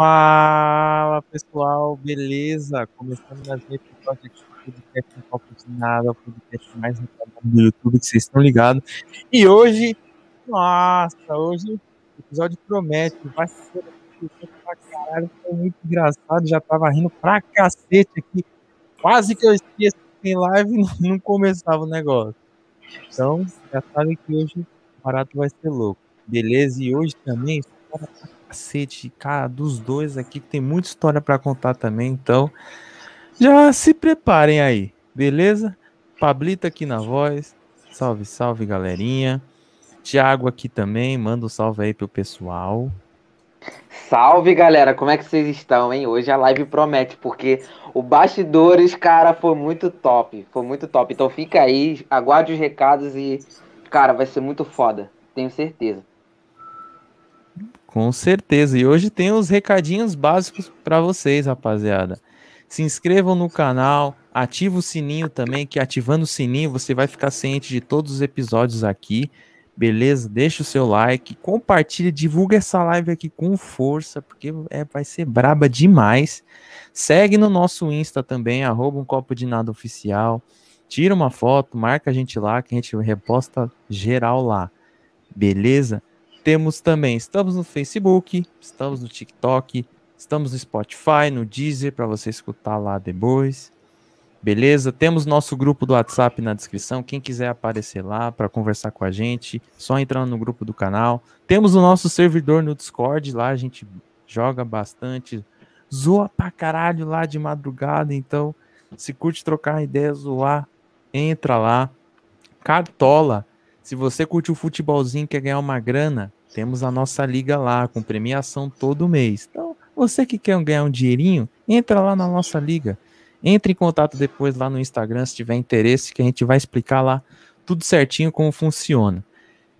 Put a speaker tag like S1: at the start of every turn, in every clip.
S1: Fala pessoal, beleza? Começando mais um episódio aqui do podcast um Copo Nada, o podcast mais reclamado do YouTube que vocês estão ligados. E hoje, nossa, hoje o episódio promete, vai ser pra caralho, foi muito engraçado, já tava rindo pra cacete aqui. Quase que eu esqueço que em live não, não começava o negócio. Então, já sabe que hoje o barato vai ser louco. Beleza? E hoje também, cacete, cara, dos dois aqui, tem muita história para contar também, então já se preparem aí, beleza? Pablito aqui na voz, salve, salve galerinha. Tiago aqui também, manda um salve aí pro pessoal.
S2: Salve galera, como é que vocês estão, hein? Hoje a live promete, porque o bastidores, cara, foi muito top, foi muito top. Então fica aí, aguarde os recados e, cara, vai ser muito foda, tenho certeza.
S1: Com certeza. E hoje tem os recadinhos básicos para vocês, rapaziada. Se inscrevam no canal, ativa o sininho também, que ativando o sininho você vai ficar ciente de todos os episódios aqui. Beleza? Deixa o seu like, compartilha, divulga essa live aqui com força, porque é, vai ser braba demais. Segue no nosso Insta também, arroba um copo de nada oficial. Tira uma foto, marca a gente lá, que a gente reposta geral lá. Beleza? Temos também, estamos no Facebook, estamos no TikTok, estamos no Spotify, no Deezer, para você escutar lá depois. Beleza? Temos nosso grupo do WhatsApp na descrição. Quem quiser aparecer lá para conversar com a gente, só entrando no grupo do canal. Temos o nosso servidor no Discord, lá a gente joga bastante, zoa pra caralho lá de madrugada. Então, se curte trocar ideia, zoar, entra lá. Cartola, se você curte o futebolzinho e quer ganhar uma grana, temos a nossa liga lá, com premiação todo mês. Então, você que quer ganhar um dinheirinho, entra lá na nossa liga. Entre em contato depois lá no Instagram se tiver interesse, que a gente vai explicar lá tudo certinho como funciona.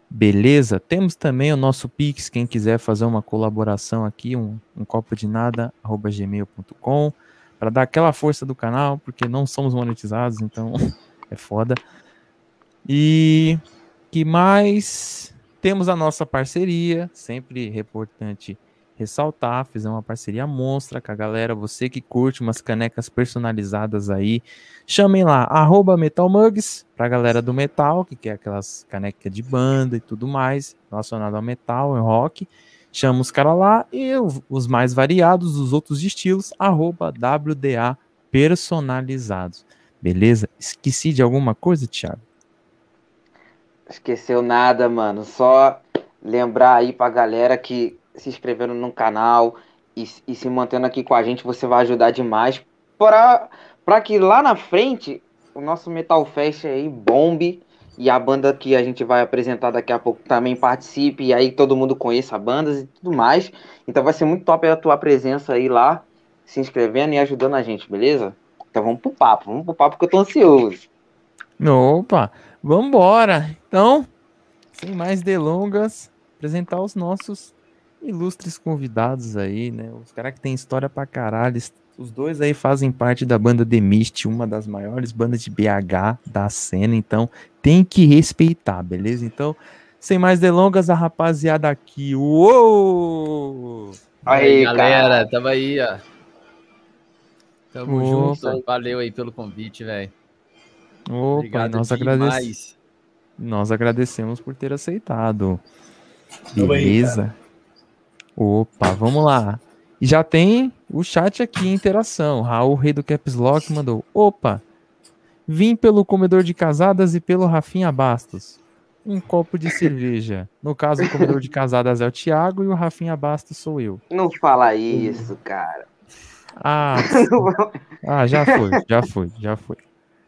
S1: Beleza? Temos também o nosso Pix, quem quiser fazer uma colaboração aqui, um, um copo de nada, arroba gmail.com, para dar aquela força do canal, porque não somos monetizados, então é foda. E que mais? Temos a nossa parceria, sempre importante ressaltar, fizemos uma parceria monstra com a galera, você que curte umas canecas personalizadas aí, chamem lá, arroba metalmugs, pra galera do metal, que quer aquelas canecas de banda e tudo mais, relacionado ao metal e rock, chama os caras lá, e os mais variados, os outros estilos, arroba WDA personalizados, beleza? Esqueci de alguma coisa, Thiago?
S2: Esqueceu nada, mano. Só lembrar aí pra galera que se inscrevendo no canal e, e se mantendo aqui com a gente, você vai ajudar demais para para que lá na frente o nosso Metal Fest aí bombe e a banda que a gente vai apresentar daqui a pouco também participe e aí todo mundo conheça a banda e tudo mais. Então vai ser muito top a tua presença aí lá, se inscrevendo e ajudando a gente, beleza? Então vamos pro papo, vamos pro papo que eu tô ansioso.
S1: Opa, vambora! Então, sem mais delongas, apresentar os nossos ilustres convidados aí, né? Os caras que tem história pra caralho. Os dois aí fazem parte da banda The Mist, uma das maiores bandas de BH da cena, então tem que respeitar, beleza? Então, sem mais delongas, a rapaziada aqui. Uou!
S3: Aí, galera, cara. tamo aí, ó. Tamo Opa. junto. Valeu aí pelo convite, velho.
S1: Opa, Obrigado nós agradecemos. Nós agradecemos por ter aceitado. Beleza? Aí, Opa, vamos lá. E já tem o chat aqui, interação. Raul, rei do Caps Lock, mandou. Opa, vim pelo comedor de casadas e pelo Rafinha Bastos. Um copo de cerveja. No caso, o comedor de casadas é o Thiago e o Rafinha Bastos sou eu.
S2: Não fala isso, cara.
S1: Ah, ah já foi, já foi, já foi.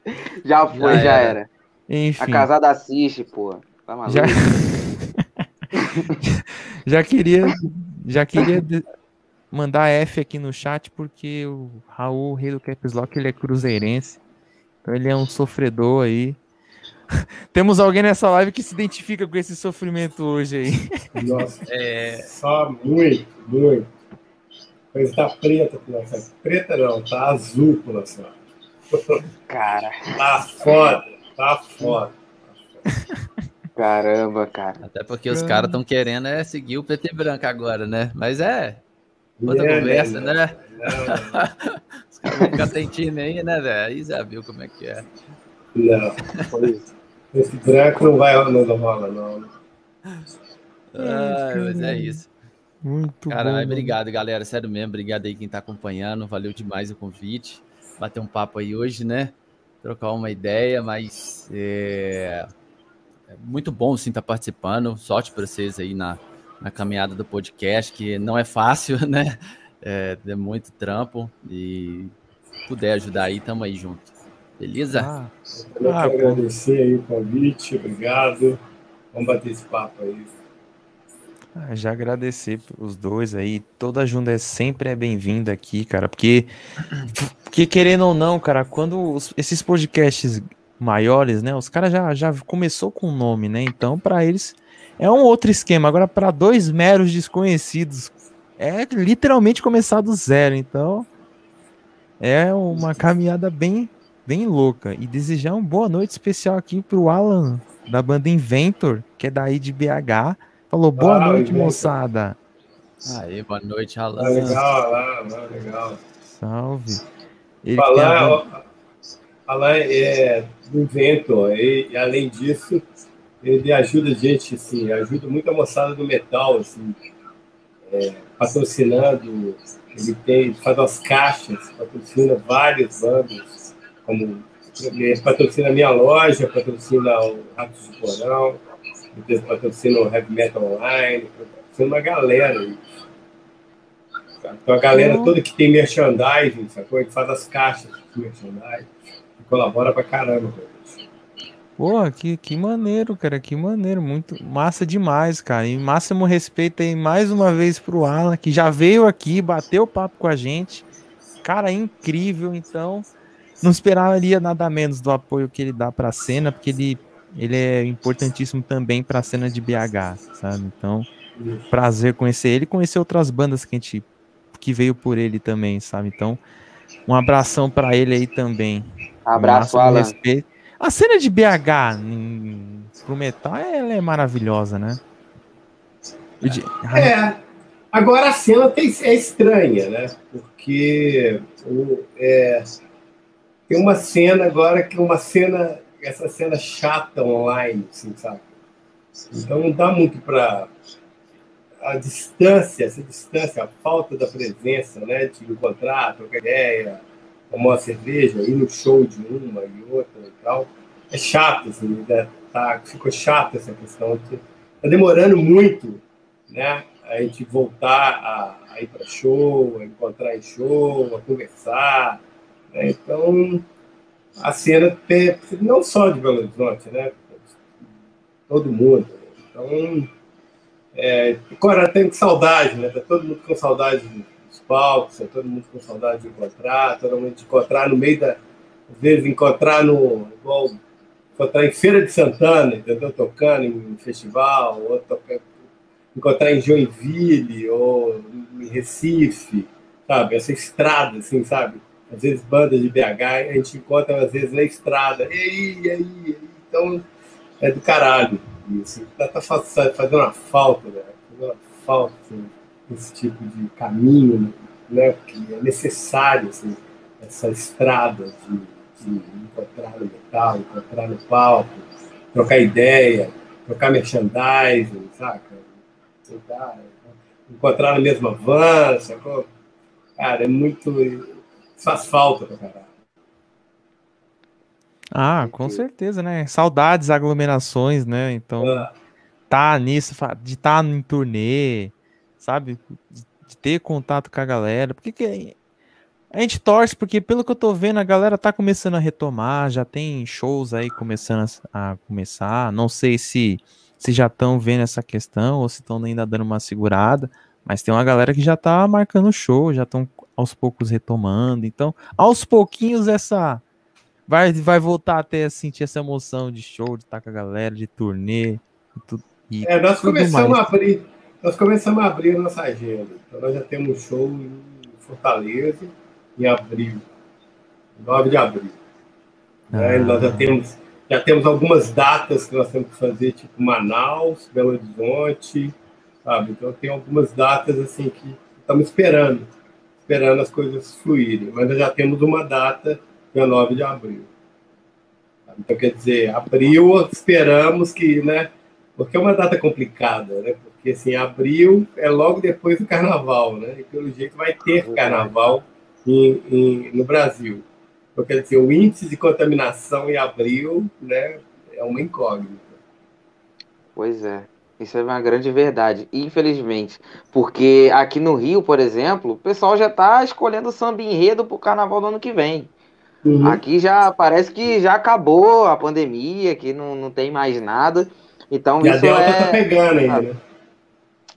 S2: Já foi, já, já era. era. Enfim. A casada assiste, pô. Tá maluco?
S1: Já... já queria, já queria mandar F aqui no chat porque o Raul, rei do Caps Lock, ele é cruzeirense. Então ele é um sofredor aí. Temos alguém nessa live que se identifica com esse sofrimento hoje aí.
S4: Nossa, é... só muito, muito. Coisa tá preta, preta não, tá azul, pela
S2: Cara.
S4: Tá foda, tá foda.
S2: Caramba, cara.
S3: Até porque os caras estão querendo é seguir o e branco agora, né? Mas é. Outra é, conversa, né? né? Os caras vão ficar tentando aí, né, velho? Aí já viu como é que é.
S4: Não, esse branco não vai não rola, não.
S3: Ah, mas é isso. Muito Cara, bom. obrigado, galera. Sério mesmo, obrigado aí quem tá acompanhando. Valeu demais o convite. Bater um papo aí hoje, né? Trocar uma ideia, mas é, é muito bom sim estar tá participando. Sorte para vocês aí na, na caminhada do podcast, que não é fácil, né? É, é muito trampo e puder ajudar aí, tamo aí junto. Beleza?
S4: Ah, eu ah, agradecer aí o convite, obrigado. Vamos bater esse papo aí.
S1: Ah, já agradecer os dois aí. Toda ajuda é sempre é bem-vinda aqui, cara. Porque, porque, querendo ou não, cara, quando os, esses podcasts maiores, né? Os caras já, já começou com o nome, né? Então, para eles é um outro esquema. Agora, para dois meros desconhecidos, é literalmente começar do zero. Então, é uma caminhada bem, bem louca. E desejar uma boa noite especial aqui pro Alan, da banda Inventor, que é daí de BH Falou, boa ah, noite, moçada.
S3: Aí, boa noite, Alan.
S4: Ah, legal, Alan, legal.
S1: Salve.
S4: Ele Falar, Alan é do invento, e além disso, ele ajuda a gente, assim, ajuda muito a moçada do metal, assim, é, patrocinando, ele tem, faz as caixas, patrocina várias bandas, como ele patrocina a minha loja, patrocina o Ratos do Porão, patrocina o Heavy Metal Online, patrocina uma galera Então a galera toda que tem merchandising, sacou? Que faz as caixas de merchandising, colabora pra caramba.
S1: Pô, que, que maneiro, cara, que maneiro, muito massa demais, cara. E máximo respeito aí mais uma vez pro Alan, que já veio aqui, bateu papo com a gente. Cara, incrível, então não esperaria nada menos do apoio que ele dá para a cena, porque ele ele é importantíssimo também para a cena de BH, sabe? Então, prazer conhecer ele, conhecer outras bandas que a gente que veio por ele também, sabe? Então, um abração para ele aí também.
S2: Abraço, um Alan. Respeito.
S1: A cena de BH em, pro metal ela é maravilhosa, né?
S4: É. Agora a cena tem, é estranha, né? Porque o, é, tem uma cena agora que é uma cena essa cena chata online, assim, sabe? Então não dá muito para a distância, essa distância, a falta da presença, né, de encontrar, trocar ideia, tomar uma cerveja, ir no show de uma e outra e tal, é chato, assim, né? tá, ficou chato essa questão. Está demorando muito, né, a gente voltar a, a ir para show, a encontrar em show, a conversar. Né? Então, a cena não só de Belo Horizonte, né? Todo mundo. Então, é, agora tem saudade, né? Tá todo mundo com saudade dos palcos, tá todo mundo com saudade de encontrar, todo mundo de encontrar no meio da. Às vezes encontrar no. Igual, encontrar em Feira de Santana, entendeu? Tocando em festival, ou tocando, encontrar em Joinville, ou em Recife, sabe? Essa estrada, assim, sabe? às vezes bandas de BH, a gente encontra às vezes na estrada, e aí, aí, então é do caralho isso. Tá, tá fazendo uma falta, né? Fazendo uma falta assim, esse tipo de caminho, né? Que é necessário, assim, essa estrada de, de encontrar no metal, encontrar no palco, trocar ideia, trocar merchandising, saca? Encontrar na mesma van, sacou? Cara, é muito faz falta pra caralho.
S1: Ah, com certeza, né? Saudades, aglomerações, né? Então, ah. tá nisso, de estar tá em turnê, sabe? De ter contato com a galera. Porque que a gente torce, porque pelo que eu tô vendo, a galera tá começando a retomar, já tem shows aí começando a, começar. Não sei se, se já estão vendo essa questão ou se estão ainda dando uma segurada, mas tem uma galera que já tá marcando show, já estão aos poucos retomando. Então, aos pouquinhos essa vai vai voltar até a sentir essa emoção de show, de estar com a galera, de turnê tudo.
S4: E é, nós começamos mais. a abrir, nós começamos a abrir a nossa agenda. Então nós já temos show em Fortaleza em abril, 9 de abril. Né? Ah. Nós já temos já temos algumas datas que nós temos que fazer, tipo Manaus, Belo Horizonte, sabe? Então tem algumas datas assim que estamos esperando, esperando as coisas fluírem. Mas nós já temos uma data, dia 9 de abril. Então, quer dizer, abril esperamos que, né? Porque é uma data complicada, né? Porque, assim, abril é logo depois do carnaval, né? E pelo jeito vai ter carnaval em, em, no Brasil. Então, quer dizer, o índice de contaminação em abril, né? É uma incógnita.
S2: Pois é. Isso é uma grande verdade, infelizmente. Porque aqui no Rio, por exemplo, o pessoal já está escolhendo samba enredo para o carnaval do ano que vem. Uhum. Aqui já parece que já acabou a pandemia, que não, não tem mais nada. Então
S4: e
S2: isso
S4: a Delta
S2: é...
S4: tá pegando ainda, né?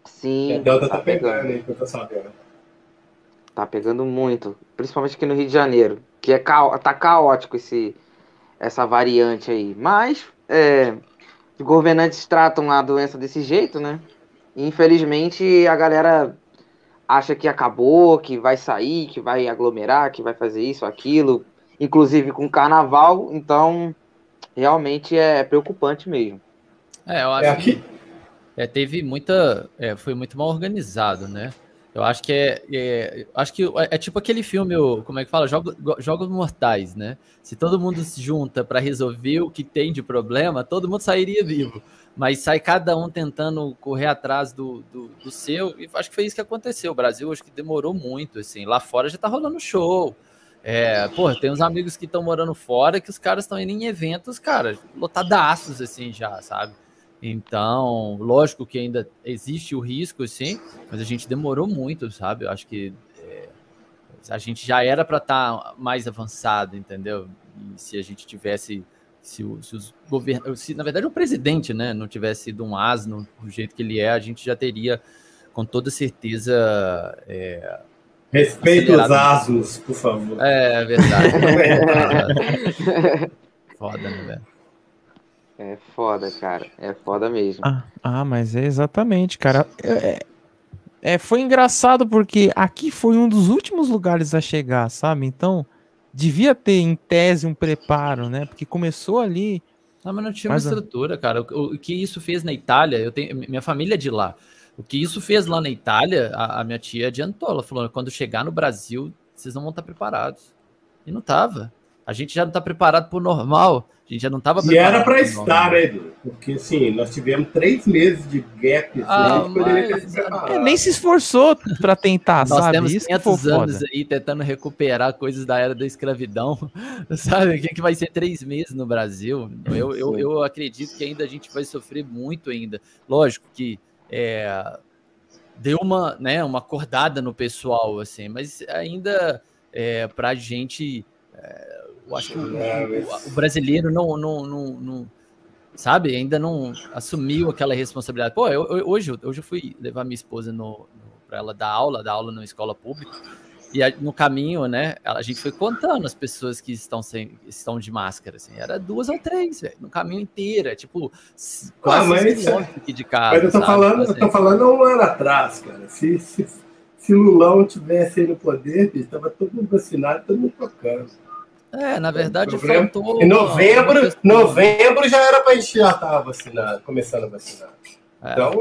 S2: Sim.
S4: E a Delta tá, tá pegando, aí, que eu tô sabendo.
S2: Tá pegando muito, principalmente aqui no Rio de Janeiro, que é ca... tá caótico esse essa variante aí. Mas é, os governantes tratam a doença desse jeito, né? E, infelizmente a galera acha que acabou, que vai sair, que vai aglomerar, que vai fazer isso, aquilo, inclusive com carnaval, então realmente é preocupante mesmo.
S3: É, eu acho é que é, teve muita. É, foi muito mal organizado, né? Eu acho que é, é, acho que é, tipo aquele filme, como é que fala, Jogos, Jogos Mortais, né? Se todo mundo se junta para resolver o que tem de problema, todo mundo sairia vivo. Mas sai cada um tentando correr atrás do, do, do seu, e acho que foi isso que aconteceu. O Brasil acho que demorou muito, assim. Lá fora já tá rolando show. É, pô, tem uns amigos que estão morando fora que os caras estão indo em eventos, cara, lotadaços, assim, já, sabe? Então, lógico que ainda existe o risco, sim, mas a gente demorou muito, sabe? Eu acho que é, a gente já era para estar tá mais avançado, entendeu? E se a gente tivesse, se, o, se os governos, se na verdade o presidente, né, não tivesse sido um asno do jeito que ele é, a gente já teria, com toda certeza, é,
S4: Respeite os asnos, por favor.
S3: É, é verdade. Foda, né, velho?
S2: É foda, cara. É foda mesmo.
S1: Ah, ah mas é exatamente, cara. É, é, é, foi engraçado porque aqui foi um dos últimos lugares a chegar, sabe? Então, devia ter em tese um preparo, né? Porque começou ali.
S3: Não, mas não tinha uma estrutura, cara. O, o, que isso fez na Itália, eu tenho minha família é de lá. O que isso fez lá na Itália, a, a minha tia adiantou. Ela falou: quando chegar no Brasil, vocês não vão estar preparados. E não tava. A gente já não está preparado para o normal. A gente já não estava
S4: preparado. E era para estar, né, Edu? Porque, assim, nós tivemos três meses de gap. Assim, ah,
S1: mas... é, nem se esforçou para tentar,
S3: nós
S1: sabe?
S3: temos 500 anos aí tentando recuperar coisas da era da escravidão, sabe? O que, que vai ser três meses no Brasil? Eu, eu, eu acredito que ainda a gente vai sofrer muito ainda. Lógico que é, deu uma, né, uma acordada no pessoal, assim, mas ainda é, para a gente... É, eu acho que o, o, o brasileiro não, não, não, não, sabe, ainda não assumiu aquela responsabilidade. Pô, eu, eu, hoje, hoje eu fui levar minha esposa no, no para ela dar aula, dar aula numa escola pública. E no caminho, né, a gente foi contando as pessoas que estão, sem, estão de máscara, assim, era duas ou três, véio, no caminho inteiro, é tipo
S4: quase ah, mas, aqui de casa. Mas eu tô sabe? falando, assim. eu tô falando um ano atrás, cara. Se, se, se Lulão tivesse aí no poder, estava todo mundo vacinado, todo mundo tocando.
S3: É, na verdade, faltou.
S4: Em novembro, novembro já era para a gente já estar vacinado, começando a vacinar. É. Então,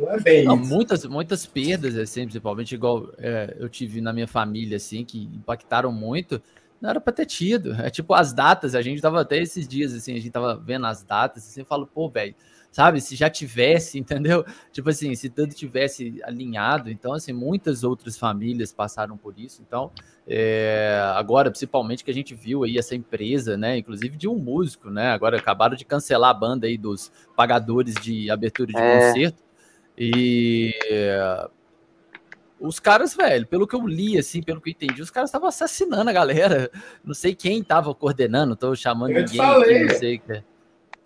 S4: não é bem não,
S3: isso. Muitas, muitas perdas, assim, principalmente igual é, eu tive na minha família, assim, que impactaram muito. Não era para ter tido. É tipo as datas, a gente tava até esses dias, assim, a gente tava vendo as datas, assim, eu falo, pô, velho, sabe? Se já tivesse, entendeu? Tipo assim, se tudo tivesse alinhado, então, assim, muitas outras famílias passaram por isso. Então, é, agora, principalmente que a gente viu aí essa empresa, né? Inclusive de um músico, né? Agora acabaram de cancelar a banda aí dos pagadores de abertura de é. concerto. E os caras, velho, pelo que eu li, assim, pelo que eu entendi, os caras estavam assassinando a galera. Não sei quem estava coordenando, tô chamando eu ninguém. Aqui, não sei.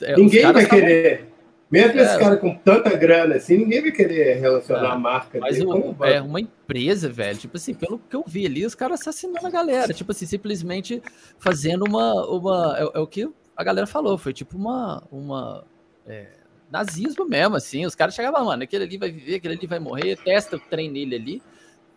S4: É, ninguém vai tavam... querer. Mesmo é, esse cara com tanta grana assim, ninguém vai querer relacionar é, a marca
S3: mas
S4: dele.
S3: É uma empresa, velho. Tipo assim, pelo que eu vi ali, os caras assassinando a galera. Tipo assim, simplesmente fazendo uma. uma é, é o que a galera falou. Foi tipo uma. uma é, nazismo mesmo, assim. Os caras chegavam, mano, aquele ali vai viver, aquele ali vai morrer, testa o trem nele ali.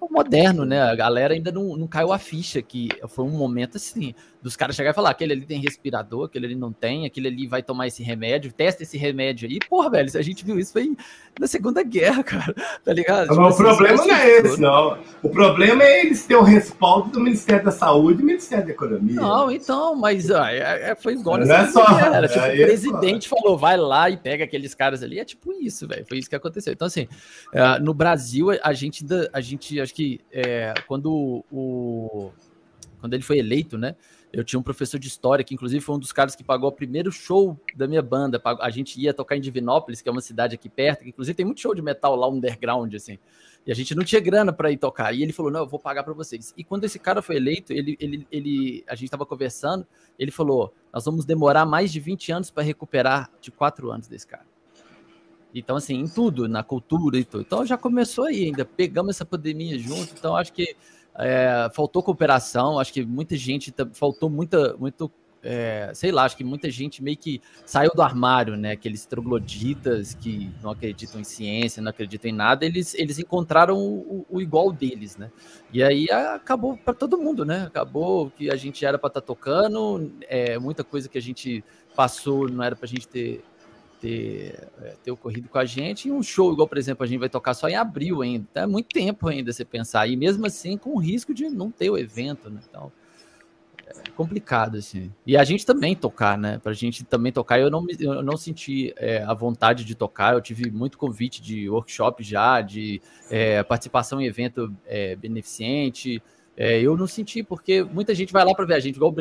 S3: moderno, né? A galera ainda não, não caiu a ficha, que foi um momento assim, dos caras chegar e falar, aquele ali tem respirador, aquele ali não tem, aquele ali vai tomar esse remédio, testa esse remédio aí. Porra, velho, a gente viu isso foi na Segunda Guerra, cara, tá ligado?
S4: Tipo, o assim, problema não é esse, não. O problema é eles ter o respaldo do Ministério da Saúde e do Ministério da Economia.
S3: Não, então, mas ó, é, é, foi igual não é só, Guerra. Tipo, é, o presidente é, falou, vai lá e pega aqueles caras ali. É tipo isso, velho. Foi isso que aconteceu. Então, assim, uh, no Brasil, a gente, a gente acho que é, quando o. Quando ele foi eleito, né? Eu tinha um professor de história que, inclusive, foi um dos caras que pagou o primeiro show da minha banda. A gente ia tocar em Divinópolis, que é uma cidade aqui perto, que inclusive tem muito show de metal lá underground, assim. E a gente não tinha grana para ir tocar. E ele falou: Não, eu vou pagar para vocês. E quando esse cara foi eleito, ele, ele, ele, a gente estava conversando, ele falou: Nós vamos demorar mais de 20 anos para recuperar de quatro anos desse cara. Então, assim, em tudo, na cultura e tudo. Então já começou aí, ainda pegamos essa pandemia junto. Então, acho que é, faltou cooperação, acho que muita gente faltou muita, muito, é, sei lá, acho que muita gente meio que saiu do armário, né? Aqueles trogloditas que não acreditam em ciência, não acreditam em nada, eles, eles encontraram o, o igual deles, né? E aí acabou para todo mundo, né? Acabou que a gente era para estar tá tocando, é, muita coisa que a gente passou não era para a gente ter ter, é, ter ocorrido com a gente. E um show, igual, por exemplo, a gente vai tocar só em abril ainda. Então é muito tempo ainda você pensar. E mesmo assim, com o risco de não ter o evento, né? Então, é complicado, assim. E a gente também tocar, né? Pra gente também tocar, eu não, eu não senti é, a vontade de tocar. Eu tive muito convite de workshop já, de é, participação em evento é, beneficente. É, eu não senti, porque muita gente vai lá para ver a gente, igual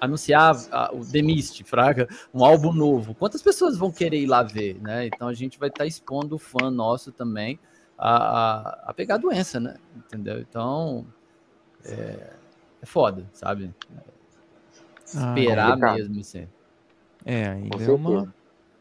S3: anunciar a, o The Mist, Fraga, um álbum novo. Quantas pessoas vão querer ir lá ver, né? Então a gente vai estar tá expondo o fã nosso também a, a, a, pegar a doença, né? Entendeu? Então é, é foda, sabe? Ah, Esperar ah, mesmo, assim.
S1: É, ainda é uma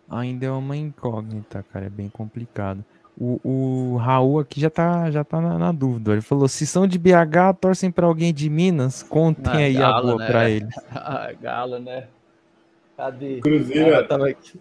S1: ainda é uma incógnita, cara, é bem complicado. O, o Raul aqui já tá, já tá na, na, dúvida. Ele falou: se são de BH, torcem para alguém de Minas, contem ah, aí galo, a boa né? para ele.
S3: Ah, galo, né? Cadê?
S4: Cruzeiro. Ah, tava
S1: aqui.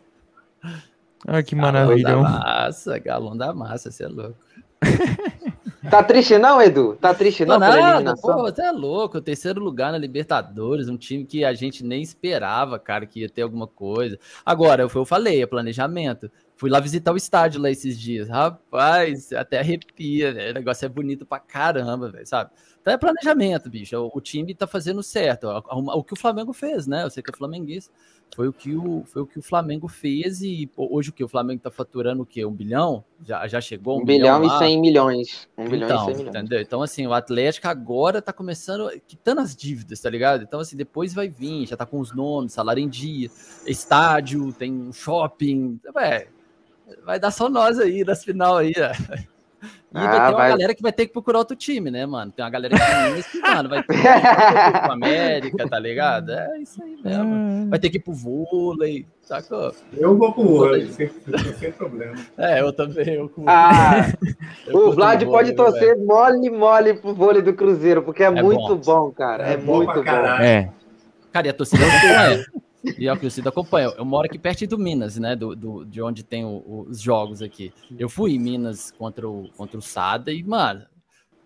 S1: Olha que maravilha.
S3: Galão da massa, galão da massa, você é louco.
S2: Tá triste não, Edu? Tá triste não,
S3: não nada, eliminação? Pô, você é louco. O terceiro lugar na Libertadores, um time que a gente nem esperava, cara, que ia ter alguma coisa. Agora, eu, eu falei, é planejamento. Fui lá visitar o estádio lá esses dias. Rapaz, até arrepia, né? O negócio é bonito pra caramba, velho, sabe? Então é planejamento, bicho. O, o time tá fazendo certo. O, que o Flamengo fez, né? Eu sei que é flamenguista. Foi o que o, foi o, que o Flamengo fez e hoje o que? O Flamengo tá faturando o quê? Um bilhão? Já, já chegou?
S2: Um, um bilhão, bilhão e cem milhões.
S3: Um bilhão então, e cem milhões. Entendeu? Então, assim, o Atlético agora tá começando, quitando as dívidas, tá ligado? Então, assim, depois vai vir, já tá com os nomes, salário em dia, estádio, tem um shopping. É, vai dar só nós aí nas final aí, ó. E ah, vai ter uma vai... galera que vai ter que procurar outro time, né, mano? Tem uma galera que, que mano, vai ter que ir pro América, tá ligado? É isso aí mesmo. Hum. Vai ter que ir pro vôlei, sacou?
S4: Eu vou pro vôlei, sem, sem problema.
S3: É, eu também. Eu
S2: ah, eu o Vlad vôlei, pode torcer velho. mole, mole pro vôlei do Cruzeiro, porque é, é muito bom. bom. cara. É, é bom muito bom.
S1: É.
S3: Cara, e a torcida é. E a torcida acompanha. Eu moro aqui perto do Minas, né? Do, do de onde tem o, os jogos aqui. Eu fui em Minas contra o, contra o Sada e, mano,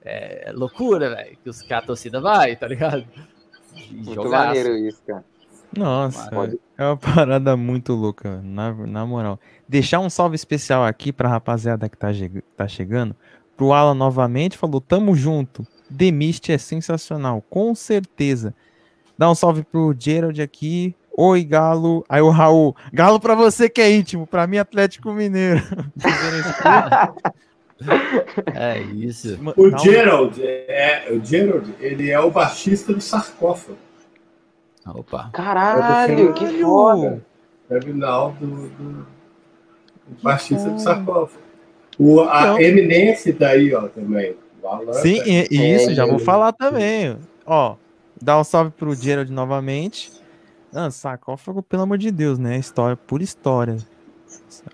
S3: é loucura, velho. Que, os, que a torcida vai, tá ligado?
S2: Muito maneiro isso, cara.
S1: Nossa, é uma parada muito louca, na, na moral. Deixar um salve especial aqui pra rapaziada que tá, tá chegando. Pro Alan novamente, falou: Tamo junto. Demist é sensacional, com certeza. Dá um salve pro Gerald aqui, Oi, Galo. Aí o Raul, Galo para você que é íntimo, para mim Atlético Mineiro.
S3: é isso.
S4: O Gerald, é, o Gerald, ele é o baixista do sarcófago.
S3: Opa.
S2: Caralho, que foda.
S4: É final do, do, do baixista do sarcófago. O, a então, Eminence daí, ó, também.
S1: Sim, e, isso, é, já vou falar também. Ó, dá um salve pro Gerald novamente. Ah, sarcófago, pelo amor de Deus, né? História, pura história.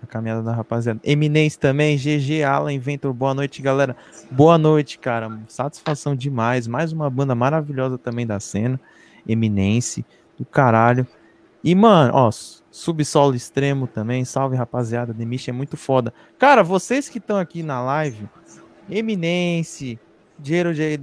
S1: A caminhada da rapaziada. Eminence também, GG, Alan, Inventor, boa noite, galera. Boa noite, cara. Satisfação demais. Mais uma banda maravilhosa também da cena. Eminence, do caralho. E, mano, ó, Subsolo Extremo também. Salve, rapaziada. Demiche é muito foda. Cara, vocês que estão aqui na live, Eminence, Gerald aí,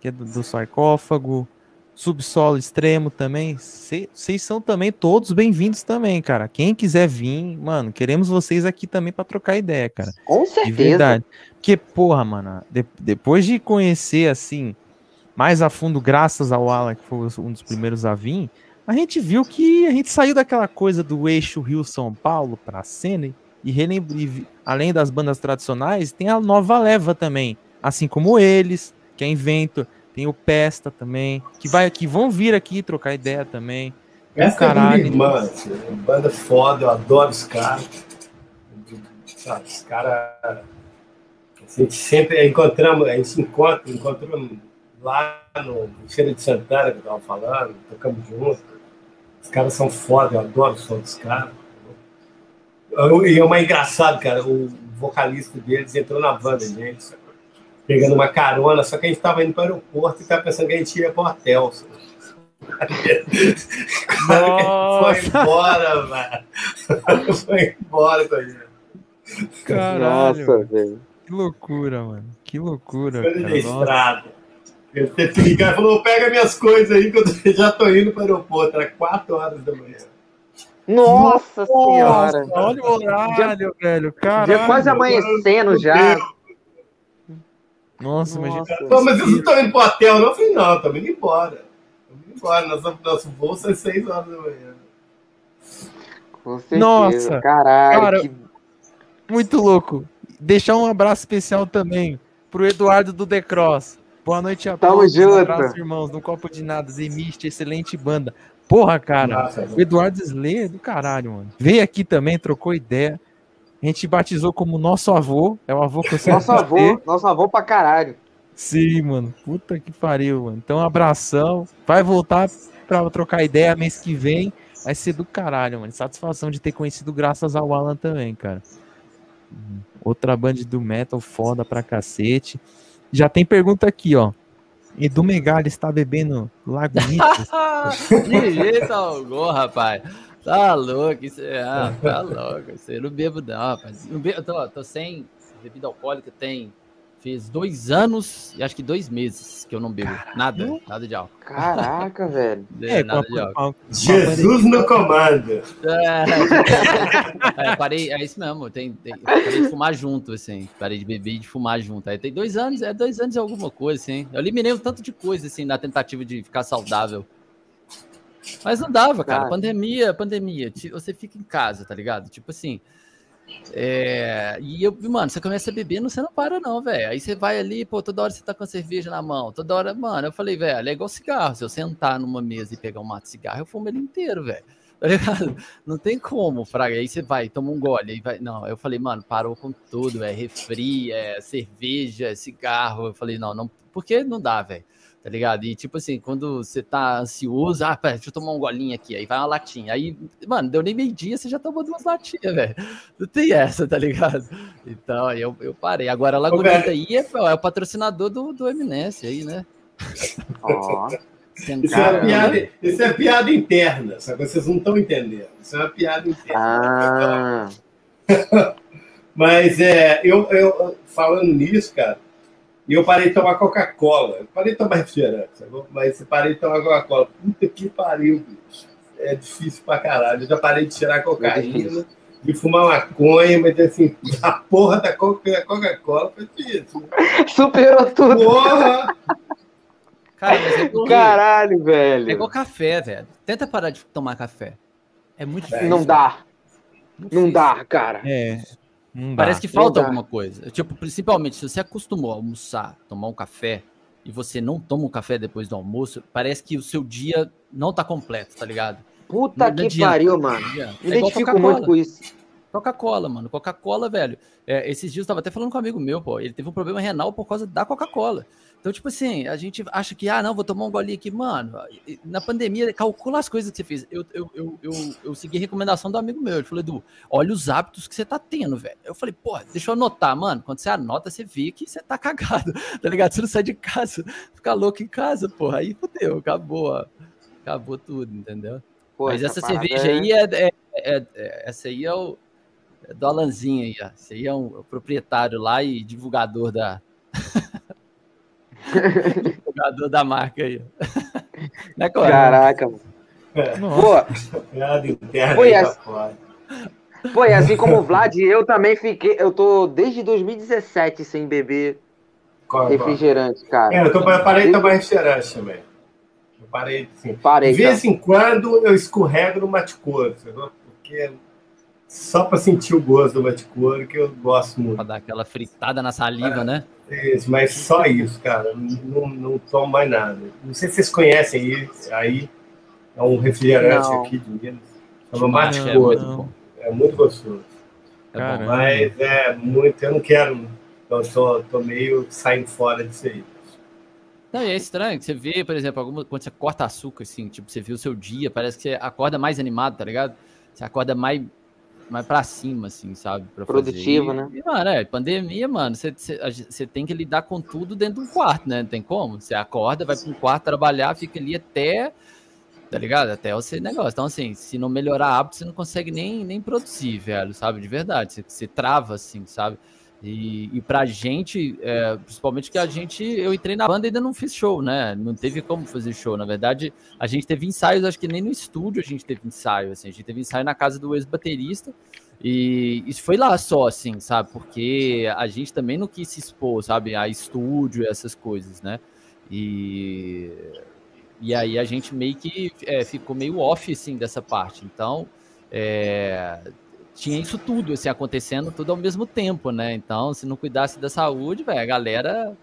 S1: que é do, do sarcófago, subsolo extremo também. Vocês são também todos bem-vindos também, cara. Quem quiser vir, mano, queremos vocês aqui também para trocar ideia, cara.
S2: Com certeza. De verdade.
S1: Porque, porra, mano, de, depois de conhecer, assim, mais a fundo, graças ao Alan, que foi um dos primeiros a vir, a gente viu que a gente saiu daquela coisa do eixo Rio-São Paulo pra cena e relembre, além das bandas tradicionais, tem a nova leva também. Assim como eles, que é Invento, tem o Pesta também, que vai que vão vir aqui trocar ideia também.
S4: Essa é minha irmã, assim, banda foda, eu adoro os caras. Sabe, os caras. A gente sempre encontramos, a gente se encontra, encontramos lá no Feira de Santana, que eu tava falando, tocamos juntos. Os caras são foda, eu adoro o som dos caras. E é uma engraçado, cara, o vocalista deles entrou na banda, gente pegando uma carona, só que a gente estava indo para o aeroporto e estava pensando que a gente ia para o hotel. foi embora, mano. Foi embora.
S1: Caralho. Nossa, velho. Que loucura, mano. Que loucura. Coisa
S4: cara. estrada. Ele teve que ligar e falou: pega minhas coisas aí que eu já tô indo para o aeroporto. Era 4 horas da manhã.
S2: Nossa, Nossa senhora!
S1: Olha o horário, velho. Caralho.
S2: Já quase amanhecendo já.
S1: Nossa, imagina.
S4: Pô, mas vocês não estão indo pro hotel, não? Eu falei, não, estamos indo embora. Estamos indo embora. Nosso, nosso voo é 6 horas da manhã.
S2: Com certeza. Nossa, caralho. Cara, que...
S1: Muito louco. Deixar um abraço especial também pro Eduardo do The Cross. Boa noite a
S2: Tamo
S1: todos.
S2: Junto. Um
S1: abraço, irmãos. No Copo de Nada, Zemiste, excelente banda. Porra, cara. Nossa, o Eduardo Slayer é do caralho, mano. Veio aqui também, trocou ideia. A gente batizou como nosso avô. É o avô que eu sempre
S2: Nosso avô, ter. nosso avô pra caralho.
S1: Sim, mano. Puta que pariu, mano. Então, abração. Vai voltar pra trocar ideia mês que vem. Vai ser do caralho, mano. Satisfação de ter conhecido graças ao Alan também, cara. Outra band do metal foda pra cacete. Já tem pergunta aqui, ó. Edu Megali está bebendo Lagunitas?
S3: De jeito algum, rapaz. Tá louco, isso é, ah, tá louco. Isso eu não bebo, não, rapaz. Não bebo, tô, tô sem bebida alcoólica, tem. Fez dois anos e acho que dois meses que eu não bebo. Nada, nada de álcool.
S2: Caraca, velho.
S4: É, nada de álcool. Jesus no comando.
S3: É, é, parei, é isso mesmo. Tem, tem, parei de fumar junto, assim. Parei de beber e de fumar junto. Aí tem dois anos, é dois anos e alguma coisa, assim. Eu eliminei um tanto de coisa, assim, na tentativa de ficar saudável. Mas não dava, cara. Pandemia, pandemia. Você fica em casa, tá ligado? Tipo assim. É, e eu, mano, você começa a beber, você não para, não, velho. Aí você vai ali, pô, toda hora você tá com a cerveja na mão, toda hora, mano. Eu falei, velho, é igual cigarro. Se eu sentar numa mesa e pegar um mato de cigarro, eu fumo ele inteiro, velho. Tá ligado? Não tem como, Fraga. Aí você vai, toma um gole, aí vai. Não, eu falei, mano, parou com tudo, é refri, é cerveja, é cigarro. Eu falei, não, não, porque não dá, velho tá ligado? E tipo assim, quando você tá ansioso, ah, pera, deixa eu tomar um golinho aqui, aí vai uma latinha. Aí, mano, deu nem meio-dia, você já tomou duas latinhas, velho. Não tem essa, tá ligado? Então, aí eu, eu parei. Agora a Laguneta aí é, é, o patrocinador do, do Eminence aí, né?
S4: Ó. Isso, é piada, isso é piada interna, só que vocês não estão entendendo. Isso é uma piada interna. Ah. Mas é, eu, eu falando nisso, cara, e eu parei de tomar Coca-Cola. Parei de tomar refrigerante, sabe? mas parei de tomar Coca-Cola. Puta que pariu, bicho. É difícil pra caralho. Eu já parei de tirar cocaína, de fumar maconha, mas assim, a porra da Coca-Cola foi difícil. Né?
S2: Superou tudo.
S4: Porra!
S3: Cara, mas é igual,
S2: Caralho, velho.
S3: É igual café, velho. Tenta parar de tomar café. É muito difícil.
S2: Não dá. Não dá, cara.
S1: É.
S3: Parece que falta alguma coisa. Tipo, principalmente, se você acostumou a almoçar, tomar um café, e você não toma um café depois do almoço, parece que o seu dia não tá completo, tá ligado?
S2: Puta não, que pariu, mano. Me é identifico muito com isso.
S3: Coca-Cola, mano. Coca-Cola, velho. É, esses dias eu tava até falando com um amigo meu, pô. Ele teve um problema renal por causa da Coca-Cola. Então, tipo assim, a gente acha que, ah, não, vou tomar um golinho aqui. Mano, na pandemia, calcula as coisas que você fez. Eu, eu, eu, eu, eu segui a recomendação do amigo meu. Ele falou, Edu, olha os hábitos que você tá tendo, velho. Eu falei, pô, deixa eu anotar, mano. Quando você anota, você vê que você tá cagado, tá ligado? Você não sai de casa, fica louco em casa, porra. Aí fodeu, acabou, ó. acabou tudo, entendeu? Pô, Mas essa, essa cerveja é... aí é, é, é, é, Essa aí é o. É do Alanzinho aí, ó. Esse aí é um proprietário lá e divulgador da. Jogador da marca aí.
S2: Não é Caraca, mano. Pô, foi, assim, foi assim como o Vlad, eu também fiquei. Eu tô desde 2017 sem beber qual, refrigerante, qual? cara.
S4: É, eu, tô, eu parei de tomar refrigerante também. Eu parei, assim. Parei, de vez em quando eu escorrego no maticor, porque só para sentir o gosto do maticor que eu gosto muito.
S3: Para dar aquela fritada na saliva, é, né?
S4: Isso, mas só isso, cara. Não, não tomo mais nada. Não sei se vocês conhecem aí, aí é um refrigerante não. aqui de Minas. Chama maticor. É muito gostoso. É mas é muito, eu não quero então, eu tô, tô meio saindo fora disso aí.
S3: Não, é estranho que você vê, por exemplo, alguma, quando você corta açúcar, assim, tipo, você vê o seu dia, parece que você acorda mais animado, tá ligado? Você acorda mais, mais pra cima, assim, sabe? Pra
S2: Produtivo, fazer. né?
S3: E, mano, é, pandemia, mano, você, você, você, tem que lidar com tudo dentro de um quarto, né? Não tem como. Você acorda, vai pra um quarto trabalhar, fica ali até, tá ligado? Até o seu negócio. Então, assim, se não melhorar hábito, você não consegue nem, nem produzir, velho, sabe? De verdade. Você, você trava, assim, sabe? E, e pra gente, é, principalmente que a gente, eu entrei na banda e ainda não fiz show, né? Não teve como fazer show. Na verdade, a gente teve ensaios, acho que nem no estúdio a gente teve ensaio, assim. A gente teve ensaio na casa do ex-baterista. E isso foi lá só, assim, sabe? Porque a gente também não quis se expor, sabe? A estúdio, essas coisas, né? E, e aí a gente meio que é, ficou meio off, assim, dessa parte. Então, é, tinha isso tudo assim, acontecendo tudo ao mesmo tempo, né? Então, se não cuidasse da saúde, velho, a galera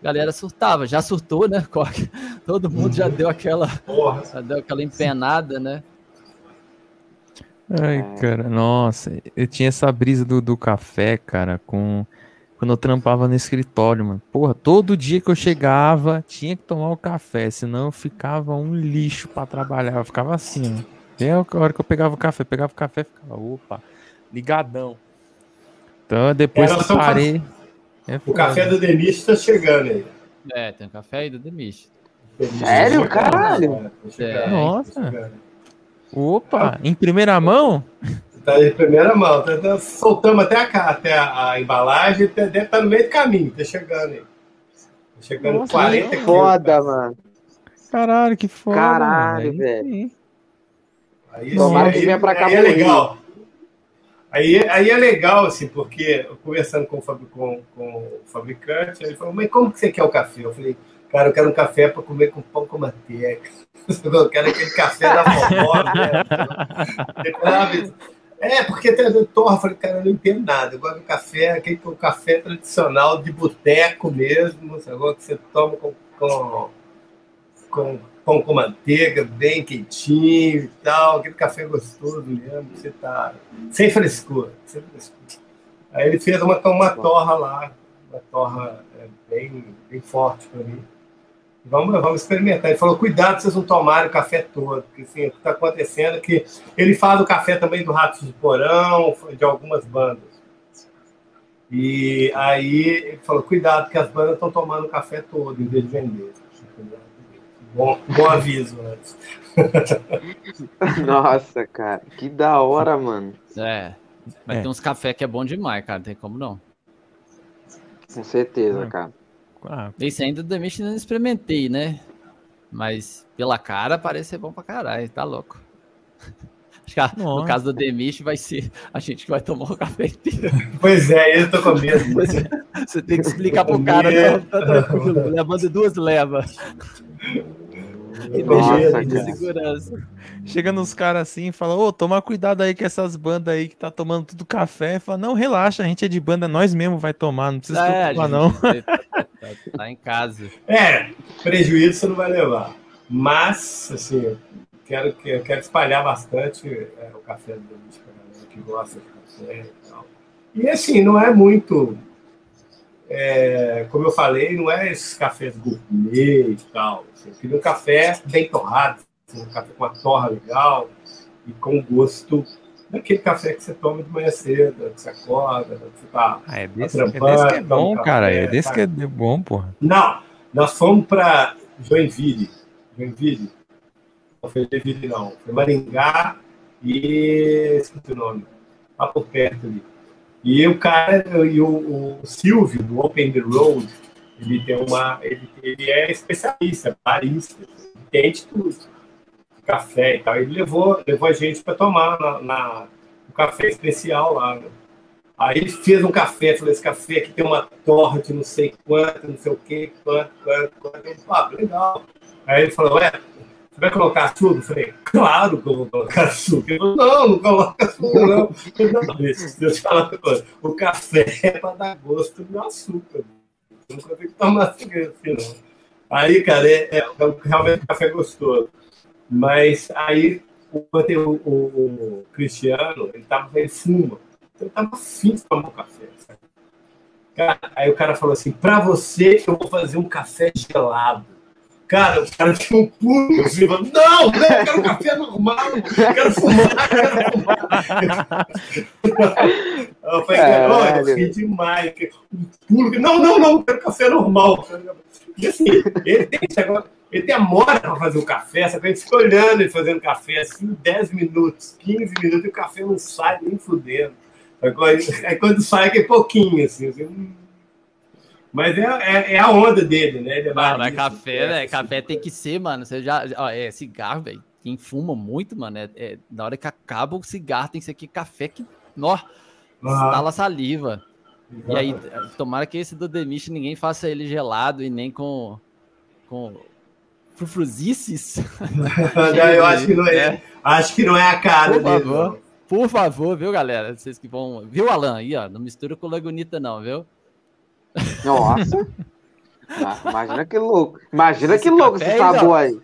S3: a galera surtava, já surtou, né? Todo mundo já deu aquela já deu aquela empenada, né?
S1: Ai, cara, nossa, eu tinha essa brisa do, do café, cara, com quando eu trampava no escritório, mano. Porra, todo dia que eu chegava, tinha que tomar o café, senão eu ficava um lixo para trabalhar, eu ficava assim, né? Até a hora que eu pegava o café, pegava o café ficava, opa, ligadão. Então depois que parei.
S4: É o café do Demis está chegando aí.
S3: É, tem um café aí do Demis.
S2: Sério, caralho?
S1: É, Nossa. Opa, em primeira mão?
S4: Tá em primeira mão. Tá, tá, soltamos até, a, até a, a embalagem, tá, deve estar tá no meio do caminho, tá chegando aí. Tá chegando Nossa, 40
S2: que Foda, mano.
S1: Caralho, que foda.
S2: Caralho, velho.
S4: Aí, Tomara assim, que venha para cá. Aí é legal. Aí, aí é legal, assim, porque conversando com o, com, com o fabricante, ele falou, mas como que você quer o café? Eu falei, cara, eu quero um café para comer com pão com manteiga. Eu quero aquele café da vovó, né? É, porque tem torra, eu falei, cara, eu não entendo nada. Eu gosto do café, aquele o café tradicional de boteco mesmo, agora que você toma com, com, com pão com manteiga, bem quentinho e tal, aquele café gostoso mesmo, você tá sem frescura, sem frescura. Aí ele fez uma, uma torra lá, uma torra é, bem, bem forte para mim. Vamos, vamos experimentar. Ele falou: cuidado vocês não tomarem o café todo, porque assim, o que está acontecendo é que ele faz o café também do Ratos de Porão, de algumas bandas. E aí ele falou: cuidado, que as bandas estão tomando o café todo em vez de vender. Bom, bom aviso antes.
S2: Nossa, cara, que da hora, mano.
S3: É. Mas é. tem uns café que é bom demais, cara. Não tem como não.
S2: Com certeza, ah. cara.
S3: Ah. Esse ainda do Mish não experimentei, né? Mas pela cara parece ser bom pra caralho, tá louco. Acho que no caso do Demish vai ser a gente que vai tomar o café inteiro.
S4: Pois é, eu tô com medo.
S3: Você tem que explicar pro cara, não, tá tranquilo, levando duas levas.
S1: Que Nossa, de segurança. Chega nos caras assim e fala: Ô, toma cuidado aí com essas bandas aí que tá tomando tudo café. Fala: Não, relaxa, a gente é de banda, nós mesmo vai tomar, não precisa é, preocupar, não.
S3: Tá, tá, tá, em casa.
S4: É, prejuízo você não vai levar. Mas, assim, quero, quero espalhar bastante é, o café do que gosta de café e tal. E assim, não é muito é, como eu falei, não é esses cafés gourmet e tal. Assim, eu queria um café bem torrado, assim, um café com uma torra legal e com gosto daquele café que você toma de manhã cedo, que você acorda, que você tá,
S1: ah, é desse, tá trampando, é desse que é bom, um cara. é desse tá... que é bom, porra.
S4: Não, nós fomos para Joinville. Joinville. Não foi Joinville, não. Foi Maringá e. esqueci o nome. Lá por perto ali. E o cara, e o, o Silvio, do Open the Road, Ele tem uma. Ele, ele é especialista, barista, entende tudo. Café e tal. Ele levou, levou a gente para tomar na, na, um café especial lá. Né? Aí ele fez um café, falou: esse café aqui tem uma torre de não sei quanto, não sei o quê, quanto, quanto, quanto. Ele falou: ah, legal. Aí ele falou: você vai colocar açúcar? Eu falei: claro que eu vou colocar açúcar. Ele falou: não, não coloca açúcar, não. não deixa eu te falar uma coisa: o café é para dar gosto do açúcar. Não consigo tomar assim, não. Aí, cara, é, é, é realmente café gostoso. Mas aí, o, o, o Cristiano, ele, tava, ele fuma eu tava afim de tomar um café. Cara, aí o cara falou assim: para você, eu vou fazer um café gelado. Cara, o cara tinha um pulo assim, falou, não, não, eu quero um café normal, eu quero fumar, eu quero fumar. eu falei, é, eu fiquei demais. Um pulo, não, não, não, eu quero café normal. E assim, ele tem, ele demora para fazer o café, sabe? A gente fica olhando ele fazendo café assim, 10 minutos, 15 minutos, e o café não sai nem fudendo. Aí quando sai é pouquinho, assim. assim. Mas é, é, é, a onda dele, né? Ele é
S3: mano, é café, né? Café tem que ser, mano. Você já. Ó, é cigarro, velho. Quem fuma muito, mano, é, é, na hora que acaba o cigarro, tem que ser aqui café que. Nó, ah. saliva. E aí, tomara que esse do Demish ninguém faça ele gelado e nem com. com frufruzices.
S4: eu acho que não é, é. Acho que não é a cara
S3: Por dele. Favor. Por favor, viu, galera? Vocês que vão. Viu, Alan? Aí, ó. Não mistura com Lagunita, não, viu?
S2: Nossa! Imagina que louco. Imagina esse que louco esse sabor aí.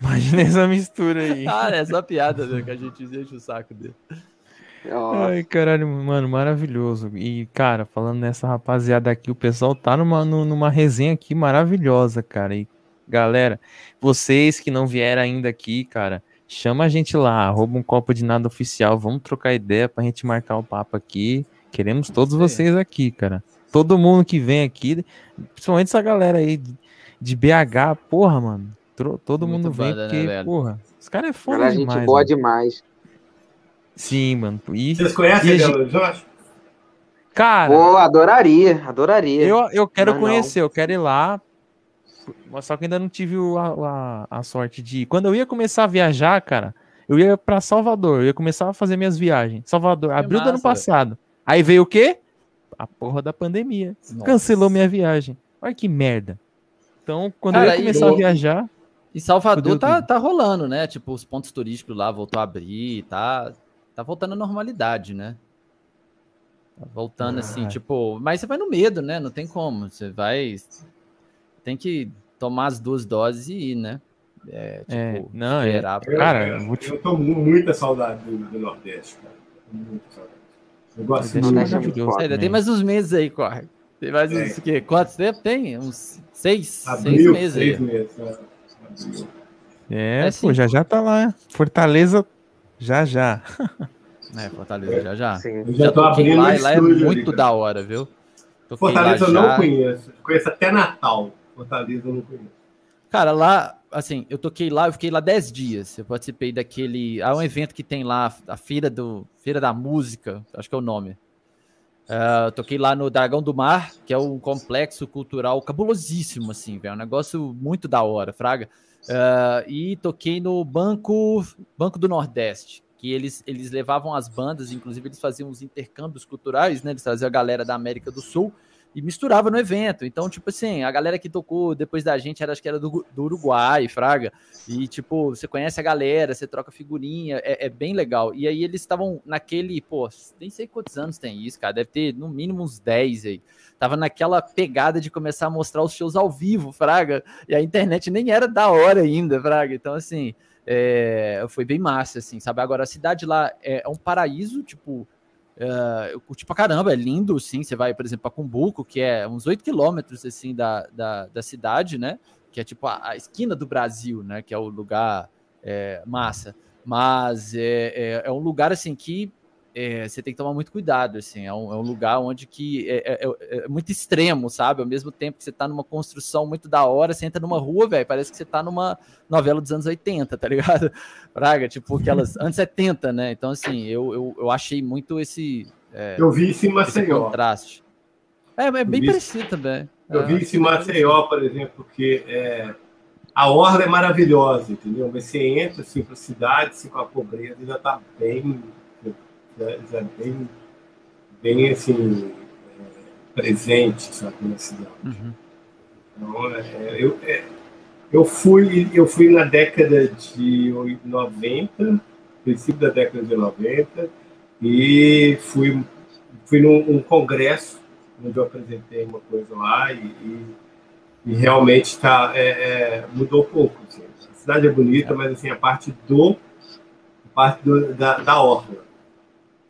S1: Imagina essa mistura aí.
S3: Ah, é só piada, né? Que a gente enche o saco dele.
S1: Nossa. Ai, caralho, mano, maravilhoso. E, cara, falando nessa rapaziada aqui, o pessoal tá numa, numa resenha aqui maravilhosa, cara. E, galera, vocês que não vieram ainda aqui, cara, Chama a gente lá, arroba um copo de nada oficial. Vamos trocar ideia pra gente marcar o papo aqui. Queremos todos vocês aqui, cara. Todo mundo que vem aqui, principalmente essa galera aí de BH, porra, mano. Todo Muito mundo vem né, porque, né, porra, os caras é foda Cara, demais. gente
S2: boa mano. demais.
S1: Sim, mano.
S4: E, Vocês conhecem Belo Horizonte?
S1: Cara.
S2: Pô, adoraria, adoraria.
S1: Eu, eu quero Mas conhecer, não. eu quero ir lá só que ainda não tive a, a, a, sorte de. Quando eu ia começar a viajar, cara, eu ia para Salvador, eu ia começar a fazer minhas viagens. Salvador, abril do ano passado. Aí veio o quê? A porra da pandemia. Nossa. Cancelou minha viagem. Olha que merda. Então, quando cara, eu ia começar e, a viajar.
S3: E Salvador tá, tá rolando, né? Tipo, os pontos turísticos lá voltou a abrir, tá, tá voltando à normalidade, né? Tá voltando ah. assim, tipo, mas você vai no medo, né? Não tem como. Você vai tem que tomar as duas doses e ir, né?
S1: É, tipo, é, não,
S4: esperar. Eu, cara, eu, eu, eu tô muita saudade do, do Nordeste, cara. Muita saudade. Eu gosto muito.
S3: Maravilhoso. Ainda tem mais uns meses aí, corre. Tem mais uns é. quê? Quantos tempo tem? Uns seis, Abril, seis meses seis aí. Meses,
S1: é, é pô, já já tá lá. Fortaleza, já já.
S3: É, Fortaleza, já já.
S4: Sim. Eu já, já tô abrindo
S3: lá, lá é muito ali, da hora, viu?
S4: Toquei Fortaleza eu não conheço. Conheço até Natal. Fortaleza eu não conheço.
S3: Cara, lá, assim, eu toquei lá, eu fiquei lá 10 dias. Eu participei daquele. Há um evento que tem lá, a Feira, do, Feira da Música, acho que é o nome. Uh, toquei lá no Dragão do Mar, que é um complexo cultural cabulosíssimo, assim, velho. É um negócio muito da hora, Fraga. Uh, e toquei no Banco, Banco do Nordeste, que eles, eles levavam as bandas, inclusive eles faziam os intercâmbios culturais, né? Eles traziam a galera da América do Sul e misturava no evento. Então, tipo assim, a galera que tocou depois da gente era, acho que era do, do Uruguai, Fraga. E, tipo, você conhece a galera, você troca figurinha, é, é bem legal. E aí eles estavam naquele, pô, nem sei quantos anos tem isso, cara. Deve ter no mínimo uns 10 aí. Tava naquela pegada de começar a mostrar os shows ao vivo, Fraga. E a internet nem era da hora ainda, Fraga. Então, assim, é, foi bem massa, assim, sabe? Agora, a cidade lá é, é um paraíso, tipo Uh, eu curti pra caramba, é lindo, sim. Você vai, por exemplo, para Cumbuco, que é uns 8 quilômetros assim, da, da, da, cidade, né? Que é tipo a, a, esquina do Brasil, né? Que é o lugar é, massa. Mas é, é, é, um lugar assim que é, você tem que tomar muito cuidado, assim, é um, é um lugar onde que é, é, é, é muito extremo, sabe? Ao mesmo tempo que você tá numa construção muito da hora, você entra numa rua, velho, parece que você tá numa novela dos anos 80, tá ligado? Praga, tipo, aquelas anos 70, né? Então, assim, eu, eu, eu achei muito esse...
S4: eu vi isso em Maceió.
S3: contraste. É, é bem parecido também.
S4: Eu vi isso em Maceió, por exemplo, porque é, a orla é maravilhosa, entendeu? Mas você entra assim, para a cidade, assim, com a pobreza, já está bem, já, já bem, bem assim, é, presente, sabe, na cidade. Uhum. Então, é, eu, é, eu, fui, eu fui na década de 90, princípio da década de 90, e fui, fui num um congresso onde eu apresentei uma coisa lá e, e, e realmente tá, é, é, mudou pouco. Assim. A cidade é bonita, mas assim, a parte do parte do, da, da orla,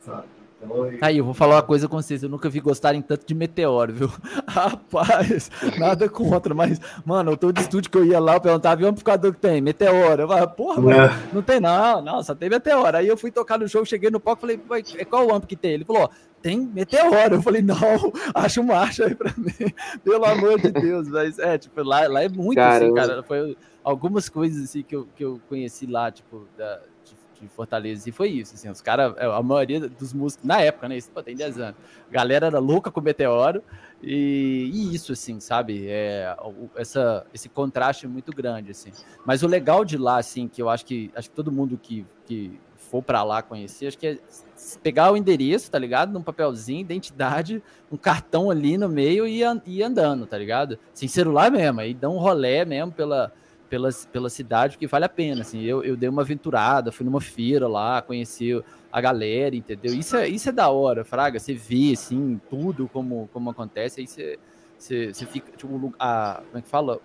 S4: sabe?
S3: Então, Aí, eu vou falar uma coisa com vocês. Eu nunca vi gostarem tanto de meteoro, viu? Rapaz, nada contra, mas, mano, todo estúdio que eu ia lá, eu perguntava, e o amplificador que tem? Meteoro. Eu falava, porra, mano, é. não tem não, não, só tem meteoro. Aí eu fui tocar no show, cheguei no palco, falei, é qual o amp que tem? Ele falou, tem meteoro. Eu falei, não, acho marcha aí pra mim, pelo amor de Deus. Mas é, tipo, lá, lá é muito Caramba. assim, cara. Foi algumas coisas assim que eu, que eu conheci lá, tipo, da, de, Fortaleza, e foi isso. Assim, os caras, é, a maioria dos músicos, na época, né? Isso pô, tem 10 anos. A galera era louca com meteoro. E, e, isso, assim, sabe? É, essa, esse contraste é muito grande, assim. Mas o legal de lá, assim, que eu acho que acho que todo mundo que, que for para lá conhecer, acho que é pegar o endereço, tá ligado? Num papelzinho, identidade, um cartão ali no meio e ir andando, tá ligado? Sem celular mesmo, aí dá um rolé mesmo pela, pela, pela cidade, que vale a pena, assim. Eu, eu dei uma aventurada, fui numa feira lá, conheci a galera, entendeu? Isso é, isso é da hora, Fraga, você vê, assim, tudo como, como acontece, aí você, você, você fica, tipo, a, como é que fala?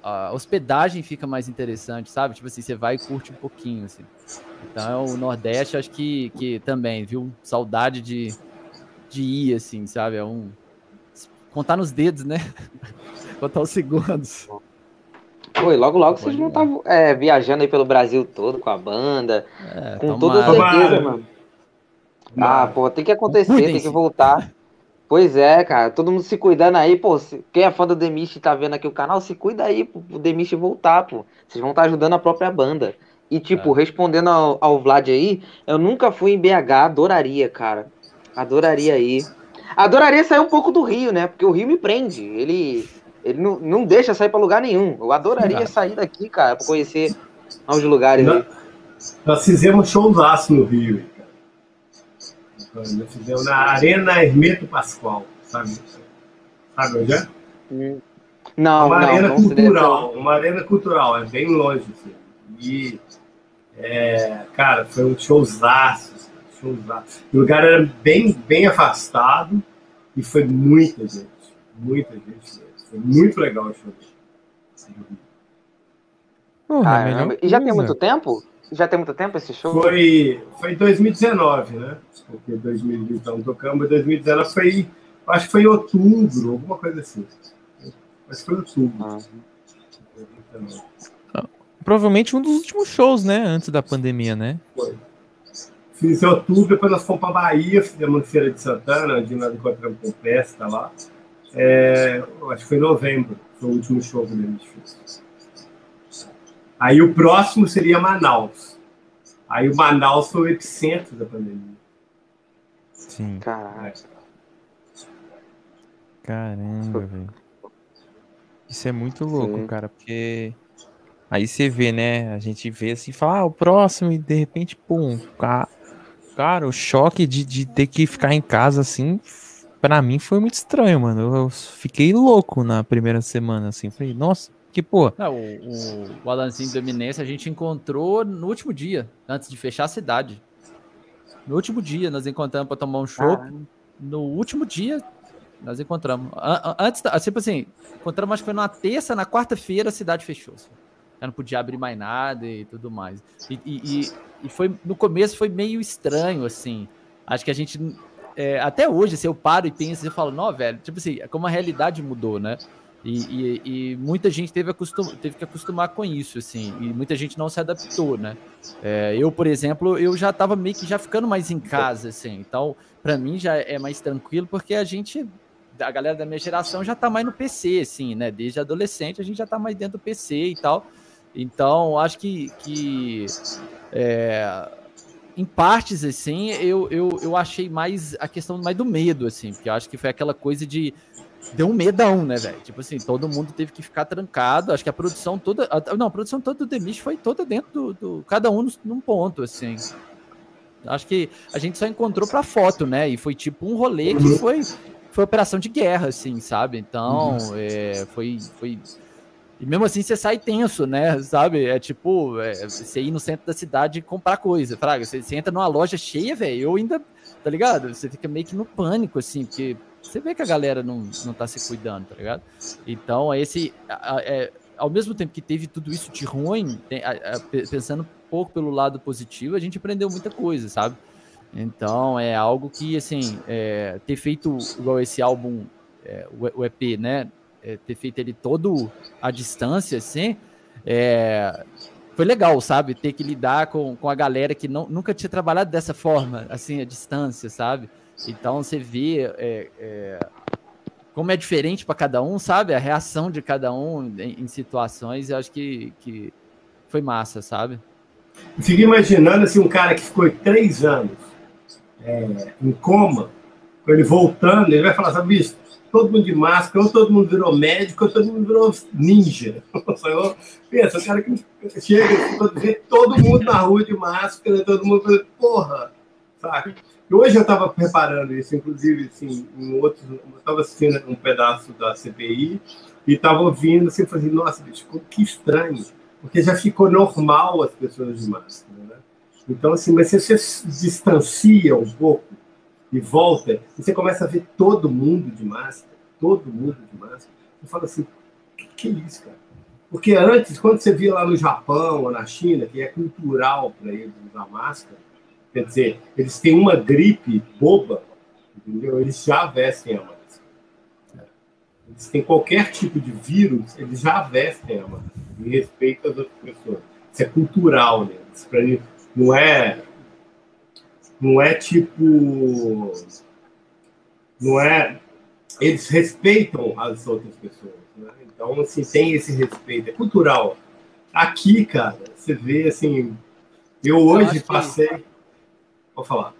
S3: A hospedagem fica mais interessante, sabe? Tipo assim, você vai e curte um pouquinho, assim. Então, o Nordeste, acho que, que também, viu? Saudade de, de ir, assim, sabe? É um. Contar nos dedos, né? Contar os segundos.
S2: Oi, logo, logo vocês vão estar tá, é, viajando aí pelo Brasil todo com a banda. É, com toda certeza, mano. Ah, pô, tem que acontecer, tem que voltar. Pois é, cara, todo mundo se cuidando aí, pô. Quem é fã do Demish e tá vendo aqui o canal, se cuida aí pro Demish voltar, pô. Vocês vão estar tá ajudando a própria banda. E, tipo, é. respondendo ao, ao Vlad aí, eu nunca fui em BH, adoraria, cara. Adoraria ir. Adoraria sair um pouco do Rio, né? Porque o Rio me prende. Ele, ele não, não deixa sair pra lugar nenhum. Eu adoraria sair daqui, cara, pra conhecer uns lugares
S4: nós. Nós fizemos showzaço no Rio, Nós fizemos na Arena Hermeto Pascoal, sabe? Sabe onde é?
S2: Não,
S4: uma
S2: não,
S4: arena não cultural, uma arena cultural, é bem longe, assim. E é, cara, foi um showzaço, showzaço. O lugar era bem, bem afastado e foi muita gente, muita gente. Foi muito legal o show.
S2: ah, e já tem muito tempo? Já tem muito tempo esse show?
S4: Foi, foi em 2019, né? Porque 2020 então tocamos, 2019 foi, acho que foi em outubro, alguma coisa assim. Mas foi outubro. Ah.
S1: Provavelmente um dos últimos shows, né? Antes da pandemia, né? Foi.
S4: Fiz em outubro, depois nós fomos para Bahia, fizemos na Feira de Santana, onde nós encontramos com o Pesta lá. É, acho que foi em novembro, foi o último show que gente fez. Aí o próximo seria Manaus. Aí o Manaus foi o epicentro da pandemia.
S1: Sim.
S2: Caralho.
S1: Caramba, velho. Isso é muito louco, Sim. cara, porque Aí você vê, né? A gente vê assim, fala, ah, o próximo, e de repente, pum, cara, o choque de, de ter que ficar em casa assim, para mim foi muito estranho, mano. Eu fiquei louco na primeira semana, assim. Falei, nossa, que pô.
S3: Não, o, o, Alanzinho do Eminência a gente encontrou no último dia, antes de fechar a cidade. No último dia, nós encontramos para tomar um show. No último dia, nós encontramos. Antes, tipo assim, encontramos, acho que foi na terça, na quarta-feira a cidade fechou. Assim já não podia abrir mais nada e tudo mais. E, e, e foi no começo foi meio estranho, assim. Acho que a gente. É, até hoje, assim, eu paro e penso e falo, não, velho, tipo assim, é como a realidade mudou, né? E, e, e, muita gente teve, acostum, teve que acostumar com isso, assim, e muita gente não se adaptou, né? É, eu, por exemplo, eu já estava meio que já ficando mais em casa, assim, então, para mim já é mais tranquilo, porque a gente, a galera da minha geração já tá mais no PC, assim, né? Desde adolescente a gente já tá mais dentro do PC e tal. Então, acho que, que é, em partes, assim, eu, eu, eu achei mais a questão mais do medo, assim, porque eu acho que foi aquela coisa de deu um medão, né, velho? Tipo assim, todo mundo teve que ficar trancado. Acho que a produção toda. A, não, a produção toda do The Mist foi toda dentro do. do cada um num ponto, assim. Acho que a gente só encontrou pra foto, né? E foi tipo um rolê que foi, foi operação de guerra, assim, sabe? Então, uhum. é, foi, foi. E mesmo assim você sai tenso, né? Sabe? É tipo, é, você ir no centro da cidade e comprar coisa. Fraga, você, você entra numa loja cheia, velho. Eu ainda. Tá ligado? Você fica meio que no pânico, assim, porque você vê que a galera não, não tá se cuidando, tá ligado? Então, esse. É, ao mesmo tempo que teve tudo isso de ruim, a, a, pensando um pouco pelo lado positivo, a gente aprendeu muita coisa, sabe? Então, é algo que, assim, é, ter feito igual esse álbum, é, o, EP, né? É, ter feito ele todo à distância, assim, é, foi legal, sabe? Ter que lidar com, com a galera que não, nunca tinha trabalhado dessa forma, assim, à distância, sabe? Então você vê é, é, como é diferente para cada um, sabe? A reação de cada um em, em situações, eu acho que, que foi massa, sabe?
S4: Fica imaginando assim, um cara que ficou três anos é, em coma, ele voltando, ele vai falar, sabe, bicho, todo mundo de máscara, ou todo mundo virou médico, ou todo mundo virou ninja. Pensa, o cara que chega, vê todo mundo na rua de máscara, todo mundo, porra, sabe? Hoje eu estava preparando isso, inclusive, assim, em outros, eu estava assistindo um pedaço da CPI e estava ouvindo, assim, falei, nossa, bicho, que estranho, porque já ficou normal as pessoas de máscara, né? Então, assim, mas se você se distancia um pouco e volta, e você começa a ver todo mundo de máscara, todo mundo de máscara, você fala assim, que, que é isso, cara? Porque antes, quando você via lá no Japão ou na China, que é cultural para eles usar máscara, Quer dizer, eles têm uma gripe boba, entendeu? Eles já vestem a máscara. Eles têm qualquer tipo de vírus, eles já vestem a máscara, em respeito às outras pessoas. Isso é cultural, né? Isso pra mim não é. Não é tipo. Não é. Eles respeitam as outras pessoas. Né? Então, assim, tem esse respeito. É cultural. Aqui, cara, você vê assim. Eu hoje eu passei. Que Vou falar.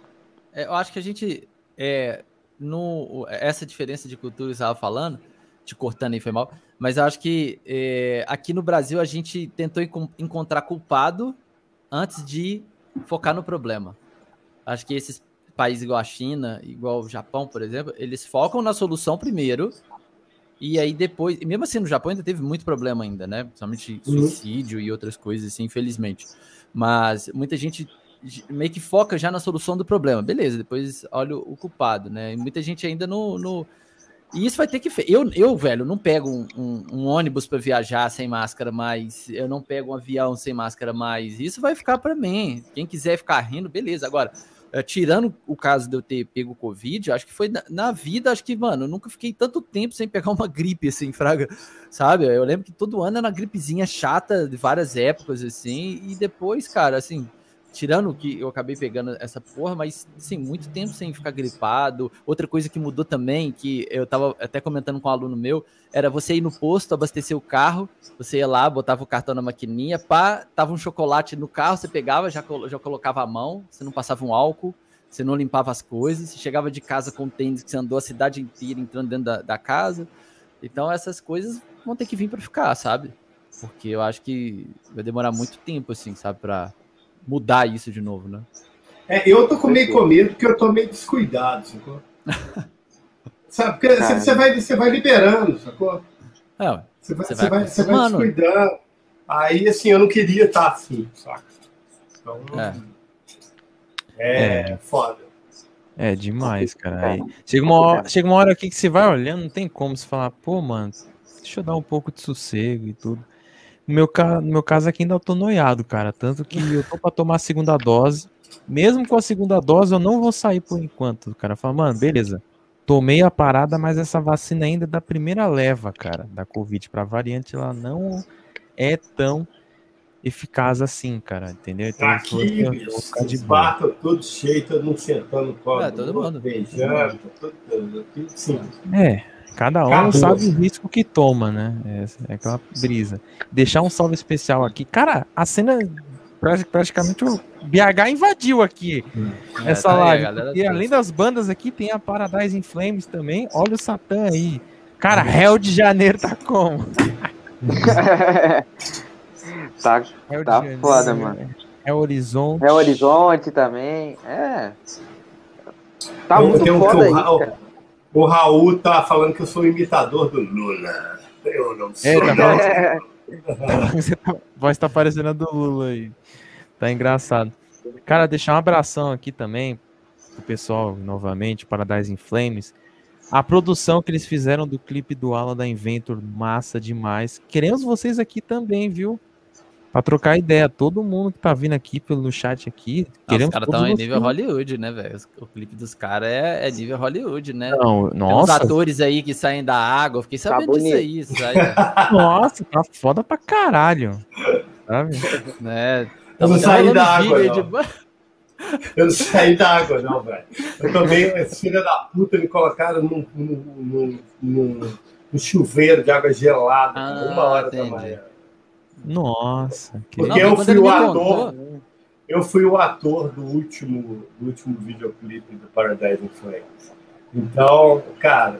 S3: É, eu acho que a gente. É, no, essa diferença de cultura estava falando, te cortando aí foi mal, mas eu acho que é, aqui no Brasil a gente tentou encontrar culpado antes de focar no problema. Acho que esses países igual a China, igual o Japão, por exemplo, eles focam na solução primeiro e aí depois, e mesmo assim no Japão ainda teve muito problema ainda, né? Principalmente uhum. suicídio uhum. e outras coisas assim, infelizmente. Mas muita gente meio que foca já na solução do problema. Beleza, depois olha o culpado, né? E muita gente ainda no. no... E isso vai ter que. Eu, eu velho, não pego um, um, um ônibus para viajar sem máscara mais. Eu não pego um avião sem máscara mais. Isso vai ficar para mim. Quem quiser ficar rindo, beleza. Agora, uh, tirando o caso de eu ter pego Covid, acho que foi na, na, vida, acho que, mano, eu nunca fiquei tanto tempo sem pegar uma gripe, assim, fraga, sabe? Eu lembro que todo ano era uma gripezinha chata de várias épocas, assim, e depois, cara, assim, tirando que eu acabei pegando essa porra, mas sim, muito tempo sem ficar gripado. Outra coisa que mudou também, que eu tava até comentando com um aluno meu, era você ir no posto, abastecer o carro, você ia lá, botava o cartão na maquininha, pá, tava um chocolate no carro, você pegava, já, já colocava a mão, você não passava um álcool, você não limpava as coisas, você chegava de casa com tênis que você andou a cidade inteira entrando dentro da, da casa. Então essas coisas vão ter que vir para ficar, sabe? Porque eu acho que vai demorar muito tempo, assim, sabe, para mudar isso de novo, né?
S4: É, eu tô com meio com medo porque eu tô meio descuidado, sacou? Sabe, porque você vai, você vai liberando, sacou? É, você vai, você vai, você vai descuidando. Aí, assim, eu não queria estar assim, saca? Então, é. É, é foda.
S1: É demais, cara. Aí, chega, uma hora, chega uma hora aqui que você vai olhando, não tem como você falar, pô, mano, deixa eu dar um pouco de sossego e tudo. No meu, no meu caso aqui ainda eu tô noiado, cara. Tanto que eu tô pra tomar a segunda dose. Mesmo com a segunda dose, eu não vou sair por enquanto. O cara fala, mano, beleza. Tomei a parada, mas essa vacina ainda é da primeira leva, cara, da Covid. Pra variante, ela não é tão eficaz assim, cara, entendeu?
S4: Então, aqui, eu de bato todo cheio, todo mundo sentando no colo,
S3: é, todo mundo
S4: beijando, todo, todo, tudo sim.
S1: É, Cada um sabe o risco que toma, né? É, é, aquela brisa. Deixar um salve especial aqui. Cara, a cena praticamente o BH invadiu aqui hum. essa é, tá live. Aí, e além das bandas aqui, tem a Paradise in Flames também. Olha o Satã aí. Cara, Rio de Janeiro tá como?
S2: tá tá foda, mano.
S1: É Horizonte.
S2: É Horizonte também. É. Tá eu, muito foda aí,
S4: o, Raul tá falando que eu sou imitador do Lula. Eu não sou. É, tá
S1: a voz tá parecendo a do Lula aí. Tá engraçado. Cara, deixar um abração aqui também pro pessoal, novamente, Paradise in Flames. A produção que eles fizeram do clipe do Ala da Inventor, massa demais. Queremos vocês aqui também, viu? Pra trocar ideia. Todo mundo que tá vindo aqui pelo chat aqui.
S3: Queremos os caras estão em nível Hollywood, né, velho? O clipe dos caras é, é, nível Hollywood, né?
S1: Não, nossa.
S3: Uns atores aí que saem da água. Fiquei tá sabendo tá disso aí. Sai,
S1: nossa, tá foda pra caralho. Sabe?
S3: né?
S4: Eu não saí da água, não. De... Eu não saí da água, não, velho. Eu também, esse filho da puta me colocaram num, num, num, num chuveiro de água gelada, ah, uma hora entendi. da manhã.
S1: Nossa.
S4: Que... Porque não, eu fui o ator. Eu fui o ator do último, do último videoclipe do Paradise Flames. Então, cara,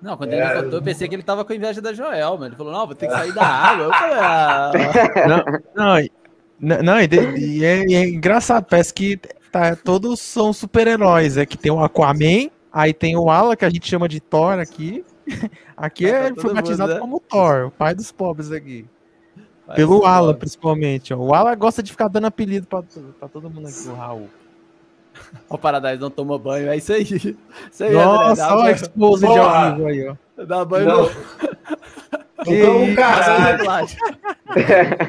S3: não, quando ele é... contou, eu pensei que ele tava com inveja da Joel, mano. Ele falou, não, vou ter que sair da água. Eu falei, ah.
S1: Não, não, não, e, e, é, e é engraçado, parece que tá, todos são super-heróis. É que tem o Aquaman, aí tem o Ala, que a gente chama de Thor aqui. Aqui é, é foi batizado né? como Thor, o pai dos pobres aqui. Pelo Ala, principalmente. Ó. O Ala gosta de ficar dando apelido pra, pra todo mundo aqui, o Raul.
S3: O Paradise não toma banho, é isso aí. Isso aí
S1: Nossa, olha o expose de ao vivo aí, ó.
S3: Dá banho não. no...
S4: Não tomo caralho.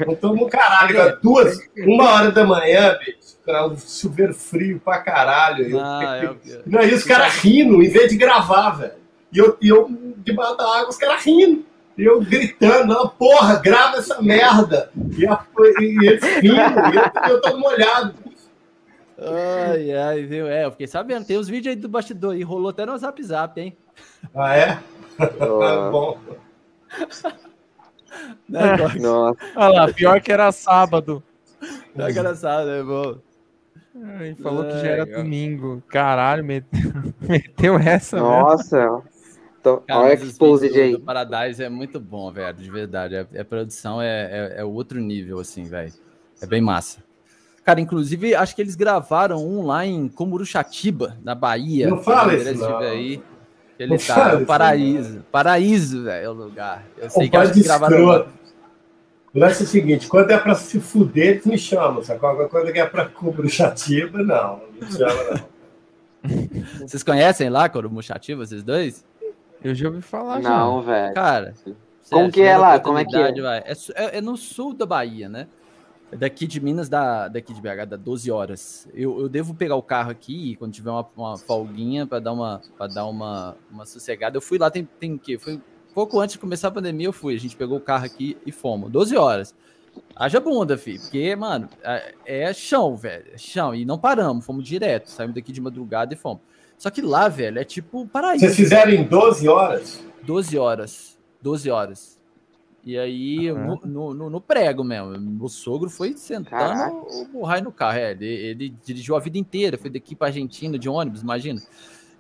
S4: Não tomo caralho. Duas, uma hora da manhã, bicho. Um chuveiro frio pra caralho. Ah, eu, é, não, e os caras rindo, em vez de gravar, velho. E eu, e eu debaixo da água, os caras rindo. E eu gritando, ah, porra, grava essa merda. E, a, e eles rindo, e eu, eu tô molhado.
S3: Ai, ai, viu? É, eu fiquei sabendo. Tem os vídeos aí do bastidor e rolou até no Zap Zap, hein?
S4: Ah, é? Oh. Bom.
S1: Né, Nossa. Olha lá, pior que era sábado.
S3: Pior que era sábado, é bom.
S1: Ele falou que já era domingo. Caralho, meteu, meteu essa.
S2: Nossa.
S3: Tô, Cara, olha que aí. Paradise é muito bom, velho, de verdade. A, a produção é, é, é, outro nível, assim, velho. É bem massa. Cara, inclusive, acho que eles gravaram um lá em Comuruxatiba, na Bahia.
S4: Não fala isso, não.
S3: Aí. Ele tá no paraíso. Não. Paraíso, velho, é o lugar. Eu sei que eles gravaram.
S4: O lance é o seguinte, quando é pra se fuder, eles me chamam, sabe? Quando é pra Comuruxatiba, não. Não me chama,
S3: não. Vocês conhecem lá Comuruxatiba, vocês dois?
S1: Eu já ouvi falar
S2: Não, velho.
S3: Cara,
S2: como que é lá? Como é que é?
S3: É, é? é no sul da Bahia, né? Daqui de Minas, da, daqui de BH, dá 12 horas. Eu, eu devo pegar o carro aqui quando tiver uma, uma folguinha para dar, uma, pra dar uma, uma sossegada. Eu fui lá, tem, tem que? Foi pouco antes de começar a pandemia, eu fui. A gente pegou o carro aqui e fomos. 12 horas. Haja bunda, filho. Porque, mano, é, é chão, velho. É chão. E não paramos, fomos direto. Saímos daqui de madrugada e fomos. Só que lá, velho, é tipo paraíso.
S4: Vocês fizeram em 12 horas?
S3: 12 horas. 12 horas. E aí, uhum. no, no, no, prego mesmo. O sogro foi sentando o raio no carro. É, ele, ele, dirigiu a vida inteira, foi daqui para Argentina de ônibus, imagina.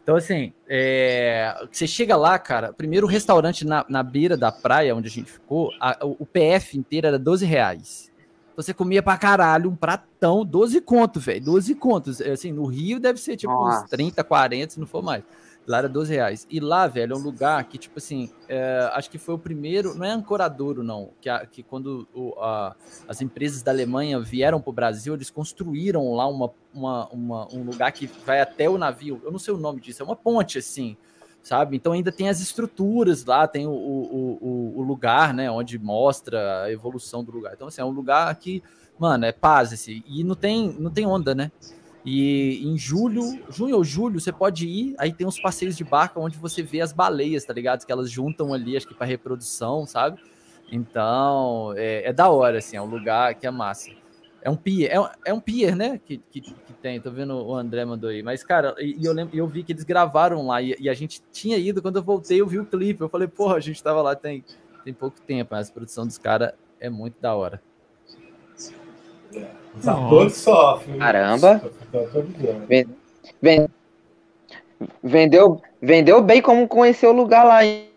S3: Então, assim, é, você chega lá, cara. Primeiro, o restaurante na, na beira da praia onde a gente ficou, a, o PF inteiro era 12 reais. Você comia pra caralho um pratão, 12 contos, velho. 12 contos. Assim, no Rio deve ser tipo Nossa. uns 30, 40, se não for mais. Lá era 12 reais. E lá, velho, é um lugar que, tipo assim, é, acho que foi o primeiro, não é ancoradouro, não, que, a, que quando o, a, as empresas da Alemanha vieram para o Brasil, eles construíram lá uma, uma, uma, um lugar que vai até o navio. Eu não sei o nome disso, é uma ponte, assim, sabe? Então ainda tem as estruturas lá, tem o, o, o, lugar, né, onde mostra a evolução do lugar. Então, assim, é um lugar que, mano, é paz, assim, e não tem, não tem onda, né? E em julho, junho ou julho, você pode ir, aí tem uns passeios de barca onde você vê as baleias, tá ligado? Que elas juntam ali, acho que para reprodução, sabe? Então, é, é, da hora, assim, é um lugar que é massa. É um pier, é, é um pier, né? Que, que, que, tem, tô vendo o André mandou aí. Mas, cara, e, eu lembro, eu vi que eles gravaram lá e, e, a gente tinha ido, quando eu voltei, eu vi o clipe. Eu falei, porra, a gente tava lá tem, tem pouco tempo, mas a produção dos caras é muito da hora.
S4: Os atores sofrem.
S2: Caramba. Vendeu, Vendeu bem como conhecer o lugar lá, hein?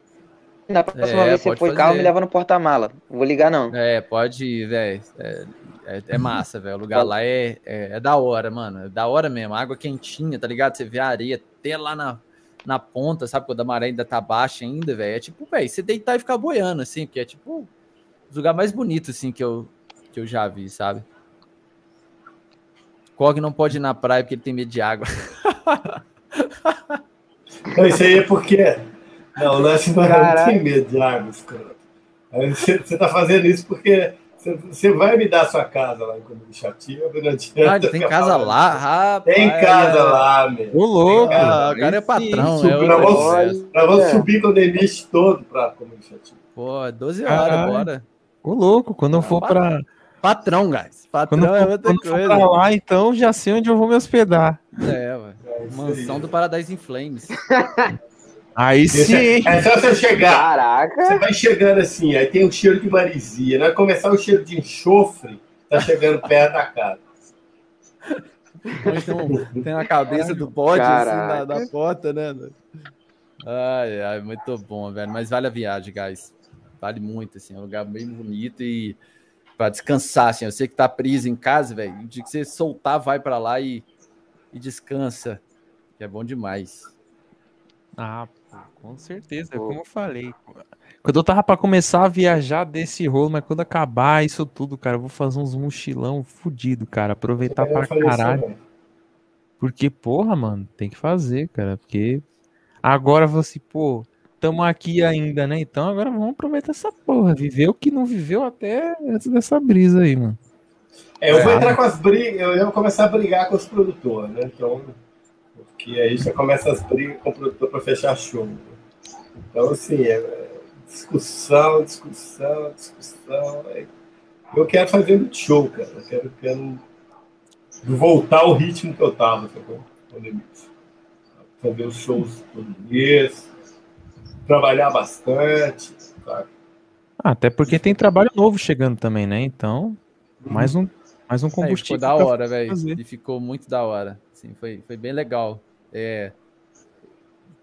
S2: Na próxima é, vez que você for carro, me leva no porta-mala. Vou ligar, não.
S3: É, pode ir, velho. É, é, é, massa, velho. O lugar lá é, é, é, da hora, mano. É da hora mesmo. Água quentinha, tá ligado? Você vê a areia até lá na, na ponta, sabe? Quando a maré ainda tá baixa ainda, velho. É tipo, velho, você deitar e ficar boiando, assim, porque é tipo o lugar mais bonito, assim, que eu, que eu já vi, sabe? Cog não pode ir na praia porque ele tem medo de água.
S4: Não, isso aí é porque. Não, não é assim, não tem medo de água, cara. Você, você tá fazendo isso porque você vai me dar sua casa lá em Comunichativa, não
S3: adianta. Ah, tem casa lá, rapaz.
S4: Tem casa lá, meu.
S3: O louco. Ah, o cara é patrão. Sim,
S4: é nós vamos, nós vamos é. subir com o Denis todo pra Comunichativa.
S3: Pô, 12 horas, ah, bora.
S1: O louco, quando eu for pra...
S3: Patrão, guys. Patrão
S1: quando é outra quando coisa. For pra lá, então já sei onde eu vou me hospedar.
S3: É, ué. É Mansão do Paradise in Flames.
S1: Aí sim.
S4: É, só você chegar. Caraca. Você vai chegando assim, aí tem o cheiro de marisia. Vai começar o cheiro de enxofre, tá chegando perto da casa.
S3: Tem, tem a cabeça do bode assim na, na, porta, né? Ai, ai, muito bom, velho. Mas vale a viagem, guys. Vale muito, assim. É um lugar bem bonito e para descansar, assim. Eu sei que tá preso em casa, velho. De que você soltar, vai para lá e, e descansa. Que é bom demais.
S1: Ah, com certeza, é como eu falei. Quando eu tava para começar a viajar desse rolo, mas quando acabar isso tudo, cara, eu vou fazer uns mochilão fudido, cara. Aproveitar pra caralho. Porque, porra, mano, tem que fazer, cara. Porque agora você, pô, tamo aqui ainda, né? Então agora vamos aproveitar essa porra. Viver o que não viveu até antes dessa brisa aí, mano.
S4: É, eu vou é. entrar com as brigas, eu vou começar a brigar com os produtores, né? Então que aí já começa as brigas com o produtor para fechar show. Então, assim, é discussão, discussão, discussão. Eu quero fazer muito show, cara. Eu quero, quero voltar ao ritmo que eu tava, Fazer os shows todo mês, trabalhar bastante, sabe?
S1: Ah, até porque tem trabalho novo chegando também, né? Então, mais um, mais um combustível.
S3: É, ficou da hora, velho. E ficou muito da hora. Assim, foi, foi bem legal. É,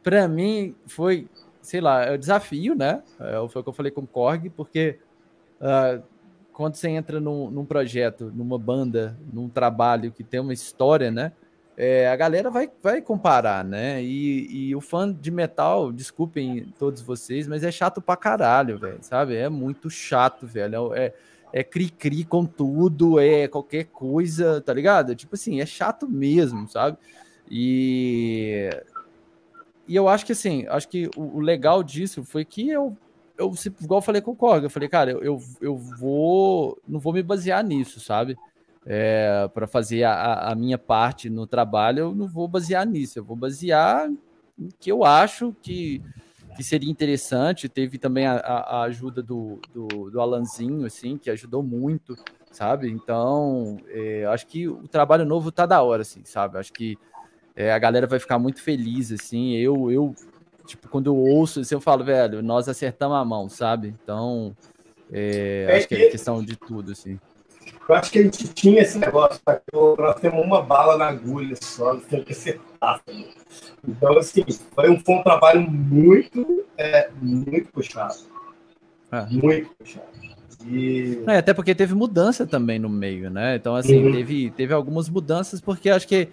S3: para mim foi, sei lá, é o desafio, né? É, foi o que eu falei com o Korg, porque uh, quando você entra num, num, projeto, numa banda, num trabalho que tem uma história, né? É, a galera vai, vai comparar, né? E, e, o fã de metal, desculpem todos vocês, mas é chato pra caralho, velho, sabe? É muito chato, velho. É, é cri-cri com tudo, é qualquer coisa, tá ligado? Tipo assim, é chato mesmo, sabe? E, e eu acho que assim, acho que o, o legal disso foi que eu, eu igual eu falei com o Korg, eu falei, cara, eu, eu vou, não vou me basear nisso, sabe? É, para fazer a, a minha parte no trabalho, eu não vou basear nisso, eu vou basear no que eu acho que, que seria interessante. Teve também a, a ajuda do, do, do, Alanzinho, assim, que ajudou muito, sabe? Então, é, acho que o trabalho novo tá da hora, assim, sabe? Acho que é, a galera vai ficar muito feliz, assim. Eu, eu, tipo, quando eu ouço, assim, eu falo, velho, nós acertamos a mão, sabe? Então, é, é acho que é questão de tudo, assim.
S4: Eu acho que a gente tinha esse negócio, tá? nós temos uma bala na agulha só, nós temos que acertar. Então, assim, foi um, foi um trabalho muito, é, muito puxado. É. Muito puxado.
S3: E... É, até porque teve mudança também no meio, né? Então, assim, uhum. teve, teve algumas mudanças, porque acho que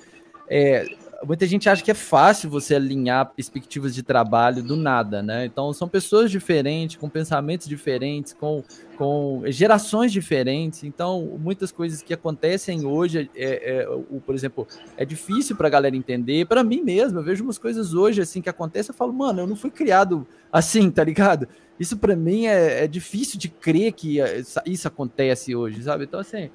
S3: é, muita gente acha que é fácil você alinhar perspectivas de trabalho do nada, né? Então são pessoas diferentes, com pensamentos diferentes, com, com gerações diferentes. Então muitas coisas que acontecem hoje, é, é o, por exemplo, é difícil para a galera entender. Para mim mesmo, eu vejo umas coisas hoje assim que acontecem, eu falo, mano, eu não fui criado assim, tá ligado? Isso para mim é, é difícil de crer que isso acontece hoje, sabe? Então assim,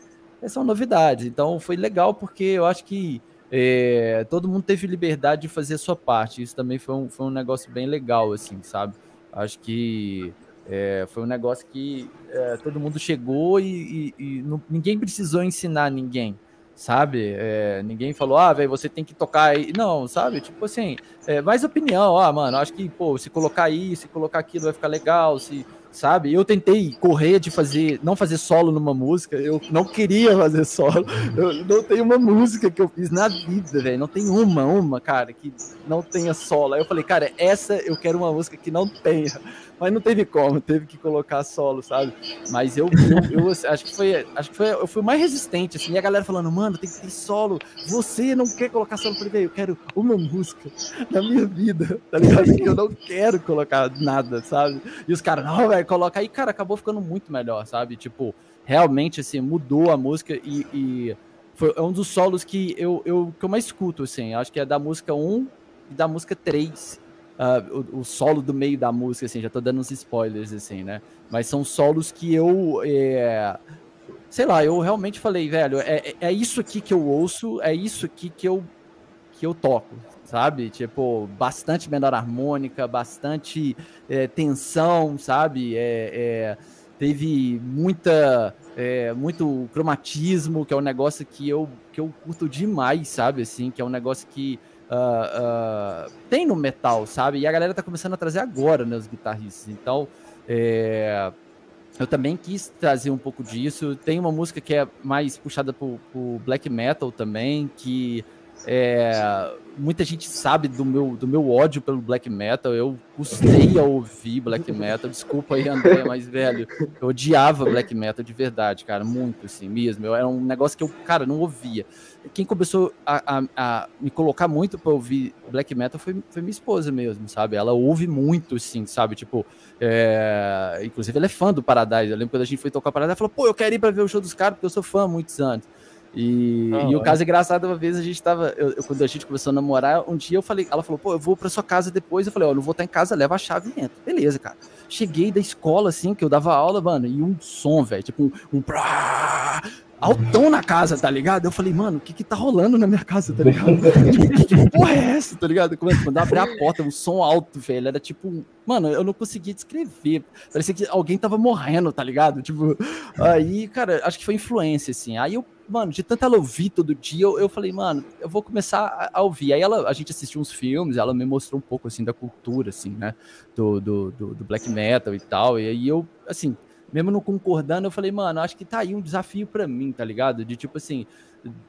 S3: são novidades. Então foi legal porque eu acho que é, todo mundo teve liberdade de fazer a sua parte. Isso também foi um, foi um negócio bem legal, assim, sabe? Acho que é, foi um negócio que é, todo mundo chegou e, e, e não, ninguém precisou ensinar ninguém, sabe? É, ninguém falou, ah, velho, você tem que tocar aí. Não, sabe? Tipo assim, é, mais opinião, ah, mano, acho que, pô, se colocar isso, se colocar aquilo vai ficar legal, se sabe? Eu tentei correr de fazer, não fazer solo numa música, eu não queria fazer solo. Eu não tenho uma música que eu fiz na vida, velho. Não tem uma, uma, cara, que não tenha solo. Aí eu falei, cara, essa eu quero uma música que não tenha. Mas não teve como, teve que colocar solo, sabe? Mas eu, eu, eu acho que foi, acho que foi, eu fui mais resistente, assim, e a galera falando, mano, tem que ter solo. Você não quer colocar solo? Eu falei, eu quero uma música na minha vida, tá ligado? Eu não quero colocar nada, sabe? E os caras, não, velho, coloca aí, cara, acabou ficando muito melhor, sabe? Tipo, realmente, assim, mudou a música e, e foi um dos solos que eu, eu, que eu mais escuto, assim, acho que é da música 1 e da música 3, uh, o, o, solo do meio da música, assim, já tô dando uns spoilers, assim, né? Mas são solos que eu, é, sei lá, eu realmente falei, velho, é, é isso aqui que eu ouço, é isso aqui que eu, que eu toco, sabe? Tipo, bastante menor harmônica, bastante é, tensão, sabe? É, é, teve muita, é, muito cromatismo, que é um negócio que eu, que eu curto demais, sabe? Assim, que é um negócio que uh, tem no metal, sabe? E a galera tá começando a trazer agora, né, os guitarristas. Então, é, eu também quis trazer um pouco disso. Tem uma música que é mais puxada pro, pro black metal também, que é, muita gente sabe do meu, do meu ódio pelo black metal. Eu custei a ouvir black metal. Desculpa aí, André, mas, velho, eu odiava black metal de verdade, cara, muito assim mesmo. Eu, era um negócio que eu, cara, não ouvia. Quem começou a, a, a me colocar muito para ouvir black metal foi, foi minha esposa mesmo, sabe? Ela ouve muito, assim, sabe? Tipo, é... inclusive ela é fã do Paradise. Eu lembro quando a gente foi tocar Paradise, ela falou, pô, eu quero ir para ver o show dos caras porque eu sou fã muitos anos. E, ah, e o caso é engraçado, uma vez a gente tava. Eu, eu, quando a gente começou a namorar, um dia eu falei, ela falou, pô, eu vou pra sua casa depois. Eu falei, ó, oh, não vou estar em casa, leva a chave e entra. Beleza, cara. Cheguei da escola, assim, que eu dava aula, mano, e um som, velho, tipo um. um altão na casa, tá ligado? Eu falei, mano, o que que tá rolando na minha casa, tá ligado? que, que porra é essa, tá ligado? Quando eu abri a porta, um som alto, velho, era tipo, mano, eu não conseguia descrever. Parecia que alguém tava morrendo, tá ligado? Tipo, aí, cara, acho que foi influência, assim. Aí eu, mano, de tanto ela ouvir todo dia, eu, eu falei, mano, eu vou começar a, a, ouvir. Aí ela, a gente assistiu uns filmes, ela me mostrou um pouco, assim, da cultura, assim, né? Do, do, do, do black metal e tal. E aí eu, assim, mesmo não concordando, eu falei, mano, acho que tá aí um desafio para mim, tá ligado? De tipo assim,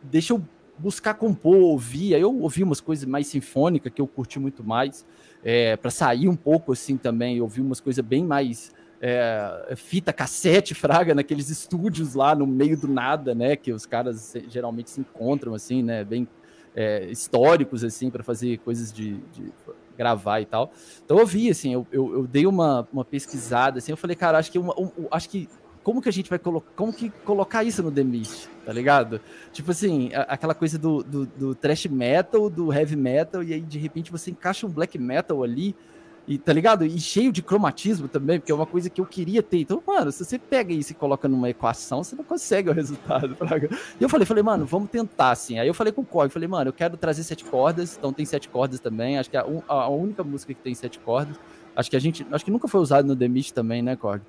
S3: deixa eu buscar compor, ouvir. Aí eu ouvi umas coisas mais sinfônicas que eu curti muito mais, é, para sair um pouco assim também. Eu ouvi umas coisas bem mais é, fita cassete, fraga, naqueles estúdios lá no meio do nada, né? Que os caras geralmente se encontram assim, né? Bem é, históricos assim para fazer coisas de, de gravar e tal. Então eu vi, assim, eu, eu, eu dei uma, uma pesquisada, assim, eu falei, cara, acho que uma, um, acho que como que a gente vai colocar, como que colocar isso no The Mist, tá ligado? Tipo assim, a, aquela coisa do, do, do thrash metal, do heavy metal, e aí de repente você encaixa um black metal ali, e tá ligado? E cheio de cromatismo também, porque é uma coisa que eu queria ter. Então, mano, se você pega isso e coloca numa equação, você não consegue o resultado. Praga. E eu falei, falei, mano, vamos tentar assim. Aí eu falei com o Corey, falei, mano, eu quero trazer sete cordas, então tem sete cordas também. Acho que é a, a única música que tem sete cordas. Acho que a gente. Acho que nunca foi usado no The Mist também, né, Corey?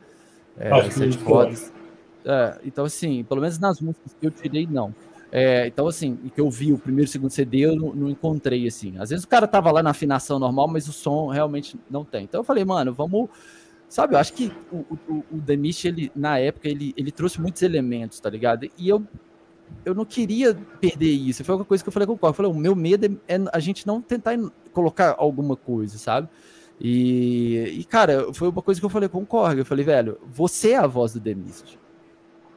S3: É, sete cordas. É, então, assim, pelo menos nas músicas que eu tirei, não. É, então, assim, que eu vi o primeiro e segundo CD, eu não, não, encontrei, assim. Às vezes o cara tava lá na afinação normal, mas o som realmente não tem. Então eu falei, mano, vamos. Sabe, eu acho que o, o, o The Mist, ele, na época, ele, ele trouxe muitos elementos, tá ligado? E eu, eu não queria perder isso. Foi uma coisa que eu falei com o. Eu falei, o meu medo é, é a gente não tentar colocar alguma coisa, sabe? E, e, cara, foi uma coisa que eu falei com o Korg. Eu falei, velho, você é a voz do The Mist.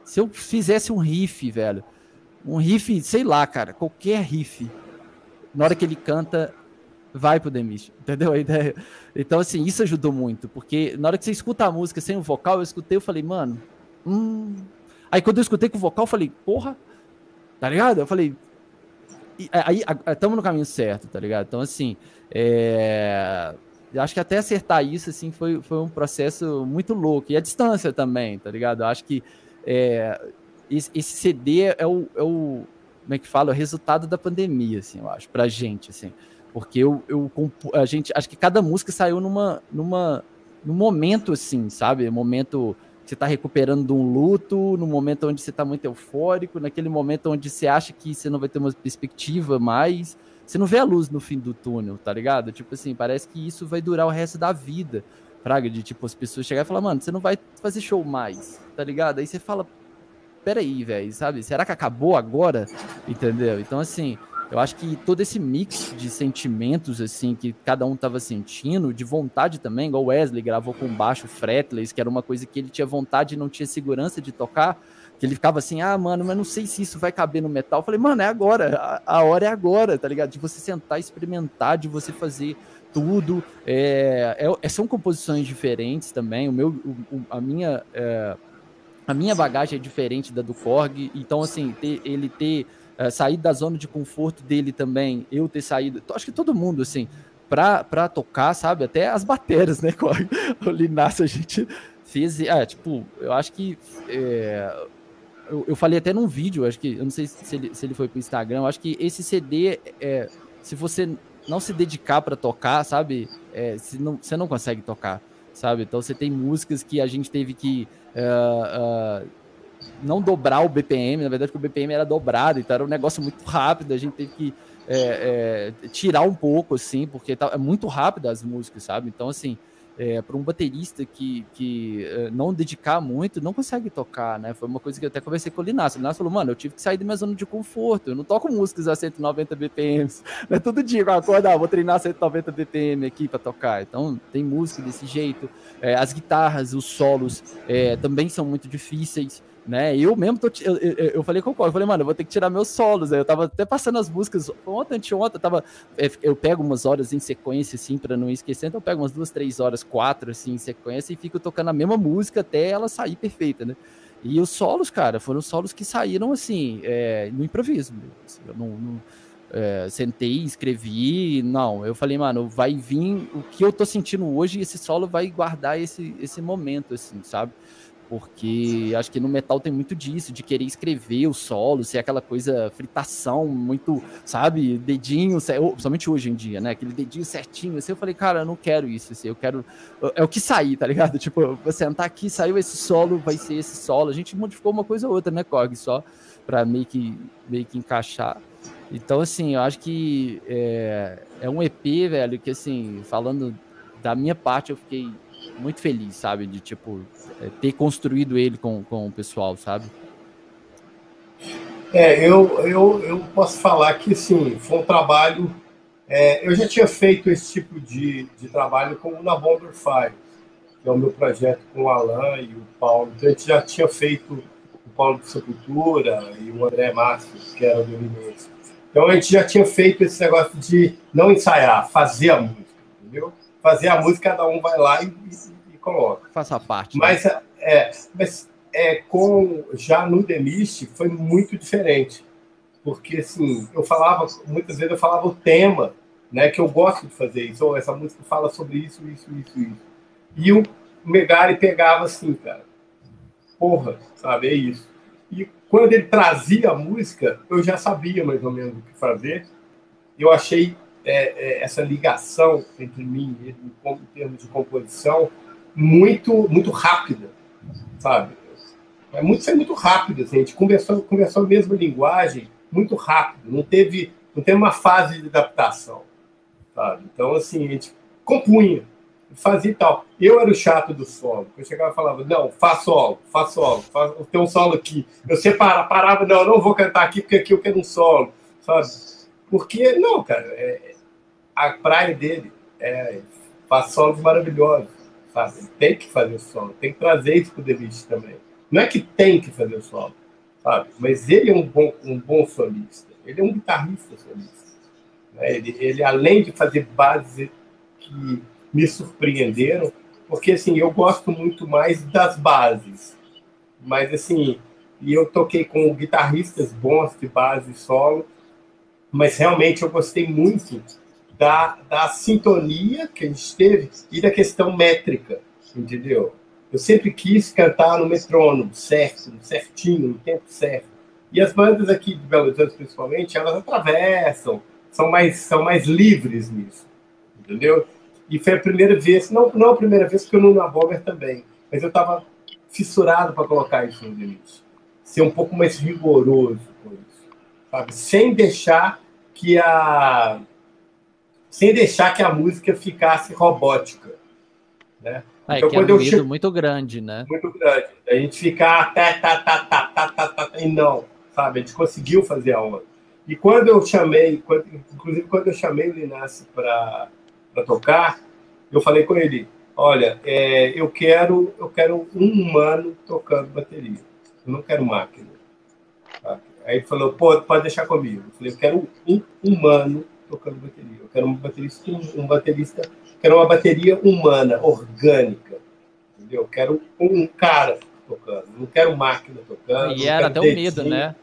S3: Se eu fizesse um riff, velho, um riff, sei lá, cara, qualquer riff. Na hora que ele canta, vai pro Demish, entendeu a ideia? Então, assim, isso ajudou muito, porque na hora que você escuta a música sem o vocal, eu escutei, eu falei, mano, hum... Aí quando eu escutei com o vocal, eu falei, porra, tá ligado? Eu falei, aí estamos no caminho certo, tá ligado? Então, assim, é... Eu acho que até acertar isso, assim, foi, foi um processo muito louco. E a distância também, tá ligado? Eu acho que é, esse, CD é o, é o, como é que fala, é o resultado da pandemia, assim, eu acho, pra gente, assim, porque eu, eu a gente, acho que cada música saiu numa, numa, num momento, assim, sabe, momento você tá recuperando de um luto, no momento onde você tá muito eufórico, naquele momento onde você acha que você não vai ter uma perspectiva mais, você não vê a luz no fim do túnel, tá ligado? Tipo assim, parece que isso vai durar o resto da vida. Fraga, de tipo, as pessoas chegarem e falar, mano, você não vai fazer show mais, tá ligado? Aí você fala, peraí, velho, sabe? Será que acabou agora? Entendeu? Então, assim, eu acho que todo esse mix de sentimentos, assim, que cada um tava sentindo, de vontade também, igual Wesley gravou com baixo fretless, que era uma coisa que ele tinha vontade e não tinha segurança de tocar, que ele ficava assim, ah, mano, mas não sei se isso vai caber no metal. Eu falei, mano, é agora, a, hora é agora, tá ligado? De você sentar, experimentar, de você fazer tudo. É, é, são composições diferentes também. O meu, o, a minha, é, a minha bagagem é diferente da do Korg. Então, assim, ter, ele ter é, saído da zona de conforto dele também, eu ter saído, acho que todo mundo, assim, pra, pra tocar, sabe? Até as bateras, né, Korg? O Linácio, a gente fez. Ah, tipo, eu acho que. É, eu, eu, falei até num vídeo, acho que, eu não sei se ele, se ele foi pro Instagram, acho que esse CD, é, se você não se dedicar para tocar, sabe? É, não, você não consegue tocar, sabe? Então você tem músicas que a gente teve que uh, uh, não dobrar o BPM, na verdade, que o BPM era dobrado, então era um negócio muito rápido, a gente teve que é, é, tirar um pouco, assim, porque tá, é muito rápido as músicas, sabe? Então, assim, é, para um baterista que, que uh, não dedicar muito, não consegue tocar, né? Foi uma coisa que eu até conversei com o Linácio. O Linácio falou, mano, eu tive que sair da minha zona de conforto. Eu não toco músicas a 190 BPM. Não é todo dia que eu acordo, vou treinar 190 BPM aqui para tocar. Então, tem música desse jeito. É, as guitarras, os solos é, também são muito difíceis né? Eu mesmo, tô, eu, eu, eu, falei com o eu falei, mano, eu vou ter que tirar meus solos. Eu tava até passando as músicas ontem, anteontem, eu tava, é, eu pego umas horas em sequência, assim, para não esquecer, então eu pego umas duas, três horas, quatro, assim, em sequência e fico tocando a mesma música até ela sair perfeita, né? E os solos, cara, foram solos que saíram, assim, é, no improviso. Assim, eu não, não é, sentei, escrevi, não, eu falei, mano, vai vir o que eu tô sentindo hoje, esse solo vai guardar esse, esse momento, assim, sabe? Porque acho que no metal tem muito disso, de querer escrever o solo, ser aquela coisa fritação, muito, sabe, dedinho, somente hoje em dia, né? Aquele dedinho certinho, assim, eu falei, cara, eu não quero isso, assim, eu quero. É o que sair, tá ligado? Tipo, eu vou sentar aqui, saiu esse solo, vai ser esse solo. A gente modificou uma coisa ou outra, né, Korg, só para meio que, meio que encaixar. Então, assim, eu acho que é, é um EP, velho, que, assim, falando da minha parte, eu fiquei muito feliz, sabe? De, tipo, é, ter construído ele com, com o pessoal, sabe?
S4: É, eu, eu, eu posso falar que, sim, foi um trabalho... É, eu já tinha feito esse tipo de, de trabalho com na Bomber Fire, que é o meu projeto com o Alan e o Paulo. Então, a gente já tinha feito o Paulo de Sepultura e o André Márcio, que era do Limense. Então, a gente já tinha feito esse negócio de não ensaiar, fazer a música, entendeu? Fazer a música, cada um vai lá e, e, e coloca.
S3: Faça parte.
S4: Mas, né? é, mas é, com, já no Demist foi muito diferente. Porque, assim, eu falava, muitas vezes eu falava o tema, né, que eu gosto de fazer isso. Ou essa música fala sobre isso, isso, isso, isso. E o Megari pegava assim, cara, porra, sabe, é isso. E quando ele trazia a música, eu já sabia mais ou menos o que fazer. Eu achei é, é, essa ligação entre mim e ele, em termos de composição muito muito rápida, sabe? É muito, foi muito rápido, assim, a gente conversou, conversou a mesma linguagem muito rápido, não teve, não teve uma fase de adaptação, sabe? Então, assim, a gente compunha, fazia e tal. Eu era o chato do solo. Eu chegava e falava, não, faz solo, faz solo, faz, tem um solo aqui. Eu separava, parava, não, eu não vou cantar aqui porque aqui eu quero um solo, sabe? Porque, não, cara, é, a praia dele é, faz solos maravilhosos, sabe? tem que fazer solo, tem que trazer isso para o David também. Não é que tem que fazer solo, sabe? Mas ele é um bom, um bom solista, ele é um guitarrista solista. Né? Ele, ele, além de fazer bases que me surpreenderam, porque assim, eu gosto muito mais das bases, mas assim, e eu toquei com guitarristas bons de base solo, mas realmente eu gostei muito da, da sintonia que a gente teve e da questão métrica, entendeu? Eu sempre quis cantar no metrônomo, certo, certinho, no tempo certo. E as bandas aqui de Belo Horizonte, principalmente, elas atravessam, são mais, são mais livres nisso, entendeu? E foi a primeira vez, não, não a primeira vez, porque eu não na Bomber também, mas eu estava fissurado para colocar isso no limite. Ser um pouco mais rigoroso com isso, sabe? Sem deixar que a, sem deixar que a música ficasse robótica.
S3: Né? Ah, então, é quando é um eu chego, muito grande, né?
S4: Muito grande. A gente ficar até tá, tá, tá, tá, tá, tá, tá, e não, sabe? A gente conseguiu fazer a onda. E quando eu chamei, quando, inclusive quando eu chamei o Linassi para tocar, eu falei com ele, olha, é, eu quero eu quero um humano tocando bateria. Eu não quero máquina. Tá? Aí ele falou, pô, pode deixar comigo. Eu falei, eu quero um humano tocando bateria. Eu quero um baterista, um baterista, quero uma bateria humana, orgânica. Entendeu? Eu quero um cara tocando, não quero máquina tocando.
S3: E era até o medo, né?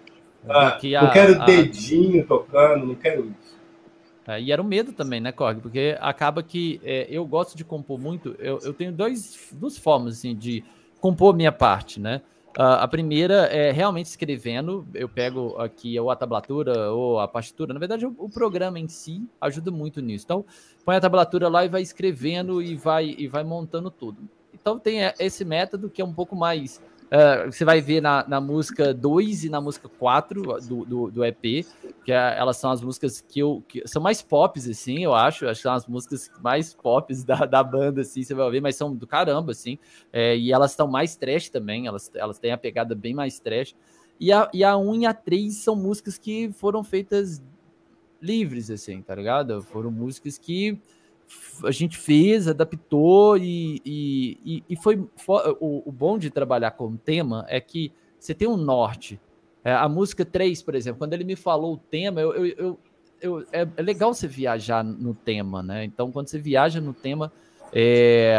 S4: Ah, a, não quero a... dedinho tocando, não quero isso.
S3: É, e era o medo também, né, Corg? Porque acaba que é, eu gosto de compor muito. Eu, eu tenho dois, duas formas assim, de compor minha parte, né? Uh, a primeira é realmente escrevendo. Eu pego aqui ou a tablatura ou a partitura. Na verdade, o, o, programa em si ajuda muito nisso. Então, põe a tablatura lá e vai escrevendo e vai, e vai montando tudo. Então, tem esse método que é um pouco mais Uh, você vai ver na, na música 2 e na música 4 do, do, do, EP, que é, elas são as músicas que, eu, que são mais pops, assim, eu acho. Acho que são as músicas mais pops da, da banda, assim, você vai ouvir, mas são do caramba, assim. É, e elas estão mais trash também, elas, elas têm a pegada bem mais trash. E a, e a 1 e a 3 são músicas que foram feitas livres, assim, tá ligado? Foram músicas que a gente fez, adaptou e, e, e foi o, o bom de trabalhar com tema é que você tem um norte. É, a música 3, por exemplo, quando ele me falou o tema, eu, eu, eu, eu é, é, legal você viajar no tema, né? Então, quando você viaja no tema, é,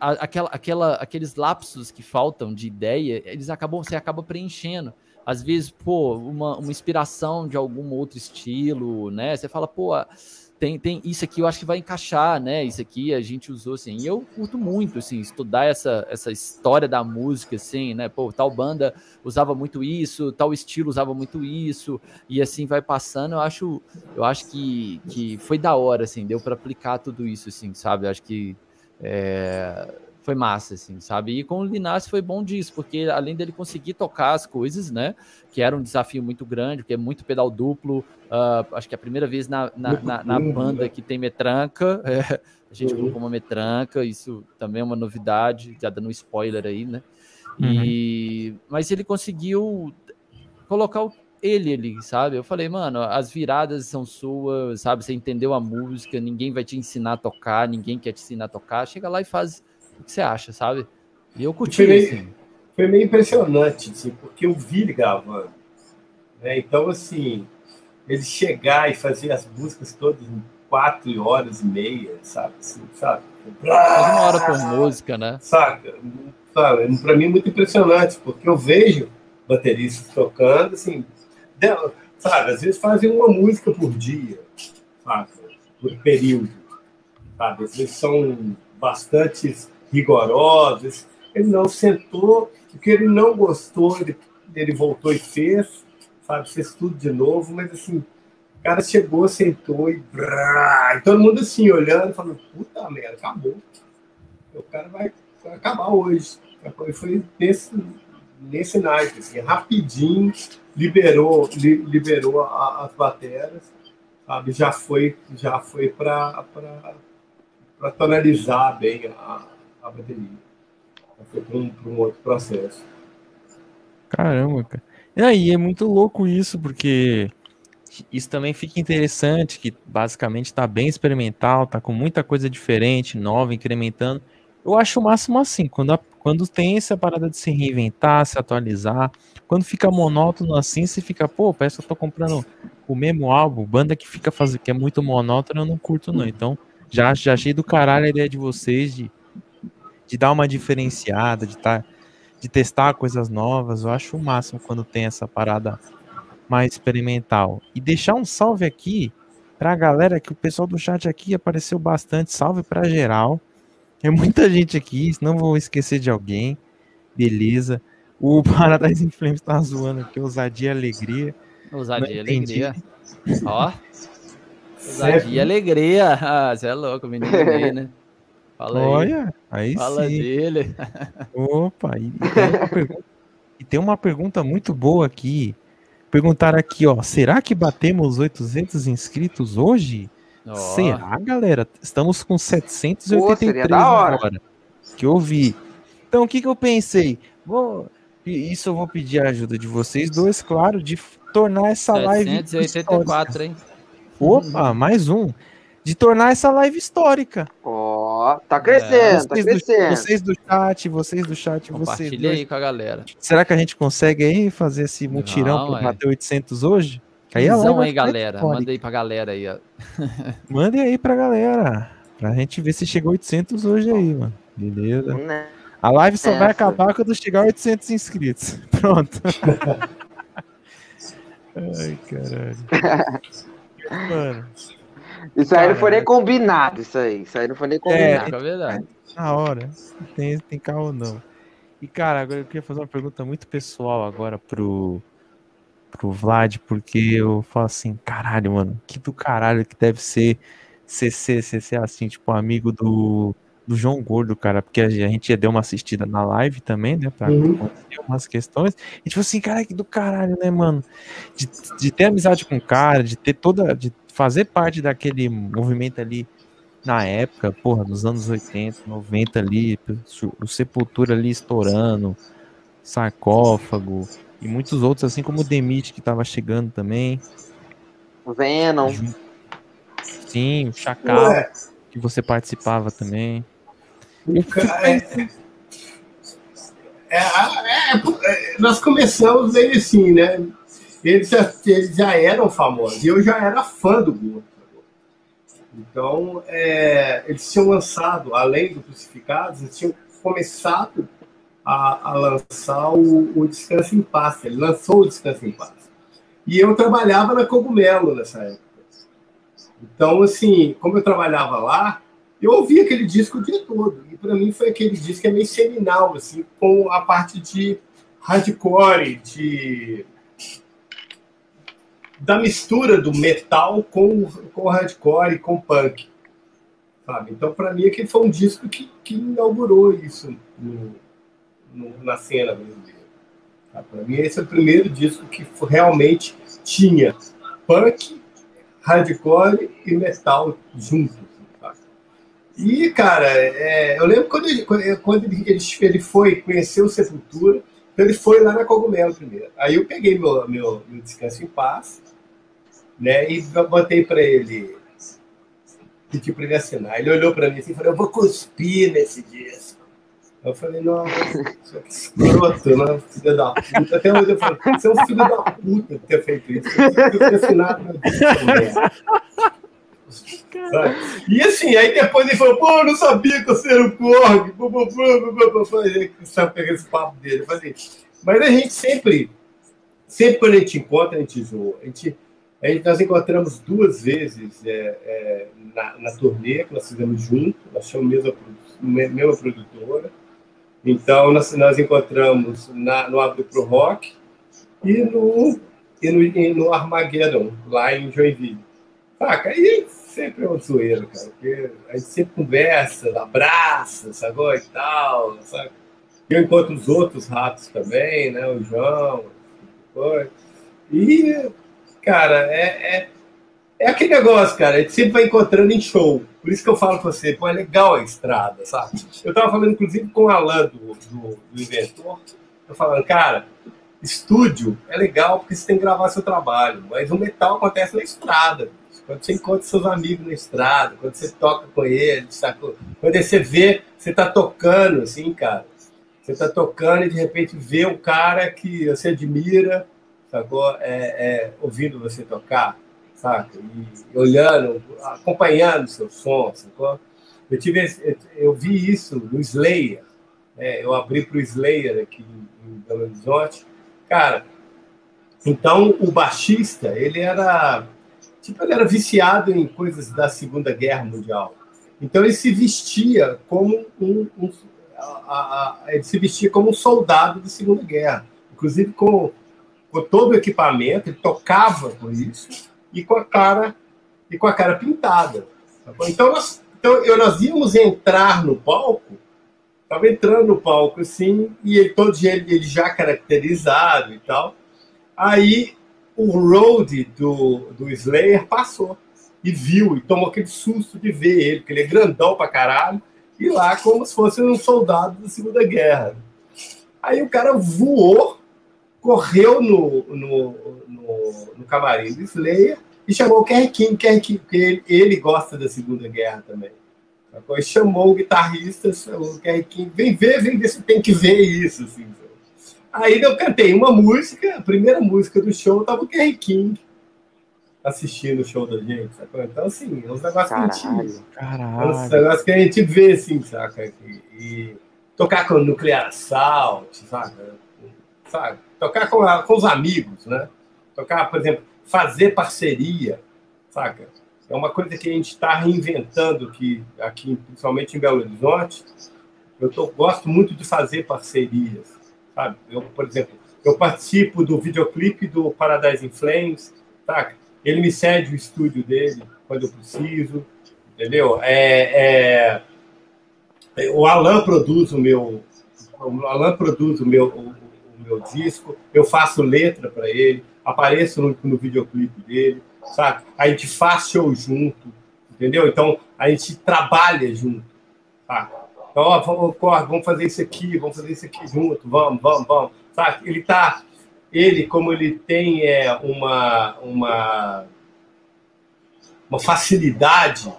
S3: a, aquela, aquela, aqueles lapsos que faltam de ideia, eles acabam, você acaba preenchendo. Às vezes, pô, uma, uma inspiração de algum outro estilo, né? Você fala, pô, tem, tem isso aqui eu acho que vai encaixar, né? Isso aqui a gente usou assim. E eu curto muito assim estudar essa, essa história da música assim, né? Pô, tal banda usava muito isso, tal estilo usava muito isso e assim vai passando. Eu acho eu acho que, que foi da hora assim, deu para aplicar tudo isso assim, sabe? Eu acho que é, foi massa, assim, sabe? E com o Linassi foi bom disso, porque além dele conseguir tocar as coisas, né? Que era um desafio muito grande, porque é muito pedal duplo. Uh, acho que é a primeira vez na, na, na, na banda né? que tem metranca. É, a gente uhum. colocou uma metranca, isso também é uma novidade, já dando um spoiler aí, né? Uhum. E, mas ele conseguiu colocar o ele ali, sabe? Eu falei, mano, as viradas são suas, sabe? Você entendeu a música, ninguém vai te ensinar a tocar, ninguém quer te ensinar a tocar. Chega lá e faz o que você acha, sabe? E eu curti, foi meio, assim.
S4: Foi meio impressionante, assim, porque eu vi ele gravando. Né? Então, assim, ele chegar e fazer as músicas todas em quatro horas e meia, sabe? Assim, sabe?
S3: Faz uma hora por música, né?
S4: Saca? Sabe? Pra mim é muito impressionante, porque eu vejo bateristas tocando, assim, sabe? Às vezes fazem uma música por dia, sabe? Por período, sabe? Às vezes são bastantes rigorosas. Ele não sentou, o que ele não gostou, ele, ele voltou e fez, sabe, fez tudo de novo, mas assim, o cara chegou, sentou e, brrr, e todo mundo assim, olhando, falando, puta merda, acabou. O cara vai, vai acabar hoje. E foi nesse, nesse night, assim, rapidinho, liberou, li, liberou a, as bateras, sabe, já foi, já foi para tonalizar bem a, a bateria. Foi para um, um, outro processo.
S1: Caramba, cara. E aí, é muito louco isso, porque isso também fica interessante, que basicamente está bem experimental, está com muita coisa diferente, nova, incrementando. Eu acho o máximo assim, quando, a, quando tem essa parada de se reinventar, se atualizar, quando fica monótono assim, você fica, pô, parece que eu tô comprando o mesmo álbum, banda que fica fazendo, que é muito monótono, eu não curto não. Então, já, já achei do caralho a ideia de vocês de, de dar uma diferenciada, de, tá, de testar coisas novas. Eu acho o máximo quando tem essa parada mais experimental. E deixar um salve aqui pra galera que o pessoal do chat aqui apareceu bastante. Salve pra geral. É muita gente aqui, não vou esquecer de alguém. Beleza. O Paradise Flames tá zoando aqui, ousadia e alegria.
S3: Ousadia e alegria. Ó. Ousadia e alegria. Ah, você é louco, menino gay, né?
S1: Fala Olha, aí,
S3: Fala sim. dele.
S1: Opa, e tem, pergunta, e tem, uma pergunta muito boa aqui. Perguntaram aqui, ó, será que batemos 800 inscritos hoje? Oh. Será, galera? Estamos com 783 Pô, agora. Que eu vi. Então, o que, que eu pensei? Vou, isso eu vou pedir a ajuda de vocês dois, claro, de tornar essa 784, live. hein? Opa, mais um. De tornar essa live histórica.
S2: Ó, oh, tá crescendo, é, tá crescendo.
S1: Do, vocês do chat, vocês do chat, vocês.
S3: Compartilha aí com a galera.
S1: Será que a gente consegue aí fazer esse mutirão para é. bater 800 hoje?
S3: Aí, Visão aí, galera. Manda aí pra galera aí. Ó.
S1: Mande aí pra galera. Pra gente ver se chegou 800 hoje aí, mano. Beleza. Né? A live só Essa. vai acabar quando chegar 800 inscritos. Pronto. Ai, caralho.
S2: Mano. Isso aí não foi nem combinado, isso aí. Isso aí não foi nem é, combinado.
S1: É, é verdade. Na hora. Tem, tem carro não. E, cara, agora eu queria fazer uma pergunta muito pessoal agora pro, pro Vlad, porque eu falo assim, caralho, mano, que do caralho que deve ser CC, CC assim, tipo, amigo do do João Gordo, cara, porque a gente já deu uma assistida na live também, né, pra uhum. umas questões, e tipo assim, cara, que do caralho, né, mano, de, de ter amizade com o cara, de ter toda, de fazer parte daquele movimento ali na época, porra, dos anos 80, 90 ali, o Sepultura ali estourando, Sarcófago, e muitos outros, assim como o Demite que tava chegando também.
S2: Venom.
S1: Sim, o Chacal, Ué. que você participava também.
S4: É, é, é, é, nós começamos ele assim, né? Eles já, eles já eram famosos e eu já era fã do Gordo. Então, é, eles tinham lançado, além do Crucificados, eles tinham começado a, a lançar o, o, Descanso em Paz. Ele lançou o Descanso em Paz. E eu trabalhava na Cogumelo nessa época. Então, assim, como eu trabalhava lá, eu ouvi aquele disco o dia todo. E para mim foi aquele disco que é meio seminal, assim, com a parte de hardcore, de da mistura do metal com, com hardcore e com punk. Sabe? Então, para mim, aquele foi um disco que, que inaugurou isso no, no, na cena brasileira. Tá? Para mim, esse é o primeiro disco que realmente tinha punk, hardcore e metal juntos. E, cara, é, eu lembro quando, ele, quando ele, ele, ele foi conhecer o Sepultura, então ele foi lá na Cogumelo primeiro. Aí eu peguei meu, meu, meu descanso em paz, né, e botei para ele, pedi para ele assinar. Ele olhou para mim assim e falou: Eu vou cuspir nesse disco. Eu falei: Não, você é escroto, né, filho da puta. Até hoje eu falei: Você é um filho da puta ter feito isso. Eu tinha assinado meu disco também. E assim, aí depois ele falou, pô, eu não sabia que você era o Korg. Sabe, esse papo dele. Falei, mas a gente sempre, sempre quando a gente encontra, a gente zoa. A gente, gente, nós encontramos duas vezes é, é, na, na turnê que nós fizemos junto, nós chamamos mesma, mesma produtora. Então, nós, nós encontramos na, no Abre Pro Rock e no, e no, e no Armageddon, lá em Joinville. Saca? E sempre é uma zoeira, cara, porque a gente sempre conversa, abraça, sacou? E tal, sabe? Eu encontro os outros ratos também, né? O João, foi. E, cara, é, é, é, aquele negócio, cara, a gente sempre vai encontrando em show. Por isso que eu falo com você, pô, é legal a estrada, sabe? Eu tava falando, inclusive, com o Alan do, do, do inventor, eu falando, cara, estúdio é legal porque você tem que gravar seu trabalho, mas o metal acontece na estrada. Quando você encontra seus amigos na estrada, quando você toca com eles, sacou? quando você vê, você tá tocando, assim, cara. Você tá tocando e de repente vê um cara que você admira, sacou? É, é, ouvindo você tocar, saca? E olhando, acompanhando seu som, sacou? Eu, tive, eu vi isso no Slayer. Né? Eu abri para o Slayer aqui em Belo Horizonte. Cara, então o baixista, ele era tipo, ele era viciado em coisas da Segunda Guerra Mundial. Então ele se vestia como um, um a, a, ele se vestia como um soldado da Segunda Guerra, inclusive com, com todo o equipamento, ele tocava com isso e com a cara e com a cara pintada. Tá então nós, então eu, nós íamos entrar no palco, estava entrando no palco assim e ele, todo ele, ele já caracterizado e tal. Aí o road do, do Slayer passou. e viu, e tomou aquele susto de ver ele, porque ele é grandão pra caralho, e lá como se fosse um soldado da Segunda Guerra. Aí o cara voou, correu no, no, no, no camarim do Slayer e chamou o Kerry King, Kerry King porque ele, ele, gosta da Segunda Guerra também. Depois chamou o guitarrista, o Kerry King, vem ver, vem ver se tem que ver isso. Assim. Aí eu cantei uma música, a primeira música do show tava o Kerry King assistindo o show da gente, sacou? Então, assim, é uns negócios
S2: Caralho.
S4: que a gente.
S1: Caralho.
S4: Uns negócios que a gente vê, assim, saca? E, e tocar com o Nuclear Assault, saca? sabe? Tocar com, a, com os amigos, né? Tocar, por exemplo, fazer parceria, saca? É uma coisa que a gente está reinventando aqui, aqui, principalmente em Belo Horizonte. Eu tô, gosto muito de fazer parcerias, sabe? Eu, por exemplo, eu participo do videoclipe do Paradise in Flames, saca? Ele me cede o estúdio dele quando eu preciso, entendeu? É, é, o Alan produz o meu, o Alan produz o meu, meu disco. Eu faço letra para ele, apareço no, no videoclipe dele, sabe? A gente faz show junto, entendeu? Então a gente trabalha junto, tá? Então, ó, vamos, vamos fazer isso aqui, vamos fazer isso aqui junto, vamos, vamos, vamos, sabe? Ele tá ele, como ele tem é, uma, uma, uma facilidade,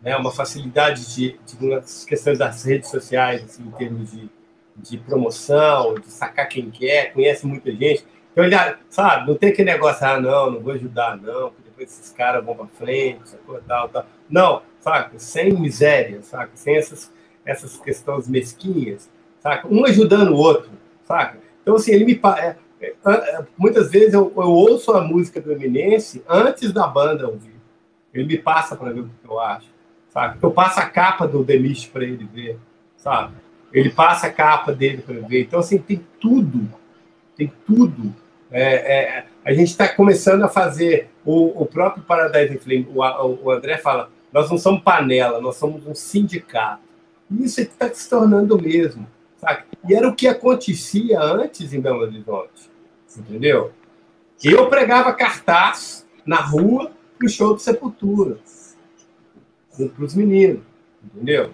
S4: né, uma facilidade de, de questões das redes sociais, assim, em termos de, de promoção, de sacar quem quer, conhece muita gente. Então, ele, sabe, não tem aquele negócio, ah, não, não vou ajudar, não, porque depois esses caras vão para frente, sacou, tal, tal. Não, saca, sem miséria, saca, sem essas, essas questões mesquinhas, saca, um ajudando o outro, saca. Então, assim, ele me, é, muitas vezes eu, eu, ouço a música do Eminence antes da banda ouvir. Ele me passa para ver o que eu acho, sabe? Eu passo a capa do Demist para ele ver, sabe? Ele passa a capa dele para ver. Então, assim, tem tudo, tem tudo. É, é, a gente está começando a fazer o, o próprio Paradise Flame. O, o, André fala: nós não somos panela, nós somos um sindicato. E isso está se tornando mesmo. Sabe? E era o que acontecia antes em Belo Horizonte entendeu? Eu pregava cartaz na rua pro show de Sepultura, para os meninos, entendeu?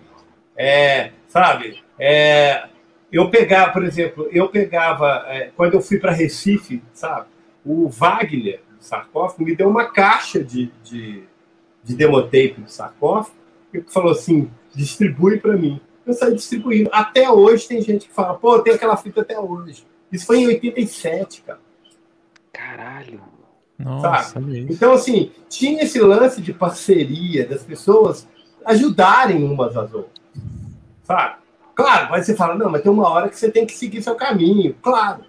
S4: É, sabe? É, eu pegava, por exemplo, eu pegava, é, quando eu fui para Recife, sabe? O Wagner, do sarcófago, me deu uma caixa de, de, de demotape do sarcófago e falou assim: distribui para mim. Eu saí distribuindo. Até hoje tem gente que fala, pô, tem aquela fita até hoje. Isso foi em 87, cara.
S2: Caralho.
S1: Nossa,
S4: então, assim, tinha esse lance de parceria, das pessoas ajudarem umas às outras. Sabe? Claro, mas você fala, não, mas tem uma hora que você tem que seguir seu caminho. Claro.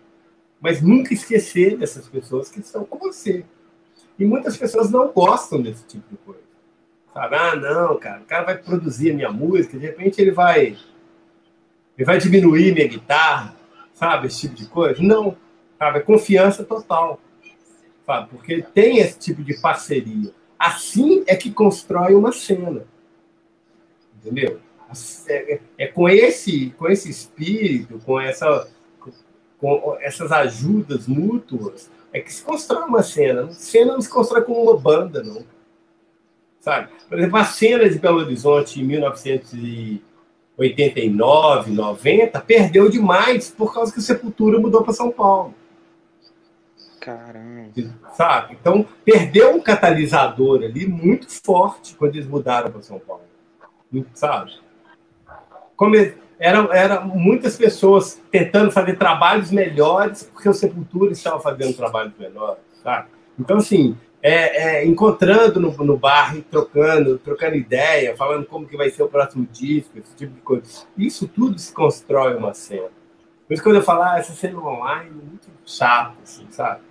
S4: Mas nunca esquecer dessas pessoas que estão com você. E muitas pessoas não gostam desse tipo de coisa. Sabe? Ah, não, cara, o cara vai produzir a minha música, de repente ele vai. Ele vai diminuir minha guitarra sabe? Esse tipo de coisa. Não, sabe? É confiança total, sabe? Porque tem esse tipo de parceria. Assim é que constrói uma cena, entendeu? É, é com esse, com esse espírito, com essa, com essas ajudas mútuas, é que se constrói uma cena. Cena não se constrói como uma banda, não. Sabe? Por exemplo, a cena de Belo Horizonte em 1900 e 89, 90, perdeu demais por causa que o Sepultura mudou para São Paulo.
S2: Caramba.
S4: Sabe? Então, perdeu um catalisador ali muito forte quando eles mudaram para São Paulo. Sabe? Como eram, eram muitas pessoas tentando fazer trabalhos melhores porque o Sepultura estava fazendo trabalhos melhores. Sabe? Então, assim, é, é, encontrando no, no bar, trocando, trocando ideia, falando como que vai ser o próximo disco, esse tipo de coisa. Isso tudo se constrói uma cena. Por isso, quando eu falar, ah, essa cena online é muito chato, assim, sabe?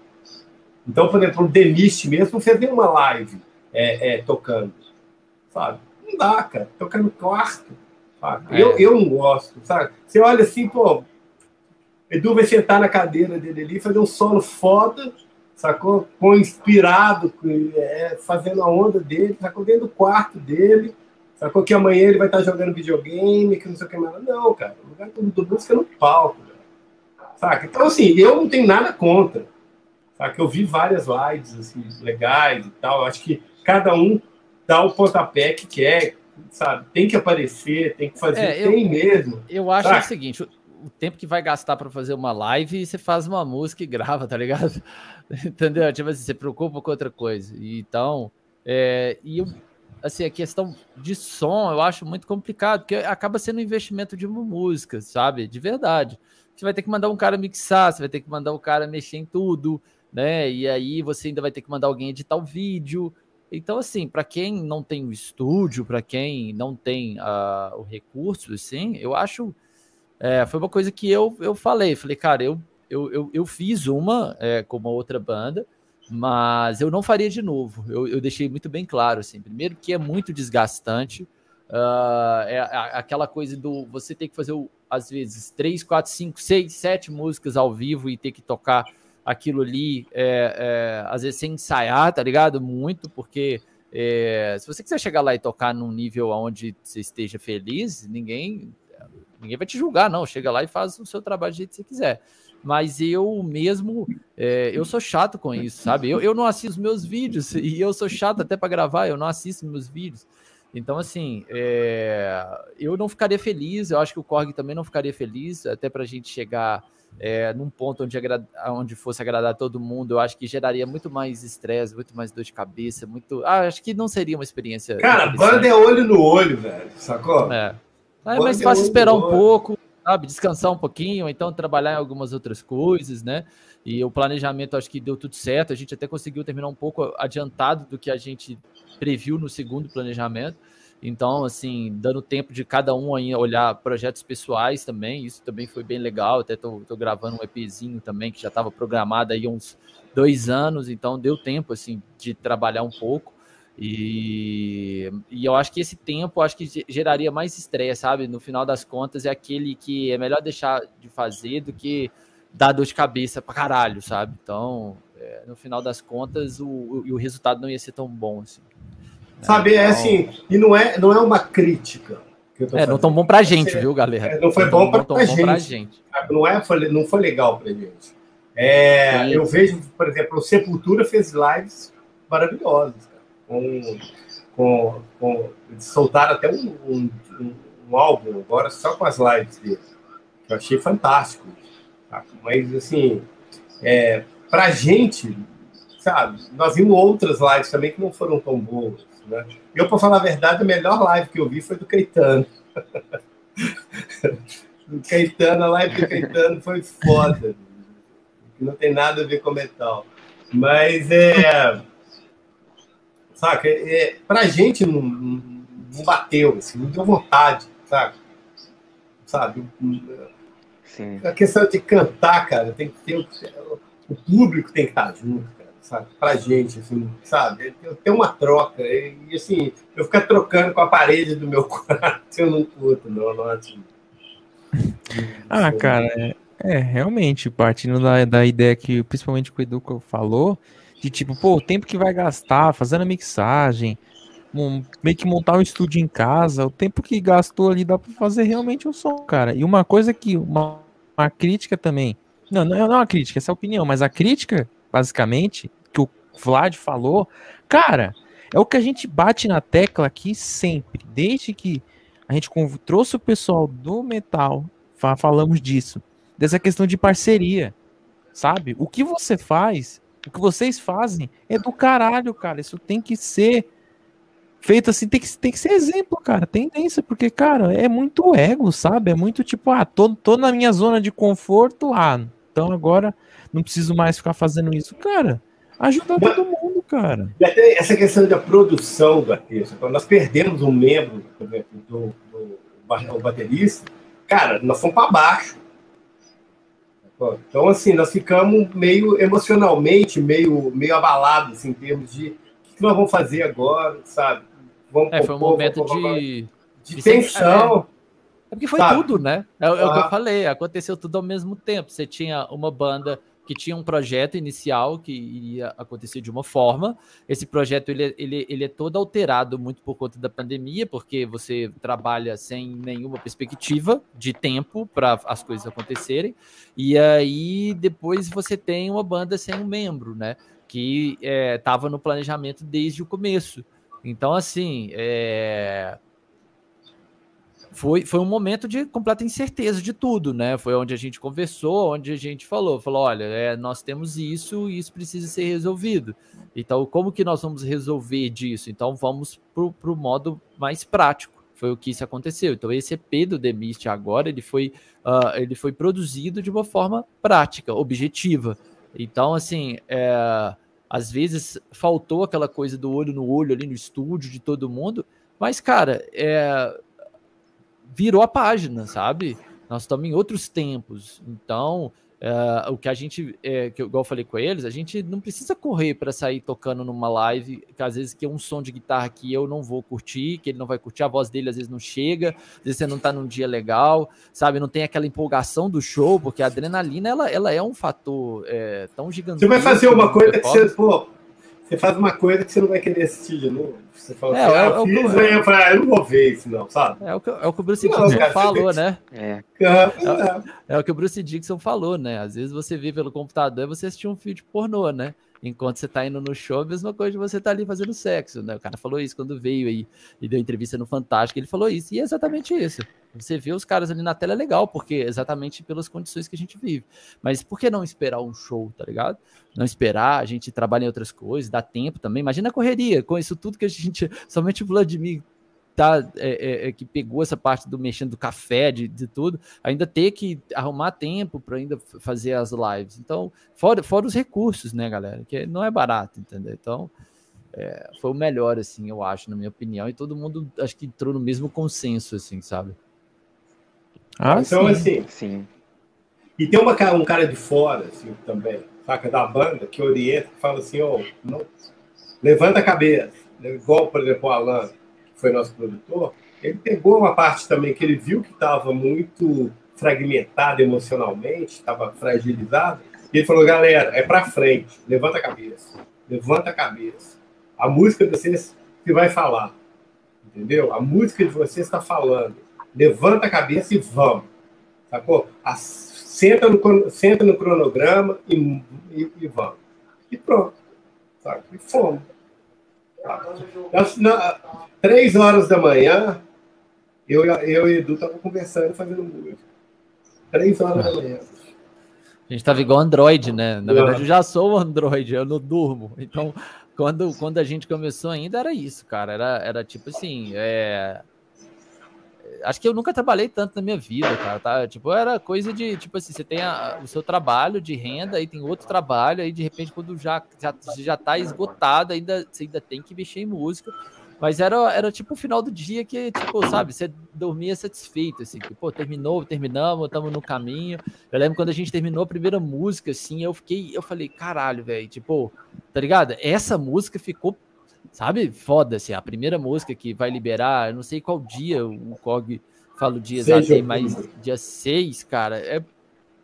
S4: Então, por exemplo, o Demist mesmo não fez nenhuma live é, é, tocando, sabe? Não dá, cara. Toca no quarto? É. Eu, eu não gosto, sabe? Você olha assim, pô, Edu vai sentar na cadeira dele ali, fazer um solo foda, sacou? Com inspirado, é, fazendo a onda dele, sacou? Dentro do quarto dele, sacou? Que amanhã ele vai estar jogando videogame, que não sei o que mais. Não, cara, o lugar do música é no palco, cara. saca? Então, assim, eu não tenho nada contra, saca? Eu vi várias lives, assim, legais e tal, acho que cada um dar o pontapé que quer, sabe? Tem que aparecer, tem que fazer, é, eu, tem mesmo.
S3: Eu acho o seguinte, o tempo que vai gastar para fazer uma live, você faz uma música e grava, tá ligado? Entendeu? Tipo assim, você preocupa com outra coisa. Então, é, e eu, assim, a questão de som eu acho muito complicado, porque acaba sendo um investimento de uma música, sabe? De verdade. Você vai ter que mandar um cara mixar, você vai ter que mandar o um cara mexer em tudo, né? E aí você ainda vai ter que mandar alguém editar o vídeo. Então, assim, para quem não tem o estúdio, para quem não tem uh, o recurso, assim, eu acho. É, foi uma coisa que eu, eu falei. Falei, cara, eu, eu, eu, eu fiz uma é, com uma outra banda, mas eu não faria de novo. Eu, eu deixei muito bem claro, assim. Primeiro, que é muito desgastante. Uh, é, aquela coisa do você ter que fazer, às vezes, três, quatro, cinco, seis, sete músicas ao vivo e ter que tocar aquilo ali, é, é, às vezes sem ensaiar, tá ligado? Muito, porque é, se você quiser chegar lá e tocar num nível onde você esteja feliz, ninguém, ninguém vai te julgar, não. Chega lá e faz o seu trabalho do jeito que você quiser. Mas eu mesmo, é, eu sou chato com isso, sabe? Eu, eu não assisto meus vídeos e eu sou chato até para gravar, eu não assisto meus vídeos. Então, assim, é, eu não ficaria feliz, eu acho que o Korg também não ficaria feliz, até para a gente chegar é, num ponto onde, onde fosse agradar todo mundo, eu acho que geraria muito mais estresse, muito mais dor de cabeça, muito. Ah, acho que não seria uma experiência.
S4: Cara, banda é olho no olho, velho, sacou?
S3: É. É mais fácil esperar um pouco, sabe? Descansar um pouquinho, ou então trabalhar em algumas outras coisas, né? E o planejamento acho que deu tudo certo. A gente até conseguiu terminar um pouco adiantado do que a gente previu no segundo planejamento. Então, assim, dando tempo de cada um aí olhar projetos pessoais também, isso também foi bem legal. Até tô, tô gravando um EPzinho também que já estava programado aí uns dois anos, então deu tempo assim de trabalhar um pouco. E, e eu acho que esse tempo acho que geraria mais estresse, sabe? No final das contas, é aquele que é melhor deixar de fazer do que dar dor de cabeça pra caralho, sabe? Então, é, no final das contas, o, o, o resultado não ia ser tão bom assim.
S4: Sabe, é assim, e não é, não é uma crítica.
S3: é, não tão bom pra gente, viu, galera?
S4: É, não foi bom, pra, pra, gente. pra, gente. Não, é, foi, não foi legal pra gente. É, eu vejo, por exemplo, o Sepultura fez lives maravilhosas. Com, com, com, soltaram até um, um, um, álbum agora só com as lives dele. Que eu achei fantástico. Tá? Mas, assim, é, pra gente, sabe, nós vimos outras lives também que não foram tão boas. Né? Eu, para falar a verdade, a melhor live que eu vi foi do Caetano. do Caetano, a live do Caetano foi foda. Não tem nada a ver com metal. Mas é. Saca? É, pra gente não, não bateu, assim, não deu vontade, sabe? Sabe? Sim. A questão de cantar, cara, tem que ter. O público tem que estar junto sabe? Pra gente, assim, sabe? Eu tenho uma troca. E, assim, eu ficar trocando com a parede do meu quarto, eu não curto, não, não assim.
S1: Ah, cara, é, é, realmente, partindo da, da ideia que, principalmente o Edu falou, de tipo, pô, o tempo que vai gastar fazendo a mixagem, um, meio que montar um estúdio em casa, o tempo que gastou ali dá pra fazer realmente o um som, cara. E uma coisa que, uma, uma crítica também, não, não é uma crítica, essa é a opinião, mas a crítica, basicamente, que o Vlad falou, cara, é o que a gente bate na tecla aqui sempre, desde que a gente trouxe o pessoal do metal, falamos disso, dessa questão de parceria, sabe? O que você faz, o que vocês fazem é do caralho, cara. Isso tem que ser feito assim, tem que, tem que ser exemplo, cara. Tendência, porque, cara, é muito ego, sabe? É muito tipo, ah, tô, tô na minha zona de conforto, ah, então agora não preciso mais ficar fazendo isso. Cara, Ajuda todo mundo, cara.
S4: E até essa questão da produção do artista, quando nós perdemos um membro, por exemplo, do, do, do baterista, cara, nós fomos para baixo. Então, assim, nós ficamos meio emocionalmente, meio, meio abalados assim, em termos de o que nós vamos fazer agora, sabe?
S3: Vamos é, foi um momento de,
S4: de, de tensão.
S3: É, é porque foi sabe? tudo, né? É, é o que eu ah. falei, aconteceu tudo ao mesmo tempo. Você tinha uma banda que tinha um projeto inicial que iria acontecer de uma forma. Esse projeto ele, ele, ele é todo alterado muito por conta da pandemia, porque você trabalha sem nenhuma perspectiva de tempo para as coisas acontecerem. E aí depois você tem uma banda sem um membro, né? Que estava é, no planejamento desde o começo. Então, assim, é... foi, foi um momento de completa incerteza de tudo, né? Foi onde a gente conversou, onde a gente falou, falou, olha, é, nós temos isso e isso precisa ser resolvido. Então, como que nós vamos resolver disso? Então, vamos para o modo mais prático. Foi o que isso aconteceu. Então, esse EP do The Mist agora, ele foi, uh, ele foi produzido de uma forma prática, objetiva. Então, assim, é, às vezes faltou aquela coisa do olho no olho ali no estúdio de todo mundo, mas, cara, é, virou a página, sabe? Nós estamos em outros tempos. Então, Uh, o que a gente, é, que eu, igual eu falei com eles, a gente não precisa correr para sair tocando numa live, que às vezes que é um som de guitarra que eu não vou curtir, que ele não vai curtir, a voz dele às vezes não chega, às vezes você não tá num dia legal, sabe? Não tem aquela empolgação do show, porque a adrenalina ela, ela é um fator é, tão gigantesco.
S4: Você vai fazer uma coisa que você, pô, você faz uma coisa que você não vai querer assistir de novo. Você fala é, assim, é, ah, fiz, é, eu, falei, ah, eu não vou ver isso, não, sabe?
S3: É o que, é o, que o Bruce não, Dixon falou, né? É. É, é. o que o Bruce Dixon falou, né? Às vezes você vê pelo computador e você assistir um filme de pornô, né? enquanto você tá indo no show, a mesma coisa de você tá ali fazendo sexo, né? O cara falou isso quando veio aí e deu entrevista no Fantástico, ele falou isso, e é exatamente isso. Você vê os caras ali na tela é legal, porque é exatamente pelas condições que a gente vive. Mas por que não esperar um show, tá ligado? Não esperar, a gente trabalha em outras coisas, dá tempo também. Imagina a correria, com isso tudo que a gente. Somente o Vladimir tá, é, é, é, que pegou essa parte do mexendo do café, de, de tudo, ainda ter que arrumar tempo para ainda fazer as lives. Então, fora, fora os recursos, né, galera? Que não é barato, entendeu? Então, é, foi o melhor, assim, eu acho, na minha opinião. E todo mundo acho que entrou no mesmo consenso, assim, sabe?
S4: Ah, então, sim. assim. Sim. E tem uma, um cara de fora, assim, também, saca, da banda, que orienta, que fala assim, ó, oh, levanta a cabeça. Igual, por exemplo, o Alan foi nosso produtor, ele pegou uma parte também que ele viu que estava muito fragmentado emocionalmente, estava fragilizado, e ele falou: galera, é para frente, levanta a cabeça, levanta a cabeça. A música de vocês que vai falar, entendeu? A música de vocês está falando. Levanta a cabeça e vamos, sacou? A, senta, no, senta no cronograma e, e, e vamos. E pronto, sabe? E fomos. Na, três horas da manhã, eu, eu e Edu estavam conversando, fazendo música. Três horas da manhã.
S3: A gente tava igual Android, né? Na verdade, eu já sou Android, eu não durmo. Então, quando, quando a gente começou ainda, era isso, cara. Era, era tipo assim, é acho que eu nunca trabalhei tanto na minha vida, cara, tá? Tipo, era coisa de, tipo assim, você tem a, o seu trabalho de renda, aí tem outro trabalho, aí de repente quando já, já, já tá esgotado, ainda, você ainda tem que mexer em música. Mas era, era tipo o final do dia que, tipo, sabe, você dormia satisfeito, assim, que, pô, terminou, terminamos, estamos no caminho. Eu lembro quando a gente terminou a primeira música, assim, eu fiquei, eu falei, caralho, velho, tipo, tá ligado? Essa música ficou sabe? Foda-se. A primeira música que vai liberar, eu não sei qual dia o COG fala o dia exato aí, mas dia 6, cara, é.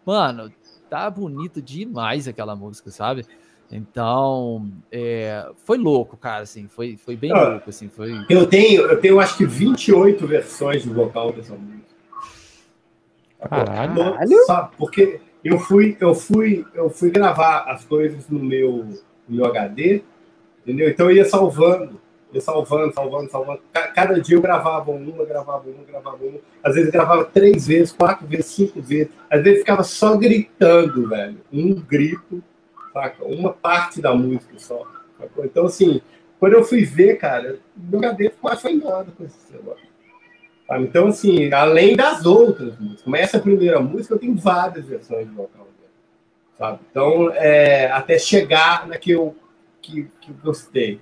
S3: Mano, tá bonito demais aquela música, sabe? Então, é, foi louco, cara, assim, foi, foi bem ah, louco, assim, foi...
S4: Eu tenho, eu tenho acho que 28 versões de vocal dessa música.
S1: Caralho!
S4: Sabe, porque eu fui, eu fui, eu fui gravar as coisas no meu, no meu HD, Entendeu? Então eu ia salvando, ia salvando, salvando, salvando. Cada dia eu gravava uma, gravava uma, gravava uma. Às vezes gravava três vezes, quatro vezes, cinco vezes. Às vezes ficava só gritando, velho. Um grito, saca? Uma parte da música só. Então, assim, quando eu fui ver, cara, meu cadeiro quase foi embora com esse negócio. Então, assim, além das outras músicas, mas essa primeira música eu tenho várias versões de vocal. Sabe? Então, é, até chegar na que eu que, que gostei.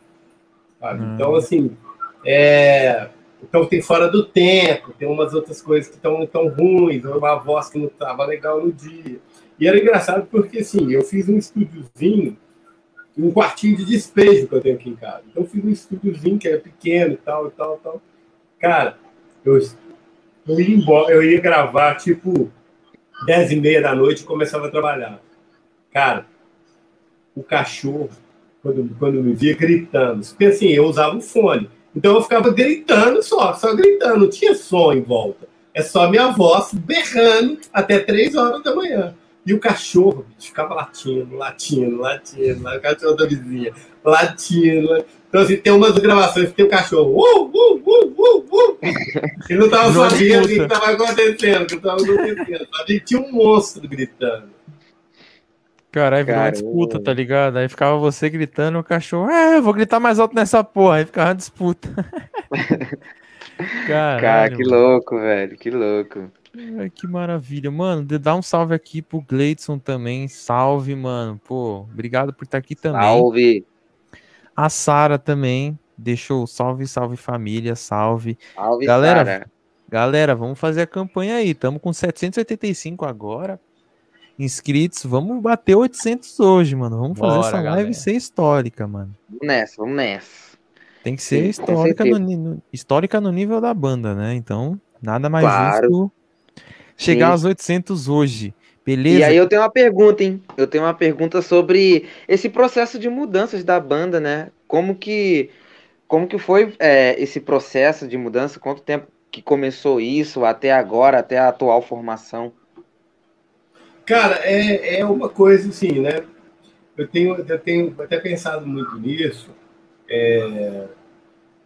S4: Hum. Então, assim, é... então tem fora do tempo, tem umas outras coisas que estão tão ruins, uma voz que não estava legal no dia. E era engraçado porque, assim, eu fiz um estúdiozinho, um quartinho de despejo que eu tenho aqui em casa. Então, eu fiz um estúdiozinho que era pequeno e tal, e tal, e tal. Cara, eu, eu, ia embora, eu ia gravar, tipo, dez e meia da noite e começava a trabalhar. Cara, o cachorro quando, quando me via gritando. Porque assim, eu usava o fone. Então eu ficava gritando só, só gritando, não tinha som em volta. É só minha voz berrando até três horas da manhã. E o cachorro, bicho, ficava latindo, latindo, latindo, o cachorro da vizinha, latindo. Então, assim, tem umas gravações que tem o cachorro. Uh, uh, uh, uh, uh. Ele não tava sabendo o que estava acontecendo, o que estava acontecendo. Sabia que tinha um monstro gritando.
S1: Caralho, virou uma disputa, tá ligado? Aí ficava você gritando, o cachorro, é, eu vou gritar mais alto nessa porra. Aí ficava uma disputa.
S2: Caralho, Cara, que mano. louco, velho, que louco.
S1: Ai, que maravilha. Mano, dá um salve aqui pro Gleidson também. Salve, mano. Pô, obrigado por estar aqui também.
S2: Salve.
S1: A Sara também deixou salve, salve família, salve.
S2: Salve,
S1: galera.
S2: Sarah.
S1: Galera, vamos fazer a campanha aí. Estamos com 785 agora inscritos. Vamos bater 800 hoje, mano. Vamos fazer Bora, essa live galera. ser histórica, mano.
S2: Vamos nessa, vamos nessa.
S1: Tem que ser Sim, histórica, no, no, histórica no nível da banda, né? Então, nada mais claro. justo chegar Sim. aos 800 hoje. Beleza?
S2: E aí eu tenho uma pergunta, hein? Eu tenho uma pergunta sobre esse processo de mudanças da banda, né? Como que, como que foi é, esse processo de mudança? Quanto tempo que começou isso até agora, até a atual formação?
S4: Cara, é, é uma coisa assim, né? Eu tenho, eu tenho até pensado muito nisso, é,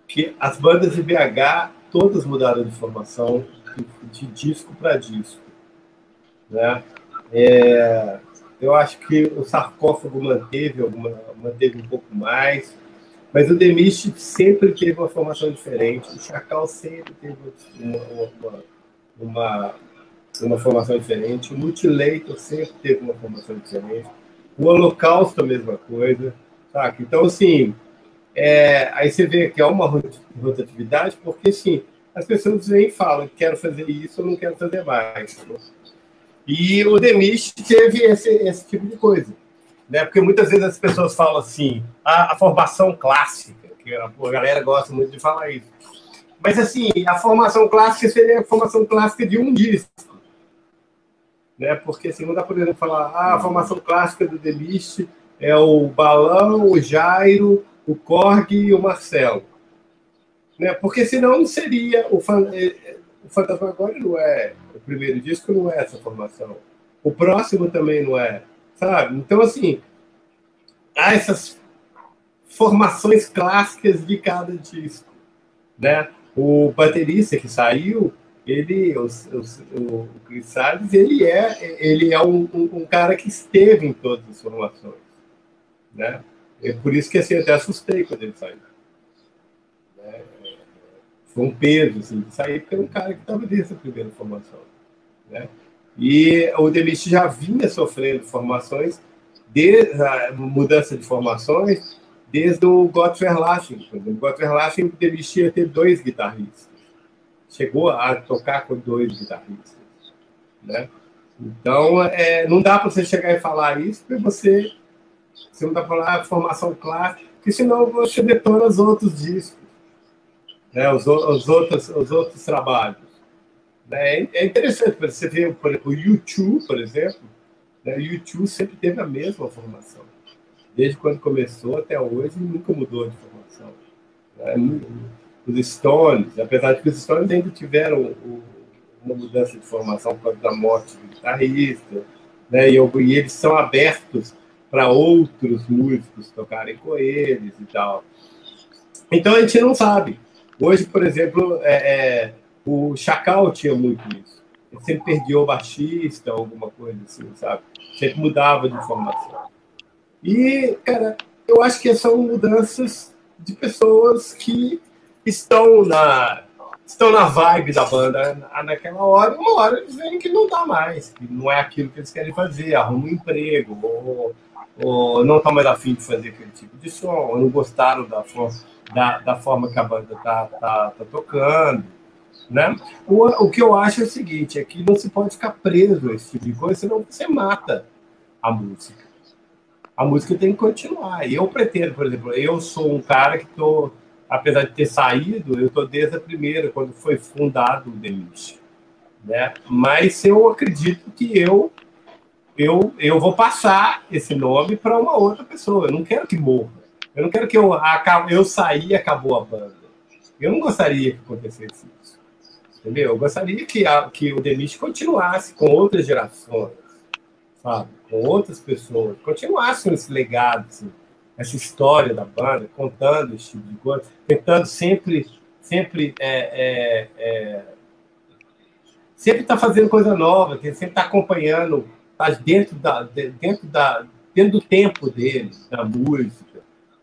S4: que as bandas de BH todas mudaram de formação de, de disco para disco, né? É, eu acho que o sarcófago manteve alguma, manteve um pouco mais, mas o Demist sempre teve uma formação diferente. O Chacal sempre teve uma, uma, uma, uma formação diferente. O Mutilator sempre teve uma formação diferente. O Holocausto, a mesma coisa. Saca? Então, assim, é, aí você vê que há uma rotatividade, porque, assim, as pessoas vêm e falam: quero fazer isso, eu não quero fazer mais. E o Demis teve esse, esse tipo de coisa. Né? Porque muitas vezes as pessoas falam assim, a, a formação clássica, que a, a, galera gosta muito de falar isso. Mas assim, a formação clássica seria a formação clássica de um disco. Né? Porque assim, não dá, por exemplo, falar, ah, a formação clássica do Demis é o Balão, o Jairo, o Korg e o Marcelo. Né? Porque senão seria o, é, é, o Fantasmagória não é o primeiro disco não é essa formação. O próximo também não é, sabe? Então assim há essas formações clássicas de cada disco, né? O baterista que saiu, ele, o, o, o Chris Salles, ele é, ele é um, um, um, cara que esteve em todas as formações, né? É por isso que assim, eu até assustei quando ele saiu foi um peso assim, de sair, porque era um cara que estava desde a primeira formação. Né? E o Demist já vinha sofrendo formações, a mudança de formações, desde o Gottfried. Por exemplo, Gottfried Verlachen, o ia ter dois guitarristas. Chegou a tocar com dois guitarristas. Né? Então, é, não dá para você chegar e falar isso, porque você, você não dá para falar formação clássica, porque senão você detona os outros discos né, os, os, outros, os outros trabalhos. Né? É interessante, você vê, por exemplo, o YouTube, por exemplo, né, o YouTube sempre teve a mesma formação. Desde quando começou até hoje, nunca mudou de formação. Né? Os Stones, apesar de que os Stones ainda tiveram uma mudança de formação por causa da morte do guitarrista, né? e, e eles são abertos para outros músicos tocarem com eles e tal. Então a gente não sabe. Hoje, por exemplo, é, é, o Chacal tinha muito isso. Ele sempre perdia o baixista, alguma coisa assim, sabe? Sempre mudava de formação. E, cara, eu acho que são mudanças de pessoas que estão na estão na vibe da banda naquela hora, uma hora eles veem que não dá mais, que não é aquilo que eles querem fazer, arrumam um emprego, ou, ou não estão mais afim de fazer aquele tipo de som, ou não gostaram da forma da, da forma que a banda está tá, tá tocando. Né? O, o que eu acho é o seguinte: é que não se pode ficar preso a esse tipo de coisa, senão você mata a música. A música tem que continuar. E eu pretendo, por exemplo, eu sou um cara que estou, apesar de ter saído, eu estou desde a primeira, quando foi fundado o Demis. Né? Mas eu acredito que eu eu, eu vou passar esse nome para uma outra pessoa. Eu não quero que morra. Eu não quero que eu, eu sair e acabou a banda. Eu não gostaria que acontecesse isso. Entendeu? Eu gostaria que, a, que o Demis continuasse com outras gerações. sabe? Com outras pessoas, continuassem esse legado, assim, essa história da banda, contando esse tipo de coisa, tentando sempre, sempre, é, é, é, sempre estar tá fazendo coisa nova, sempre estar tá acompanhando, tá dentro da, dentro da, dentro do tempo deles, da música,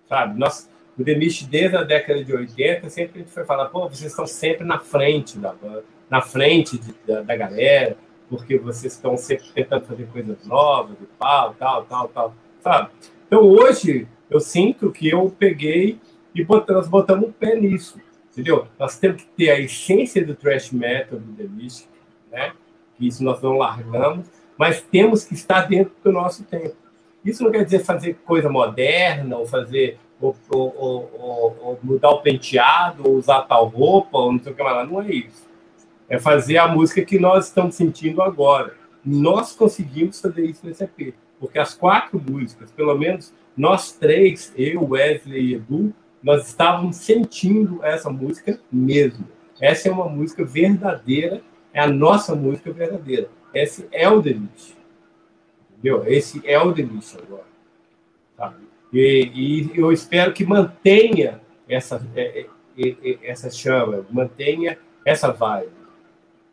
S4: sabe? Nós, o Demish, desde a década de 80, sempre a gente foi falar, pô, vocês estão sempre na frente da banda, na frente de, da, da, galera, porque vocês estão sempre tentando fazer coisas novas e tal, tal, tal, tal, sabe? Então hoje eu sinto que eu peguei e botamos, nós botamos o pé nisso, entendeu? Nós temos que ter a essência do thrash metal do The né? Isso nós não largamos, mas temos que estar dentro do nosso tempo. Isso não quer dizer fazer coisa moderna ou fazer ou, ou, ou, ou mudar o penteado, ou usar tal roupa, ou não sei o que mais. Não é isso. É fazer a música que nós estamos sentindo agora. Nós conseguimos fazer isso nesse EP, porque as quatro músicas, pelo menos nós três, eu, Wesley e Edu, nós estávamos sentindo essa música mesmo. Essa é uma música verdadeira, é a nossa música verdadeira. Esse é o Delícia. Entendeu? Esse é o Delícia agora. Tá? E, e, eu espero que mantenha essa, é, é, é, essa chama, mantenha essa vibe.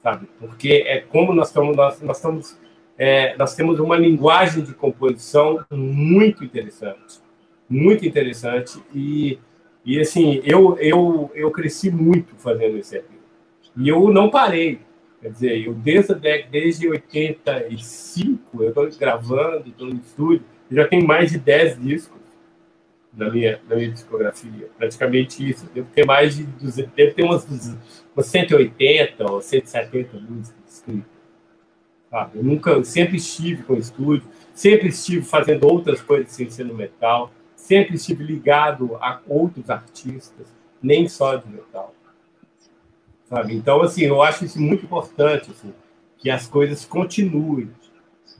S4: Sabe? Porque é como nós estamos, nós, nós estamos é, nós temos uma linguagem de composição muito interessante, muito interessante. E, e assim eu, eu, eu cresci muito fazendo esse EP e eu não parei, quer dizer, eu desde, desde 85 eu estou gravando, estou no estúdio, já tenho mais de 10 discos na minha, na minha discografia, praticamente isso, devo ter mais de 200, devo ter umas, umas 180 ou 170 músicas Eu nunca, sempre estive com estúdio, sempre estive fazendo outras coisas sem ser no metal, sempre estive ligado a outros artistas, nem só de metal. Sabe? Então, assim, eu acho isso muito importante, assim, que as coisas continuem,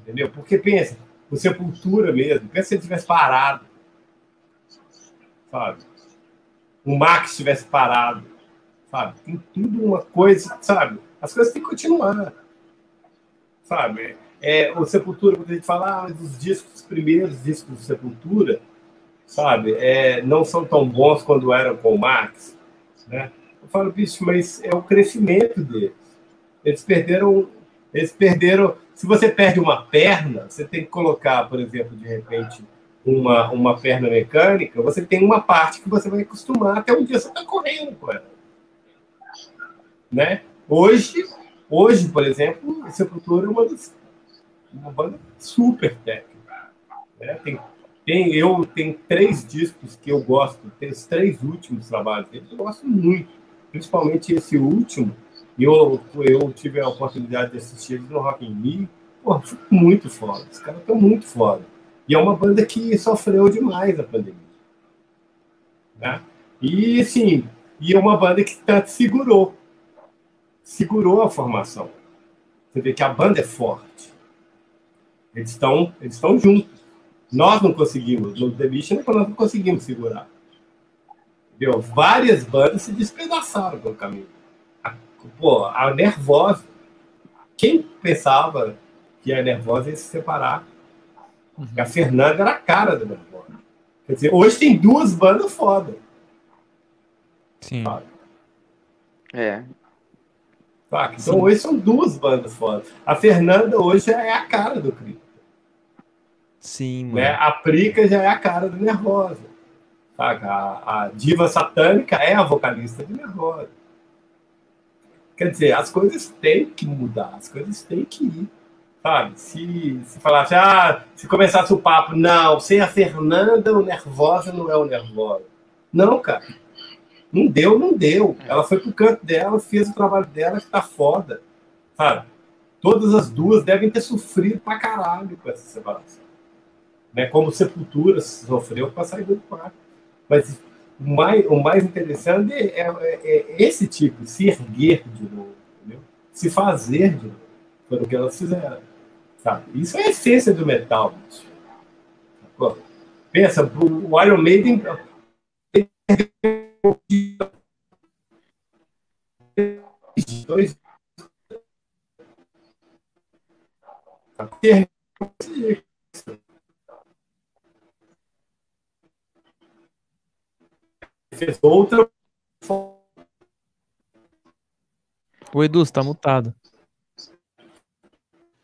S4: entendeu? Porque pensa, o Sepultura mesmo, pensa se ele tivesse parado, sabe? O Max tivesse parado, sabe? Tem tudo uma coisa, sabe? As coisas têm que continuar sabe? É, o Sepultura, quando a gente fala, ah, os discos, os primeiros discos do Sepultura, sabe, é, não são tão bons quando eram com o Max, né? Eu falo, bicho, mas é o crescimento deles. Eles perderam, eles perderam. Se você perde uma perna, você tem que colocar, por exemplo, de repente, uma, uma perna mecânica, você tem uma parte que você vai acostumar até um dia você está correndo com ela. Né? Hoje, Hoje, por exemplo, Sepultura é uma, das, uma banda super técnica. Né? Tem, tem, eu tenho três discos que eu gosto, tem os três últimos trabalhos deles, eu gosto muito. Principalmente esse último. Eu, eu tive a oportunidade de assistir eles no Rock in Rio. Pô, muito foda. Os caras estão muito foda. E é uma banda que sofreu demais a pandemia. Né? E, assim, e é uma banda que tanto segurou segurou a formação. Você vê que a banda é forte. Eles estão eles estão juntos. Nós não conseguimos, no The Mission, nós não conseguimos segurar. Entendeu? Várias bandas se despedaçaram pelo caminho. A, pô, a Nervosa. Quem pensava que a Nervosa ia se separar? Uhum. A Fernanda era a cara da Nervosa. Quer dizer, hoje tem duas bandas foda.
S1: Sim.
S2: Sabe? É,
S4: Saca? Então Sim. hoje são duas bandas fodas. A Fernanda hoje é a cara do Cristo.
S1: Sim, mano.
S4: Né? A Prica já é a cara do Nervosa. Saca? A, a diva satânica é a vocalista de Nervosa. Quer dizer, as coisas têm que mudar, as coisas têm que ir. Sabe? Se, se falasse, ah, se começasse o papo, não, sem a Fernanda, o Nervosa não é o Nervosa. Não, cara. Não deu, não deu. Ela foi pro canto dela, fez o trabalho dela, que tá foda. Sabe? Todas as duas devem ter sofrido pra caralho com essa separação. Né? Como Sepultura sofreu para sair do quarto. Mas o mais, o mais interessante é, é, é, esse tipo, se erguer de novo, entendeu? se fazer de novo. Foi o que elas fizeram. Sabe? Isso é a essência do metal. Pensa, o Iron Maiden dois
S1: Fez outra. O Edu, você tá mutado.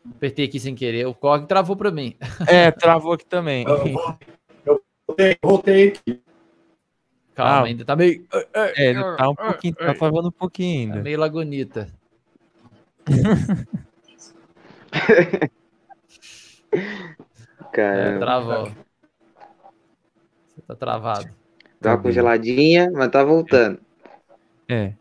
S3: Apertei aqui sem querer. O Korg travou para mim.
S1: É, travou aqui também.
S4: Eu voltei, voltei aqui.
S3: Calma, ah, ainda tá meio.
S1: É, ele tá um pouquinho, tá travando um pouquinho ainda. Tá
S3: meio lagunita.
S2: Cara. É,
S3: travou. Você tá travado.
S2: Tá congeladinha, mas tá voltando.
S1: É.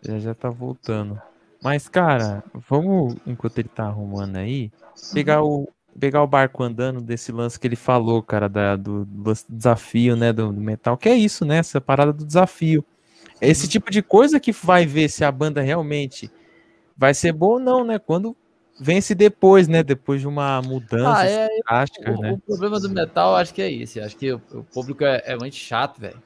S1: Já já tá voltando. Mas, cara, vamos, enquanto ele tá arrumando aí, pegar o, pegar o barco andando desse lance que ele falou, cara, da, do, do desafio, né, do, do, metal, que é isso, né, essa parada do desafio. Esse tipo de coisa que vai ver se a banda realmente vai ser boa ou não, né, quando vence depois, né, depois de uma mudança
S3: ah, é, drástica, o, né. O problema do metal, acho que é isso, acho que o, o público é, é muito chato, velho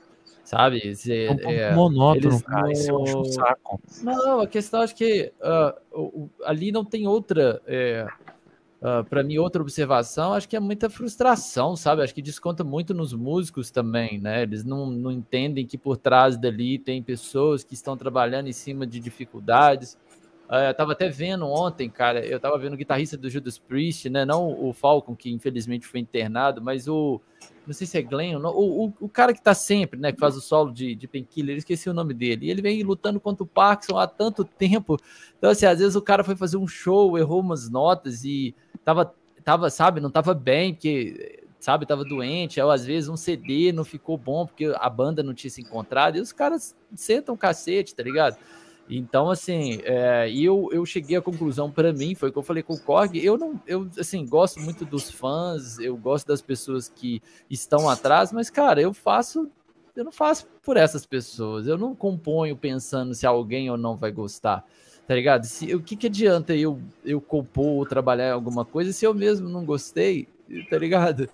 S3: sabe?
S1: Cê, é um pouco é, monótono, cara. Não... Isso é um saco.
S3: Não, a questão acho que uh, ali não tem outra. É, uh, ah, para mim, outra observação, acho que é muita frustração, sabe? Acho que desconta muito nos músicos também, né? Eles não, não entendem que por trás dali tem pessoas que estão trabalhando em cima de dificuldades. Uh, eu tava até vendo ontem, cara, eu tava vendo o guitarrista do Judas Priest, né? Não o Falcon, que infelizmente foi internado, mas o. Não sei se é Glenn, o, o, o, cara que tá sempre, né? Que faz o solo de, de Painkiller, esqueci o nome dele. E ele vem lutando contra o Parkinson há tanto tempo. Então, assim, às vezes o cara foi fazer um show, errou umas notas e tava, tava, sabe, não tava bem, porque, sabe, tava doente, ou às vezes um CD não ficou bom porque a banda não tinha se encontrado, e os caras sentam cacete, tá ligado? Então, assim, é, eu, eu cheguei à conclusão para mim, foi o que eu falei com o Korg, eu não, eu, assim, gosto muito dos fãs, eu gosto das pessoas que estão atrás, mas, cara, eu faço, eu não faço por essas pessoas, eu não componho pensando se alguém ou não vai gostar tá ligado? Se, o que, que adianta eu, eu compor ou trabalhar alguma coisa se eu mesmo não gostei, tá ligado?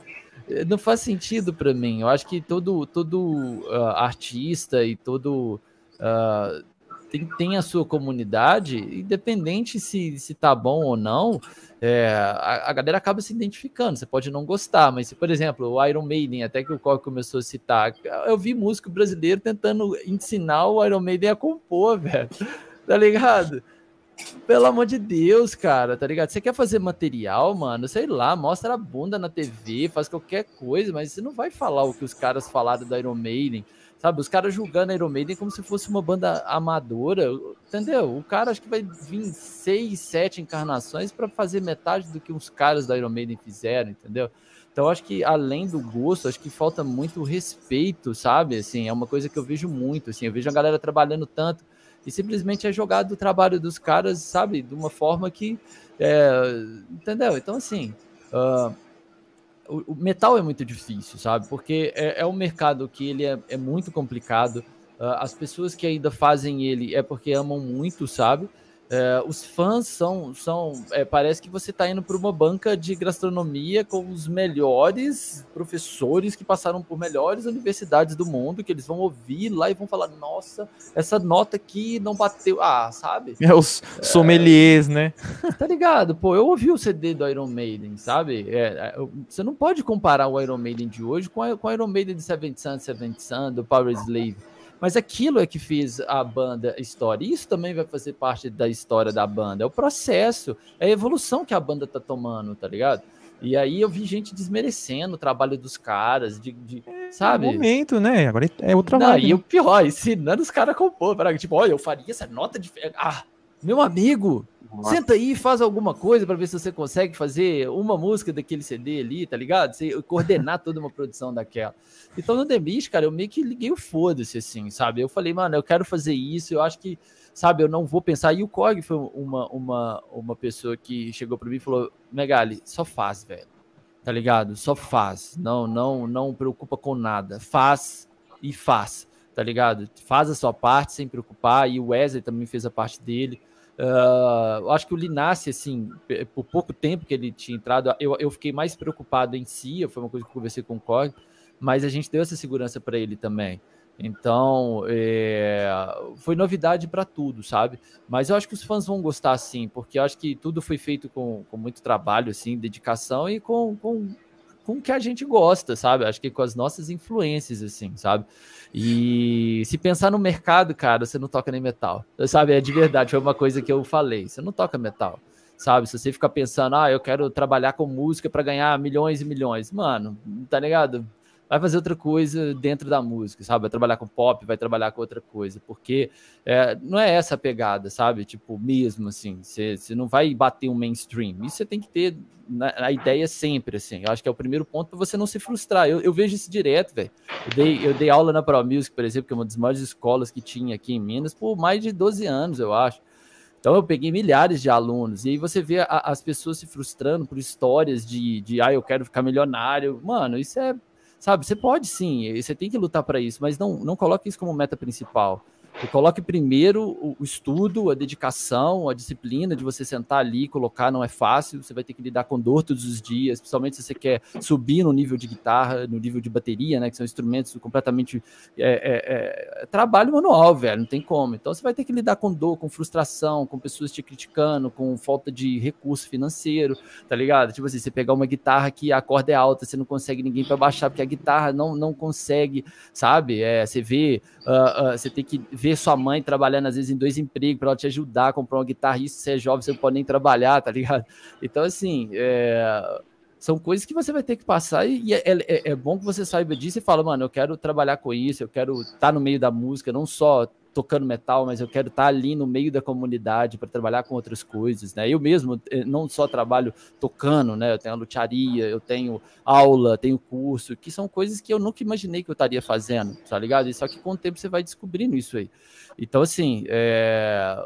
S3: Eh, não faz sentido para mim. Eu acho que todo, todo uh, artista e todo. Uh, tem, tem a sua comunidade, independente se, se tá bom ou não, é, a, a, galera acaba se identificando. Você pode não gostar, mas se, por exemplo, o Iron Maiden, até que o Coque começou a citar, eu vi músico brasileiro tentando ensinar o Iron Maiden a compor, velho tá ligado? Pelo amor de Deus, cara, tá ligado? Você quer fazer material, mano? Sei lá, mostra a bunda na TV, faz qualquer coisa, mas você não vai falar o que os caras falaram da Iron Maiden, sabe? Os caras julgando a Iron Maiden como se fosse uma banda amadora, entendeu? O cara acho que vai vir seis, sete encarnações para fazer metade do que os caras da Iron Maiden fizeram, entendeu? Então acho que além do gosto, acho que falta muito respeito, sabe? Assim, é uma coisa que eu vejo muito, assim, eu vejo a galera trabalhando tanto e simplesmente é jogado o trabalho dos caras, sabe, de uma forma que. É, entendeu? Então, assim. Uh, o, o, metal é muito difícil, sabe? Porque é, é um mercado que ele é, é muito complicado. Uh, as pessoas que ainda fazem ele é porque amam muito, sabe? É, os fãs são. são é, parece que você está indo para uma banca de gastronomia com os melhores professores que passaram por melhores universidades do mundo, que eles vão ouvir lá e vão falar: nossa, essa nota aqui não bateu. Ah, sabe?
S1: É os sommeliers, é, né?
S3: Tá ligado? Pô, eu ouvi o CD do Iron Maiden, sabe? É, é você não pode comparar o Iron Maiden de hoje com, a, com o Iron Maiden de Seventh Sun, Seventh Sun, do Power Slave. Mas aquilo é que fez a banda história. Isso também vai fazer parte da história da banda. É o processo, é a evolução que a banda tá tomando, tá ligado? E aí eu vi gente desmerecendo o trabalho dos caras, de, de é, sabe?
S1: É momento, né? Agora é outra
S3: Não, E né? o pior, ensinando os caras a compor. Tipo, olha, eu faria essa nota de... Ah, meu amigo, Senta aí faz alguma coisa para ver se você consegue fazer uma música daquele CD ali, tá ligado? Você coordenar toda uma produção daquela. Então no Demis, cara, eu meio que liguei o foda-se, assim, sabe? Eu falei, mano, eu quero fazer isso, eu acho que, sabe, eu não vou pensar. E o Cog foi uma, uma, uma pessoa que chegou para mim e falou: Megali, só faz, velho. Tá ligado? Só faz. Não, não, não preocupa com nada. Faz e faz, tá ligado? Faz a sua parte sem preocupar. E o Wesley também fez a parte dele. Uh, acho que o Linassi, assim, por pouco tempo que ele tinha entrado, eu, eu fiquei mais preocupado em si, foi uma coisa que eu conversei com o Corg, mas a gente deu essa segurança para ele também. Então, é, foi novidade para tudo, sabe? Mas eu acho que os fãs vão gostar sim, porque eu acho que tudo foi feito com, com muito trabalho, assim, dedicação e com, com, com o que a gente gosta, sabe? Acho que com as nossas influências, assim, sabe? E se pensar no mercado, cara, você não toca nem metal, sabe? É de verdade, foi uma coisa que eu falei, você não toca metal sabe? Se você ficar pensando, ah, eu quero trabalhar com música para ganhar milhões e milhões, mano, tá ligado? Vai fazer outra coisa dentro da música, sabe? Vai trabalhar com pop, vai trabalhar com outra coisa, porque é, não é essa a pegada, sabe? Tipo, mesmo assim, você, não vai bater um mainstream. Isso você tem que ter na, ideia sempre, assim. Eu acho que é o primeiro ponto para você não se frustrar. Eu, eu vejo isso direto, velho. Eu dei, eu dei aula na Pro Music, por exemplo, que é uma das maiores escolas que tinha aqui em Minas, por mais de 12 anos, eu acho. Então eu peguei milhares de alunos, e aí você vê a, as pessoas se frustrando por histórias de, de ah, eu quero ficar milionário. Mano, isso é Sabe, você pode sim, você tem que lutar para isso, mas não, não coloque isso como meta principal. E coloque primeiro o, estudo, a dedicação, a disciplina de você sentar ali e colocar, não é fácil, você vai ter que lidar com dor todos os dias, principalmente se você quer subir no nível de guitarra, no nível de bateria, né? Que são instrumentos completamente. É, é, é, trabalho manual, velho, não tem como. Então você vai ter que lidar com dor, com frustração, com pessoas te criticando, com falta de recurso financeiro, tá ligado? Tipo assim, você pegar uma guitarra que a corda é alta, você não consegue ninguém para baixar, porque a guitarra não, não consegue, sabe? É, você vê, uh, uh, você tem que ver ver sua mãe trabalhando, às vezes, em dois empregos para ela te ajudar a comprar uma guitarra. Isso, você é jovem, você não pode nem trabalhar, tá ligado? Então, assim, é... são coisas que você vai ter que passar e é, é, é, bom que você saiba disso e fala, mano, eu quero trabalhar com isso, eu quero estar tá no meio da música, não só tocando metal, mas eu quero estar ali no meio da comunidade para trabalhar com outras coisas, né? Eu mesmo eh, não só trabalho tocando, né? Eu tenho a lutearia, eu tenho aula, tenho curso, que são coisas que eu nunca imaginei que eu estaria fazendo, tá ligado? E só que com o tempo você vai descobrindo isso aí. Então, assim, é...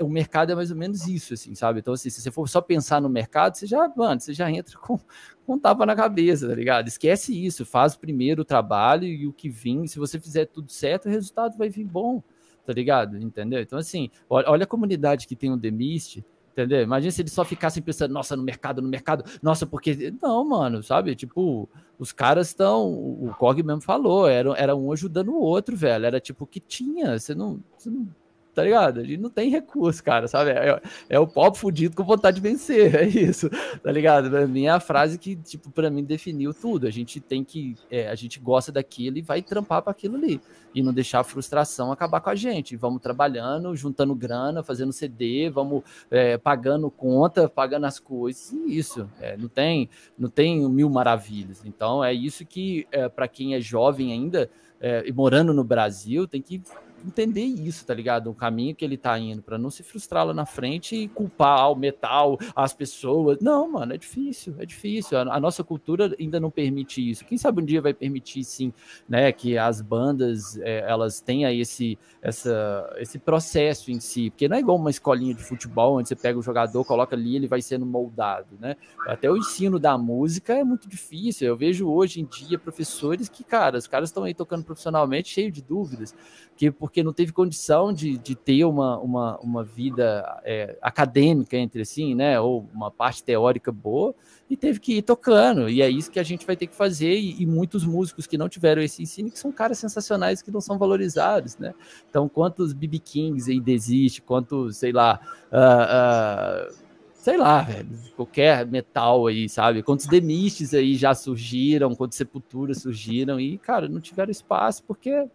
S3: o, mercado é mais ou menos isso, assim, sabe? Então, assim, se você for só pensar no mercado, você já, mano, você já entra com, com tapa na cabeça, tá ligado? Esquece isso, faz primeiro o trabalho e o que vir, se você fizer tudo certo, o resultado vai vir bom, tá ligado? Entendeu? Então, assim, olha, a comunidade que tem o The Mist, entendeu? Imagina se eles só ficassem pensando, nossa, no mercado, no mercado, nossa, porque. Não, mano, sabe? Tipo, os caras estão. O Cog mesmo falou, era, era um ajudando o outro, velho. Era tipo o que tinha. Você não, você não tá ligado? A gente não tem recurso, cara, sabe? É, é o pobre fudido com vontade de vencer, é isso, tá ligado? Pra mim é a frase que, tipo, pra mim definiu tudo. A gente tem que, é, a gente gosta daquilo e vai trampar para aquilo ali. E não deixar a frustração acabar com a gente. Vamos trabalhando, juntando grana, fazendo CD, vamos é, pagando conta, pagando as coisas, e isso. É, não tem, não tem mil maravilhas. Então é isso que, é, para quem é jovem ainda, é, e morando no Brasil, tem que entender isso, tá ligado? O caminho que ele tá indo, para não se frustrar lá na frente e culpar o metal, as pessoas. Não, mano, é difícil, é difícil. A, a, nossa cultura ainda não permite isso. Quem sabe um dia vai permitir, sim, né, que as bandas é, elas tenham esse, essa, esse processo em si, porque não é igual uma escolinha de futebol onde você pega o jogador, coloca ali, ele vai sendo moldado, né? Até o ensino da música é muito difícil. Eu vejo hoje em dia professores que, cara, os caras estão aí tocando profissionalmente cheio de dúvidas, que porque não teve condição de, de ter uma, uma, uma vida é, acadêmica entre assim, né, ou uma parte teórica boa, e teve que ir tocando, e é isso que a gente vai ter que fazer, e, e muitos músicos que não tiveram esse ensino, que são caras sensacionais que não são valorizados, né, então quantos BB Kings aí desiste, quantos, sei lá, uh, uh, sei lá, velho, qualquer metal aí, sabe? Quantos demistes aí já surgiram, quantas sepulturas surgiram e, cara, não tiveram espaço porque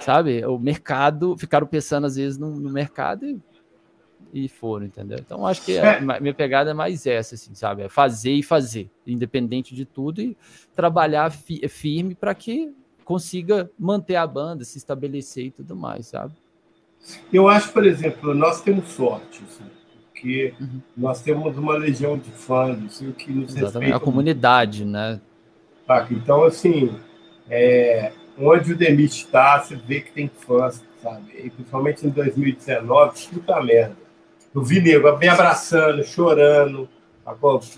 S3: sabe? O mercado, ficaram pensando às vezes no, no mercado e, e, foram, entendeu? Então acho que é. a minha pegada é mais essa, assim, sabe? É fazer e fazer, independente de tudo e trabalhar fi, firme para que consiga manter a banda, se estabelecer e tudo mais, sabe?
S4: Eu acho, por exemplo, nós temos sorte, assim, porque uhum. nós temos uma legião de fãs, assim, que nos
S3: Exatamente, a comunidade, né?
S4: Então, assim, é, onde o Demis está, você vê que tem fãs, sabe? E principalmente em 2019, puta merda. Eu vi nego me abraçando, chorando,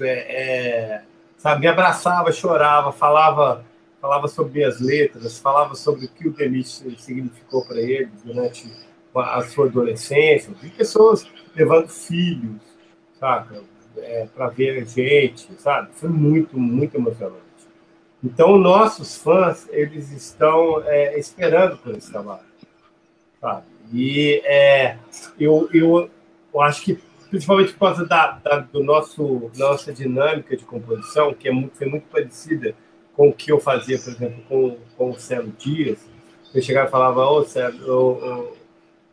S4: é, é, sabe? Me abraçava, chorava, falava, falava sobre as letras, falava sobre o que o Demis significou para ele durante a sua adolescência. Vi pessoas levando filhos, sabe? É, para ver a gente, sabe? Foi muito, muito emocionante. Então, nossos fãs, eles estão é, esperando por esse trabalho. Sabe? E é, eu, eu, eu acho que, principalmente por causa da, da do nosso, nossa dinâmica de composição, que é muito, foi muito parecida com o que eu fazia, por exemplo, com, com o Célio Dias, eu chegava e falava, ô, Célio, ô, ô,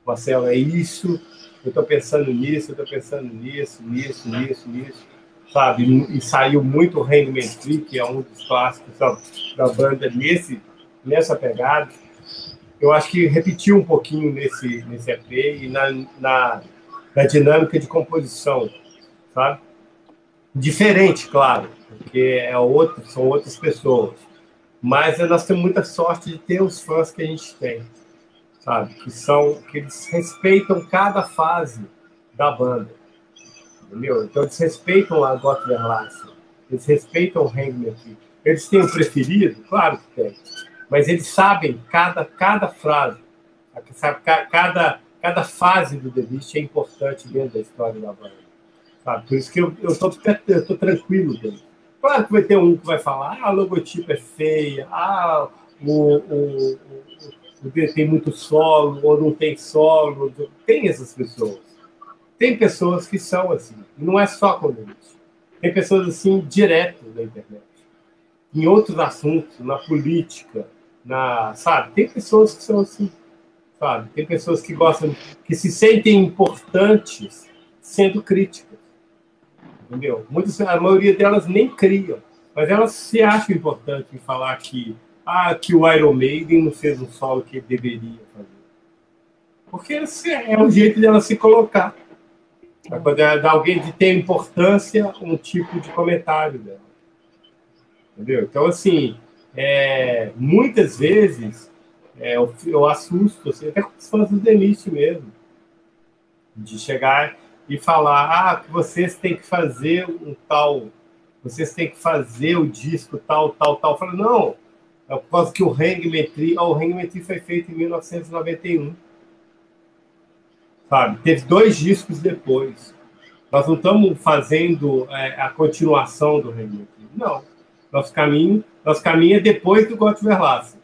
S4: Marcelo, é isso, eu estou pensando nisso, eu estou pensando nisso, nisso, nisso, nisso sabe? E saiu muito o Hangman Tree, que é um dos clássicos da, da banda nesse, nessa pegada. Eu acho que repetiu um pouquinho nesse, nesse EP e na, na, na dinâmica de composição, sabe? Diferente, claro, porque é outro, são outras pessoas. Mas nós temos muita sorte de ter os fãs que a gente tem, sabe? Que são que eles respeitam cada fase da banda entendeu? Então eles respeitam a Gottverlasse, eles respeitam o Hangman Eles têm o preferido? Claro que tem. Mas eles sabem cada, cada frase, sabe, cada, cada fase do The é importante dentro da história da banda. Sabe? Por isso que eu estou eu tô tranquilo dentro. Claro que vai ter um que vai falar, ah, a logotipo é feia, ah, o, o, o, o tem muito solo, ou não tem solo. Tem essas pessoas. Tem pessoas que são assim, não é só comunismo. Tem pessoas assim direto na internet, em outros assuntos, na política, na, sabe? Tem pessoas que são assim, sabe? Tem pessoas que gostam, que se sentem importantes sendo críticas, entendeu? Muitas, a maioria delas nem criam, mas elas se acham importantes em falar que ah, que o Iron Maiden não fez o solo que deveria fazer. Porque é um jeito dela se colocar. Para poder dar alguém de ter importância um tipo de comentário dela. Entendeu? Então, assim, é, muitas vezes é, eu, eu, assusto, assim, até com os fãs do Denise mesmo, de chegar e falar: ah, vocês têm que fazer um tal, vocês têm que fazer o disco tal, tal, tal. Eu falo, não, é por causa que o Hangman oh, o Hangman foi feito em 1991 sabe? Teve dois discos depois. Nós não estamos fazendo é, a continuação do Hamilton. Não. Nosso caminho, nosso caminho é depois do Gott Verlassen.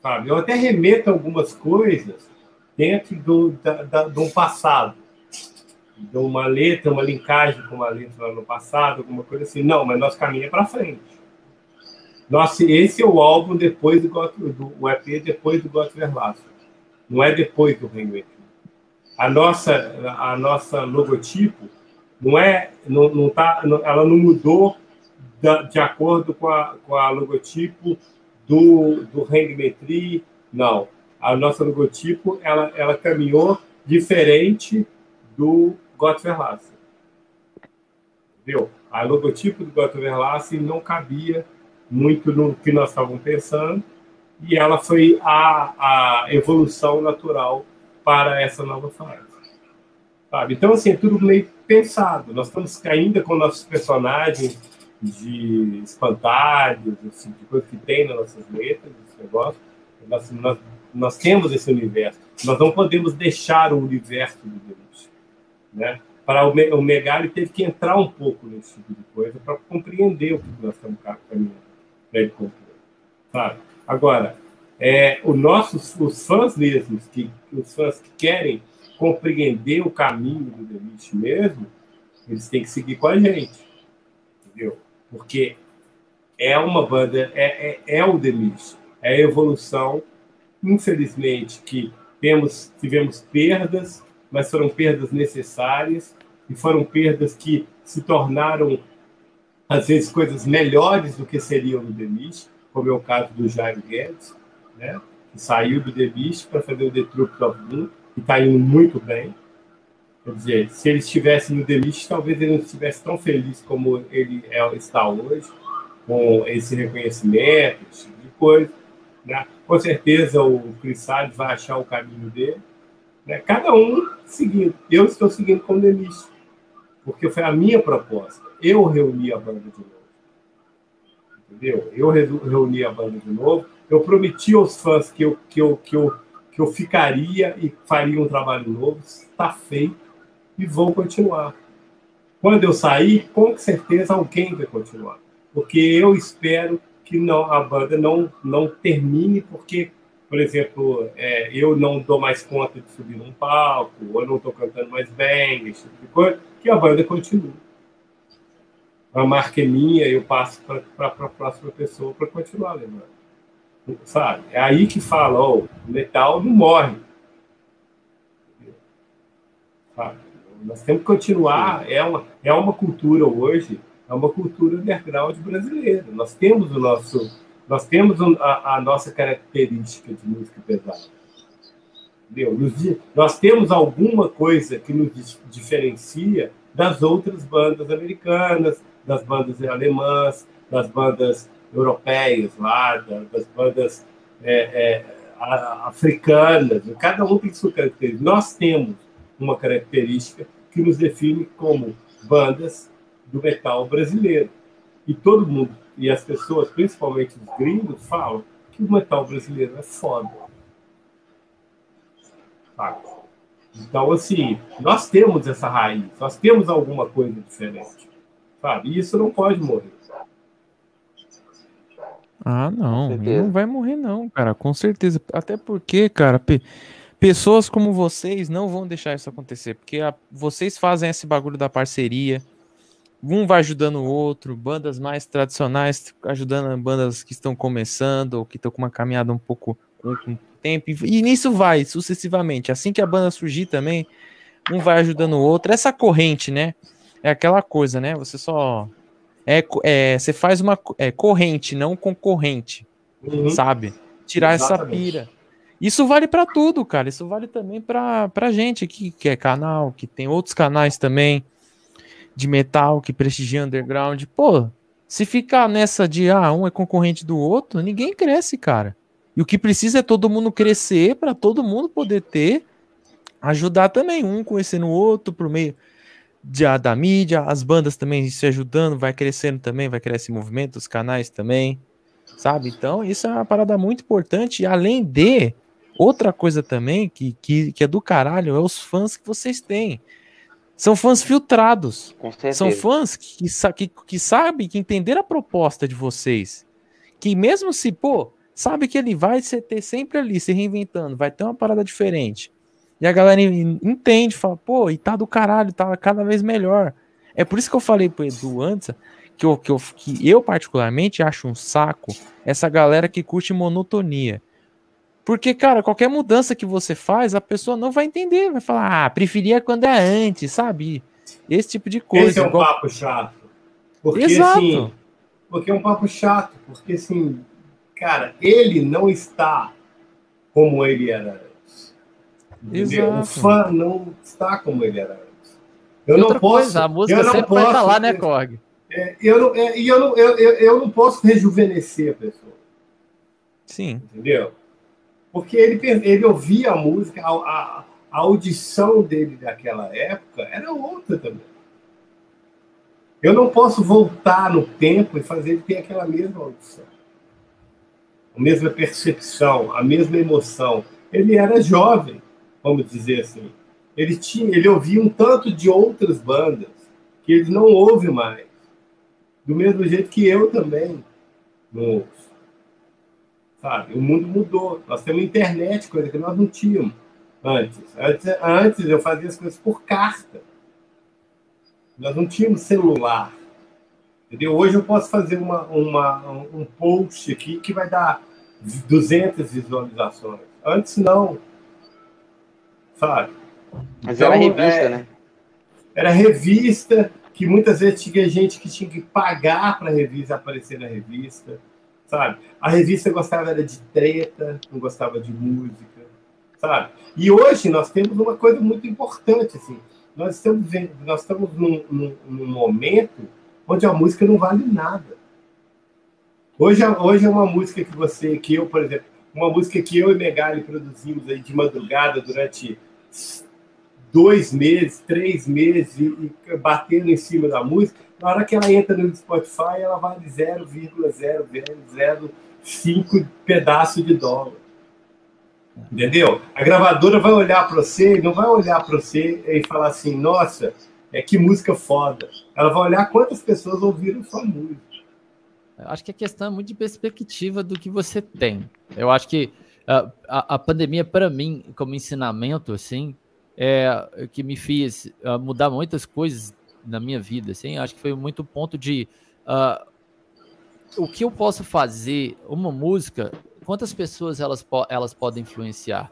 S4: Sabe? Eu até remeto algumas coisas dentro do, da, da, do passado. De uma letra, uma linkagem com uma letra no passado, alguma coisa assim. Não, mas nosso caminho é para frente. Nossa, esse é o álbum depois do, do o EP depois do Gott Verlassen não é depois do Reino A nossa, a nossa logotipo não é, não, não tá, ela não mudou da, de acordo com a, com a logotipo do, do Hangmetry, não. A nossa logotipo, ela, ela caminhou diferente do Gottverlassen. Viu? A logotipo do Gottverlassen não cabia muito no que nós estávamos pensando, e ela foi a, a evolução natural para essa nova fase. Sabe? Então, assim, é tudo meio pensado. Nós estamos ainda com nossos personagens de espantalhos, assim, de coisa que tem nas nossas letras, esse negócio. Nós, nós, nós, temos esse universo. Nós não podemos deixar o universo do Deus. Né? Para o, o Megali teve que entrar um pouco nesse tipo de coisa para compreender o que nós estamos caminhando ele compreender. Sabe? Agora, é, o nossos, os fãs mesmos, que, os fãs que querem compreender o caminho do Demite mesmo, eles têm que seguir com a gente, entendeu? Porque é uma banda, é, é, é o Demite, é a evolução, infelizmente, que temos, tivemos perdas, mas foram perdas necessárias e foram perdas que se tornaram, às vezes, coisas melhores do que seriam no Demite, como é o caso do Jairo Guedes, né, que saiu do The Beast para fazer o The Troops of Doom, e está indo muito bem. Quer dizer, se ele estivesse no The Beast, talvez ele não estivesse tão feliz como ele é, está hoje, com esse reconhecimento, esse tipo de coisa. Né? Com certeza o Chris Salles vai achar o caminho dele. Né? Cada um seguindo. Eu estou seguindo com o The Beast, porque foi a minha proposta. Eu reuni a banda de novo entendeu? Eu reuni a banda de novo. Eu prometi aos fãs que eu, que eu, que eu, que eu ficaria e faria um trabalho novo. Está feito e vou continuar. Quando eu sair, com certeza alguém vai continuar. porque eu espero que não, a banda não, não termine, porque, por exemplo, é, eu não dou mais conta de subir num palco, ou eu não estou cantando mais bem, esse tipo de coisa, que a banda continue. A marca é minha, eu passo para a próxima pessoa para continuar lembrando. Sabe? É aí que fala, oh, o metal não morre. Sabe? Nós temos que continuar. É uma, é uma cultura hoje, é uma cultura underground brasileira. Nós temos o nosso, nós temos a, a nossa característica de música pesada. Entendeu? Nós temos alguma coisa que nos diferencia das outras bandas americanas, das bandas alemãs, das bandas europeias lá, das bandas é, é, africanas. Cada um tem sua característica. Nós temos uma característica que nos define como bandas do metal brasileiro. E todo mundo, e as pessoas, principalmente os gringos, falam que o metal brasileiro é foda. Então, assim, nós temos essa raiz, nós temos alguma coisa diferente. Sabe? E isso não pode morrer.
S1: Ah, não. Ele não vai morrer, não, cara. Com certeza. Até porque, cara, Pessoas como vocês não vão deixar isso acontecer, porque a, vocês fazem esse bagulho da parceria. Um vai ajudando o outro, bandas mais tradicionais ajudando bandas que estão começando ou que estão com uma caminhada um pouco com, com tempo. E, e nisso vai sucessivamente. Assim que a banda surgir também, um vai ajudando o outro. Essa corrente, né? É aquela coisa, né? Você só é, é, você faz uma é, corrente, não concorrente, uhum. sabe? Tirar Exatamente. essa pira. Isso vale para tudo, cara. Isso vale também para pra gente aqui, que é canal, que tem outros canais também de metal que prestigia underground. Pô, se ficar nessa de ah, um é concorrente do outro, ninguém cresce, cara. E o que precisa é todo mundo crescer para todo mundo poder ter, ajudar também, um conhecendo o outro por meio de, da mídia, as bandas também se ajudando, vai crescendo também, vai crescer movimento, os canais também, sabe? Então, isso é uma parada muito importante, além de Outra coisa também que, que, que é do caralho é os fãs que vocês têm. São fãs filtrados. São fãs que, que, que sabem, que entenderam a proposta de vocês. Que mesmo se, pô, sabe que ele vai ter sempre ali, se reinventando, vai ter uma parada diferente. E a galera entende, fala, pô, e tá do caralho, tá cada vez melhor. É por isso que eu falei pro Edu antes, que eu, que eu, que eu particularmente acho um saco essa galera que curte monotonia. Porque, cara, qualquer mudança que você faz, a pessoa não vai entender, vai falar, ah, preferia quando é antes, sabe? Esse tipo de coisa.
S4: Esse é um igual... papo chato. Porque, Exato. Assim, porque é um papo chato, porque, assim, cara, ele não está como ele era. Exato. O fã não está como ele era antes.
S3: Eu não posso. Coisa, a música sempre posso, vai estar lá, né, Korg?
S4: É, eu, não, é, eu, não, eu, eu, eu não posso rejuvenescer a pessoa.
S1: Sim.
S4: Entendeu? Porque ele, ele ouvia a música, a, a, a audição dele daquela época era outra também. Eu não posso voltar no tempo e fazer ele ter aquela mesma audição, a mesma percepção, a mesma emoção. Ele era jovem, vamos dizer assim. Ele tinha, ele ouvia um tanto de outras bandas que ele não ouve mais. Do mesmo jeito que eu também não ouço. Sabe? O mundo mudou. Nós temos internet, coisa que nós não tínhamos antes. Antes, antes eu fazia as coisas por carta. Nós não tínhamos celular. Entendeu? Hoje eu posso fazer uma, uma, um post aqui que vai dar 200 visualizações. Antes não. Sabe?
S2: Mas então, era revista, é, né?
S4: Era revista, que muitas vezes tinha gente que tinha que pagar para a revista aparecer na revista sabe? A revista gostava era de treta, não gostava de música, sabe? E hoje nós temos uma coisa muito importante, assim, nós estamos vendo, nós estamos num, num, num momento onde a música não vale nada. Hoje, hoje é uma música que você, que eu, por exemplo, uma música que eu e Megali produzimos aí de madrugada durante dois meses, três meses, e, e batendo em cima da música, na hora que ela entra no Spotify, ela vale 0,005 pedaço de dólar. Entendeu? A gravadora vai olhar para você, não vai olhar para você e falar assim, nossa, é que música foda. Ela vai olhar quantas pessoas ouviram sua música.
S3: acho que a questão é muito de perspectiva do que você tem. Eu acho que a, a, pandemia, para mim, como ensinamento, assim, é que me fez uh, mudar muitas coisas na minha vida, assim, acho que foi muito ponto de uh, o que eu posso fazer, uma música, quantas pessoas elas, elas podem influenciar,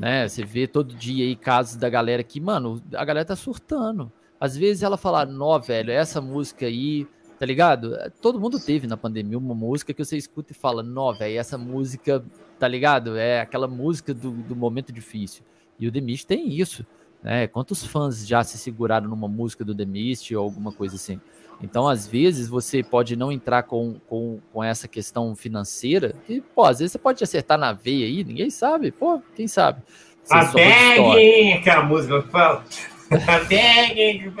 S3: né? Você vê todo dia aí casos da galera que, mano, a galera tá surtando. Às vezes ela fala, nó, velho, essa música aí, tá ligado? Todo mundo teve na pandemia uma música que você escuta e fala, nó, velho, essa música, tá ligado? É aquela música do, do momento difícil. E o The Mist tem isso, né? Quantos fãs já se seguraram numa música do The Mist ou alguma coisa assim? Então, às vezes, você pode não entrar com, com, com essa questão financeira, que, pô, às vezes você pode acertar na veia aí, ninguém sabe, pô, quem sabe?
S4: Você a bag, aquela música que fala. A bag.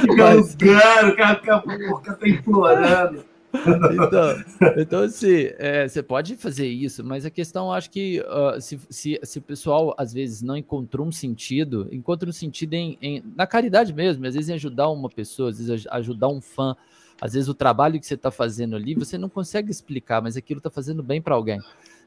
S4: Fica lugando, o cara fica implorando.
S3: Então, então assim, é, você pode fazer isso, mas a questão, acho que uh, se, se, se, o pessoal às vezes não encontrou um sentido, encontra um sentido em, em, na caridade mesmo, às vezes em ajudar uma pessoa, às vezes ajudar um fã, às vezes o trabalho que você está fazendo ali, você não consegue explicar, mas aquilo está fazendo bem para alguém.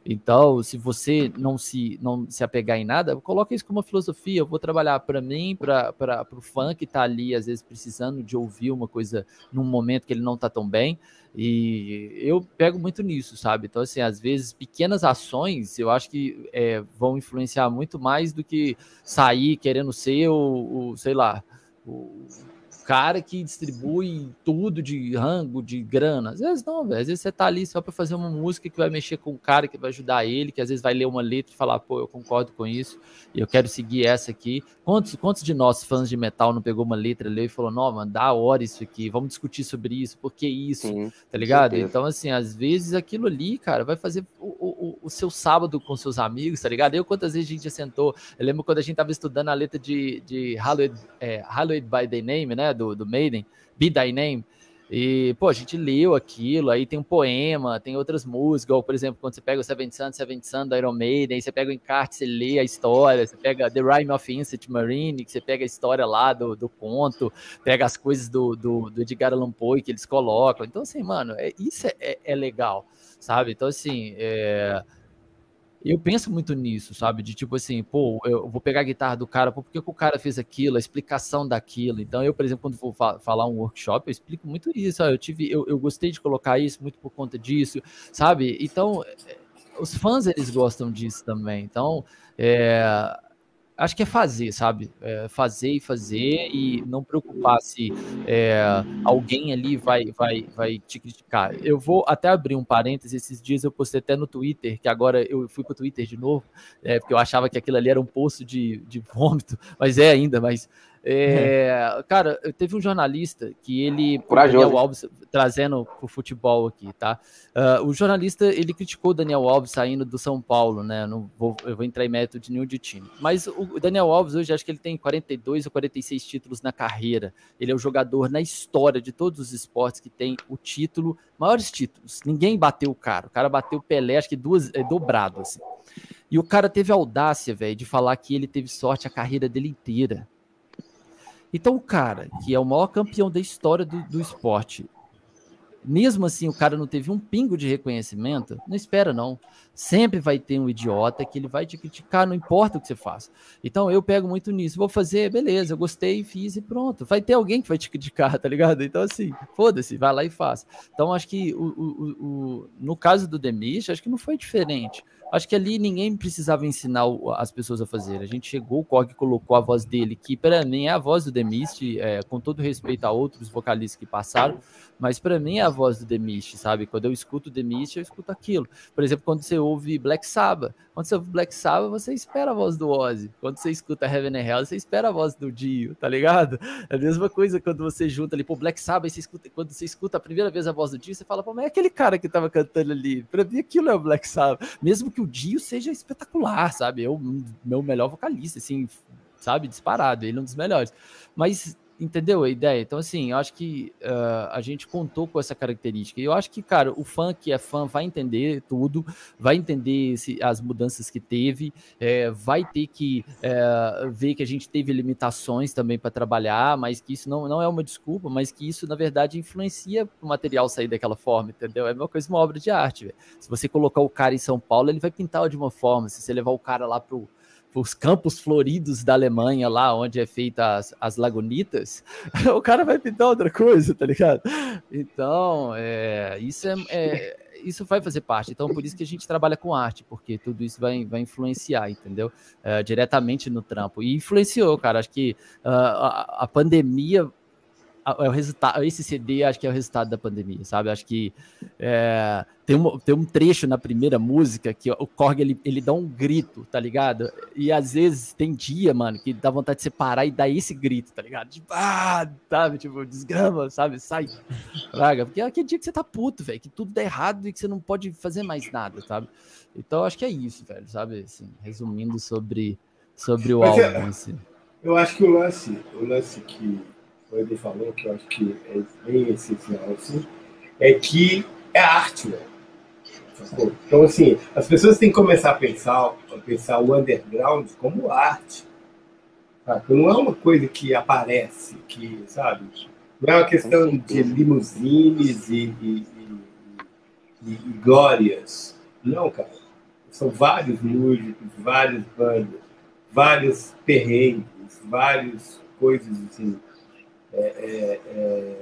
S3: Então, se você não se, não se apegar em nada, coloque isso como uma filosofia. Eu vou trabalhar para mim, para o fã que está ali, às vezes precisando de ouvir uma coisa num momento que ele não está tão bem. E eu pego muito nisso, sabe? Então, assim, às vezes pequenas ações eu acho que é, vão influenciar muito mais do que sair querendo ser o, o sei lá, o cara que distribui tudo de rango, de grana. Às vezes não, velho. Às vezes você tá ali só para fazer uma música que vai mexer com o cara, que vai ajudar ele, que às vezes vai ler uma letra e falar, pô, eu concordo com isso, e eu quero seguir essa aqui. Quantos, quantos de nós, fãs de metal, não pegou uma letra, leu e falou, não, mano, dá hora isso aqui, vamos discutir sobre isso, por que isso, Sim, tá ligado? Então, assim, às vezes aquilo ali, cara, vai fazer o, o, o, seu sábado com seus amigos, tá ligado? Eu, quantas vezes a gente já sentou, eu lembro quando a gente tava estudando a letra de, de Hallowed, é, Hallowed by the Name, né, do, do Maiden, Be Thy Name, e, pô, a gente leu aquilo, aí tem um poema, tem outras músicas, ou, por exemplo, quando você pega o Seven Sun, Seven Sun do Iron Maiden, aí você pega o encarte, você lê a história, você pega The Rime of Insect Marine, que você pega a história lá do, do conto, pega as coisas do, do, do Edgar Allan Poe que eles colocam. Então, assim, mano, é, isso é, é, é legal, sabe? Então, assim, é eu penso muito nisso, sabe? De tipo assim, pô, eu vou pegar a guitarra do cara, pô, por que, que o cara fez aquilo, a explicação daquilo. Então, eu, por exemplo, quando vou fa falar um workshop, eu explico muito isso. Ó, eu tive, eu, eu gostei de colocar isso muito por conta disso, sabe? Então, eh, os fãs eles gostam disso também. Então, é, acho que é fazer, sabe? É fazer e fazer e não preocupar se é, alguém ali vai, vai, vai te criticar. Eu vou até abrir um parêntese. Esses dias eu postei até no Twitter, que agora eu fui pro Twitter de novo, é, porque eu achava que aquilo ali era um poço de, de vômito, mas é ainda, mas é, cara, teve um jornalista que ele. Daniel Alves trazendo o futebol aqui, tá? Uh, o jornalista ele criticou o Daniel Alves saindo do São Paulo, né? Não vou, eu vou entrar em método de nenhum de time. Mas o Daniel Alves hoje acho que ele tem 42 ou 46 títulos na carreira. Ele é o jogador na história de todos os esportes que tem o título, maiores títulos. Ninguém bateu o cara. O cara bateu o Pelé, acho que duas, é, dobrado, assim. E o cara teve audácia, velho, de falar que ele teve sorte a carreira dele inteira então, o cara, que é o maior campeão da história do, do esporte, mesmo assim o cara não teve um pingo de reconhecimento, não espera não. Sempre vai ter um idiota que ele vai te criticar, não importa o que você faça. Então eu pego muito nisso, vou fazer, beleza, eu gostei, fiz e pronto. Vai ter alguém que vai te criticar, tá ligado? Então assim, foda-se, vai lá e faz. Então acho que o, o, o, no caso do Demis, acho que não foi diferente. Acho que ali ninguém precisava ensinar as pessoas a fazer. A gente chegou, o Korg colocou a voz dele, que para mim é a voz do Demist, é, com todo respeito a outros vocalistas que passaram, mas para mim é a voz do Demist, sabe? Quando eu escuto o Demist, eu escuto aquilo. Por exemplo, quando você ouve Black Sabbath, quando você ouve Black Sabbath, você espera a voz do Ozzy. Quando você escuta Heaven and Hell, você espera a voz do Dio, tá ligado? É a mesma coisa quando você junta ali, pô, Black Sabbath, você escuta, quando você escuta a primeira vez a voz do Dio, você fala, pô, mas é aquele cara que tava cantando ali. Pra mim aquilo é o Black Sabbath. Mesmo que o Dio seja espetacular, sabe? Eu, meu melhor vocalista, assim, sabe? Disparado, ele é um dos melhores. Mas entendeu a ideia? Então, assim, eu acho que uh, a gente contou com essa característica. E eu acho que, cara, o fã que é fã vai entender tudo, vai entender as mudanças que teve, é, vai ter que é, ver que a gente teve limitações também para trabalhar, mas que isso não, não é uma desculpa, mas que isso, na verdade, influencia o material sair daquela forma, entendeu? É a mesma coisa uma obra de arte. Se você colocar o cara em São Paulo, ele vai pintar de uma forma. Se você levar o cara lá pro os campos floridos da Alemanha, lá onde é feita as, as lagunitas, o cara vai pintar outra coisa, tá ligado? Então, é, isso é, é, isso vai fazer parte. Então, por isso que a gente trabalha com arte, porque tudo isso vai, vai influenciar, entendeu? É, diretamente no trampo. E influenciou, cara. Acho que uh, a, a pandemia é o resultado, esse CD acho que é o resultado da pandemia, sabe? Acho que é, tem, um, tem um trecho na primeira música que o Korg ele, ele dá um grito, tá ligado? E às vezes tem dia, mano, que dá vontade de separar e dar esse grito, tá ligado? Tipo, ah, sabe? Tipo, desgrama, sabe? Sai, praga. Porque é aquele dia que você tá puto, velho, que tudo dá errado e que você não pode fazer mais nada, sabe? Então acho que é isso, velho, sabe? Assim, resumindo sobre, sobre o Mas álbum. É, assim.
S4: Eu acho que o lance, o lance que o Eder falou, que eu acho que é bem essencial, assim, é que é arte, né? Então, assim, as pessoas têm que começar a pensar, a pensar o underground como arte. Sabe? Não é uma coisa que aparece, que, sabe? Não é uma questão de limusines e, e, e, e glórias. Não, cara. São vários músicos, várias bandas, vários perrengues, várias coisas assim é, é, é,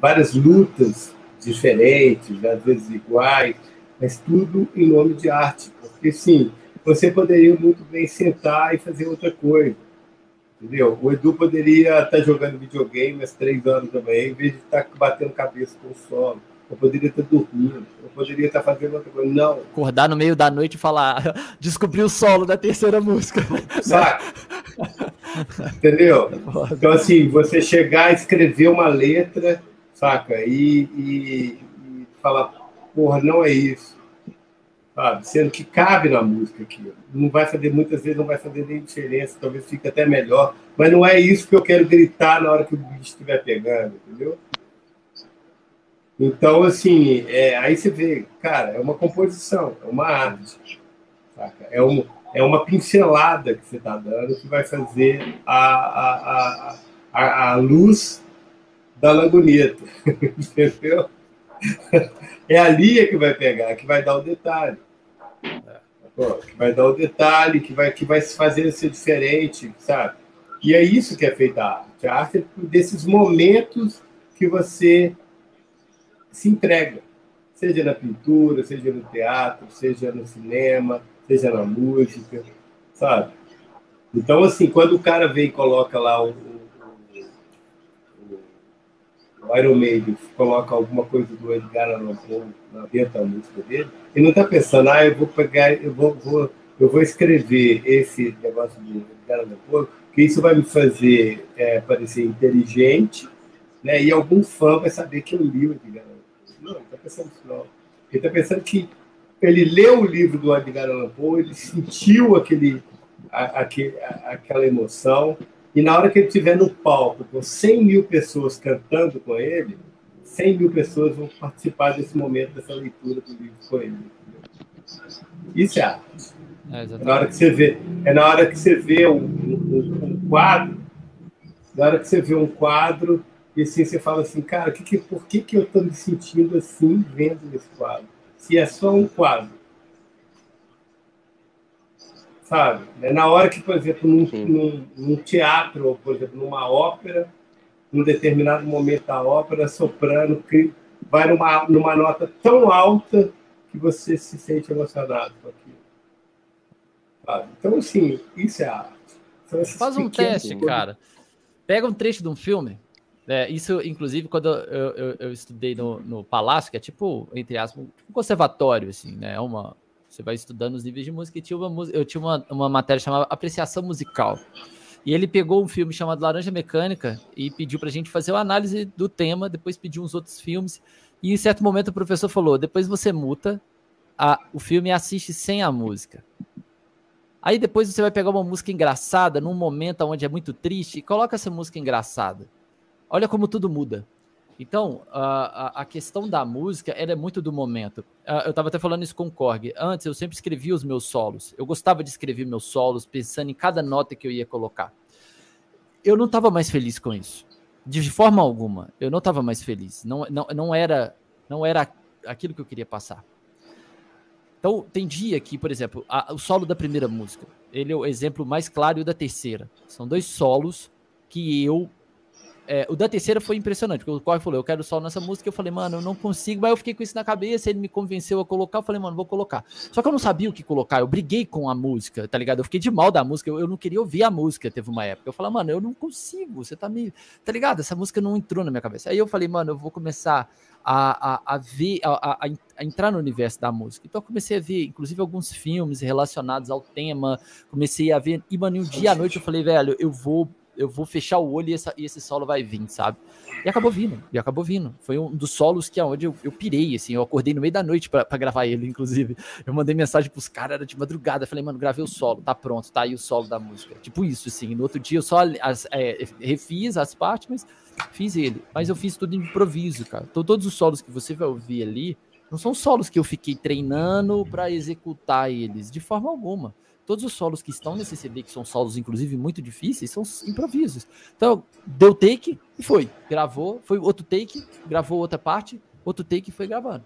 S4: várias lutas diferentes, às vezes iguais, mas tudo em nome de arte. Porque, sim, você poderia muito bem sentar e fazer outra coisa. Entendeu? O Edu poderia estar jogando videogame às três anos manhã, em vez de estar batendo cabeça com o solo. Eu poderia estar dormindo, eu poderia estar fazendo outra coisa. Não.
S3: Acordar no meio da noite e falar, descobri o solo da terceira música.
S4: Sabe? Entendeu? Então, assim, você chegar, escrever uma letra, saca? E, e, e falar, porra, não é isso. Sabe? Sendo que cabe na música aqui. Não vai fazer, muitas vezes não vai fazer nem diferença, talvez fique até melhor. Mas não é isso que eu quero gritar na hora que o bicho estiver pegando, entendeu? Então, assim, é, aí você vê, cara, é uma composição, é uma arte. Saca? É um é uma pincelada que você está dando que vai fazer a, a, a, a, luz da laguneta, entendeu? É a linha que vai pegar, que vai dar o detalhe. Que vai dar o detalhe, que vai, que vai fazer ser diferente, sabe? E é isso que é feita a arte. A arte é desses momentos que você se entrega, seja na pintura, seja no teatro, seja no cinema, seja na música, sabe? Então, assim, quando o cara vem e coloca lá o, o, Iron Maiden, coloca alguma coisa do Edgar Allan Poe dentro da música dele, ele não está pensando, ah, eu vou pegar, eu vou, vou, eu vou escrever esse negócio do Edgar Allan Poe, que isso vai me fazer é, parecer inteligente, né? E algum fã vai saber que eu li o Edgar. Não, ele está pensando isso não. Ele está pensando que ele leu o livro do Edgar Allan Poe, ele sentiu aquele, a, aquele, a, aquela emoção, e na hora que ele estiver no palco com 100 mil pessoas cantando com ele, 100 mil pessoas vão participar desse momento, dessa leitura do livro com ele. Isso é arte. É, é, na hora que você vê, é na hora que você vê um, um, um, quadro, na hora que você vê um quadro, e assim você fala assim, cara, que, que, por que, que eu estou me sentindo assim vendo esse quadro? se é só um quadro. Sabe? É na hora que, por exemplo, num, num, num, teatro, ou, por exemplo, numa ópera, num determinado momento da ópera, soprano que vai numa, numa nota tão alta que você se sente emocionado com aquilo. Sabe? Então, assim, isso é arte.
S3: Faz um teste, cara. Pega um trecho de um filme, é, isso, inclusive, quando eu, eu, eu estudei no, no, Palácio, que é tipo, entre aspas, um conservatório, assim, né? É uma, você vai estudando os níveis de música e tinha uma, eu tinha uma, uma matéria chamada Apreciação Musical. E ele pegou um filme chamado Laranja Mecânica e pediu para a gente fazer uma análise do tema, depois pediu uns outros filmes. E em certo momento o professor falou: depois você muta a, o filme e assiste sem a música. Aí depois você vai pegar uma música engraçada num momento onde é muito triste e coloca essa música engraçada. Olha como tudo muda. Então, a, a, questão da música ela é muito do momento. Uh, eu estava até falando isso com o Korg. Antes, eu sempre escrevia os meus solos. Eu gostava de escrever meus solos, pensando em cada nota que eu ia colocar. Eu não estava mais feliz com isso. De forma alguma. Eu não estava mais feliz. Não, não, não, era, não era aquilo que eu queria passar. Então, tem dia que, por exemplo, a, o solo da primeira música, ele é o exemplo mais claro e o da terceira. São dois solos que eu é, o da terceira foi impressionante, porque o Corey falou, eu quero sol nessa música, eu falei, mano, eu não consigo, mas eu fiquei com isso na cabeça, ele me convenceu a colocar, eu falei, mano, vou colocar. Só que eu não sabia o que colocar, eu briguei com a música, tá ligado? Eu fiquei de mal da música, eu, eu não queria ouvir a música, teve uma época. Eu falei, mano, eu não consigo, você tá me... Tá ligado? Essa música não entrou na minha cabeça. Aí eu falei, mano, eu vou começar a, a, a ver, a, a, entrar no universo da música. Então eu comecei a ver, inclusive, alguns filmes relacionados ao tema, comecei a ver, e, mano, um dia à noite eu falei, velho, eu vou eu vou fechar o olho e, essa, e, esse solo vai vir, sabe? E acabou vindo, e acabou vindo. Foi um dos solos que aonde eu, eu pirei, assim, eu acordei no meio da noite para gravar ele, inclusive. Eu mandei mensagem pros caras, era de madrugada, falei, mano, gravei o solo, tá pronto, tá aí o solo da música. Tipo isso, assim. No outro dia eu só as, é, refiz as partes, mas fiz ele. Mas eu fiz tudo improviso, cara. Então, todos os solos que você vai ouvir ali, não são solos que eu fiquei treinando para executar eles, de forma alguma. Todos os solos que estão nesse CD, que são solos, inclusive, muito difíceis, são improvisos. Então, deu take e foi. Gravou, foi outro take, gravou outra parte, outro take e foi gravando.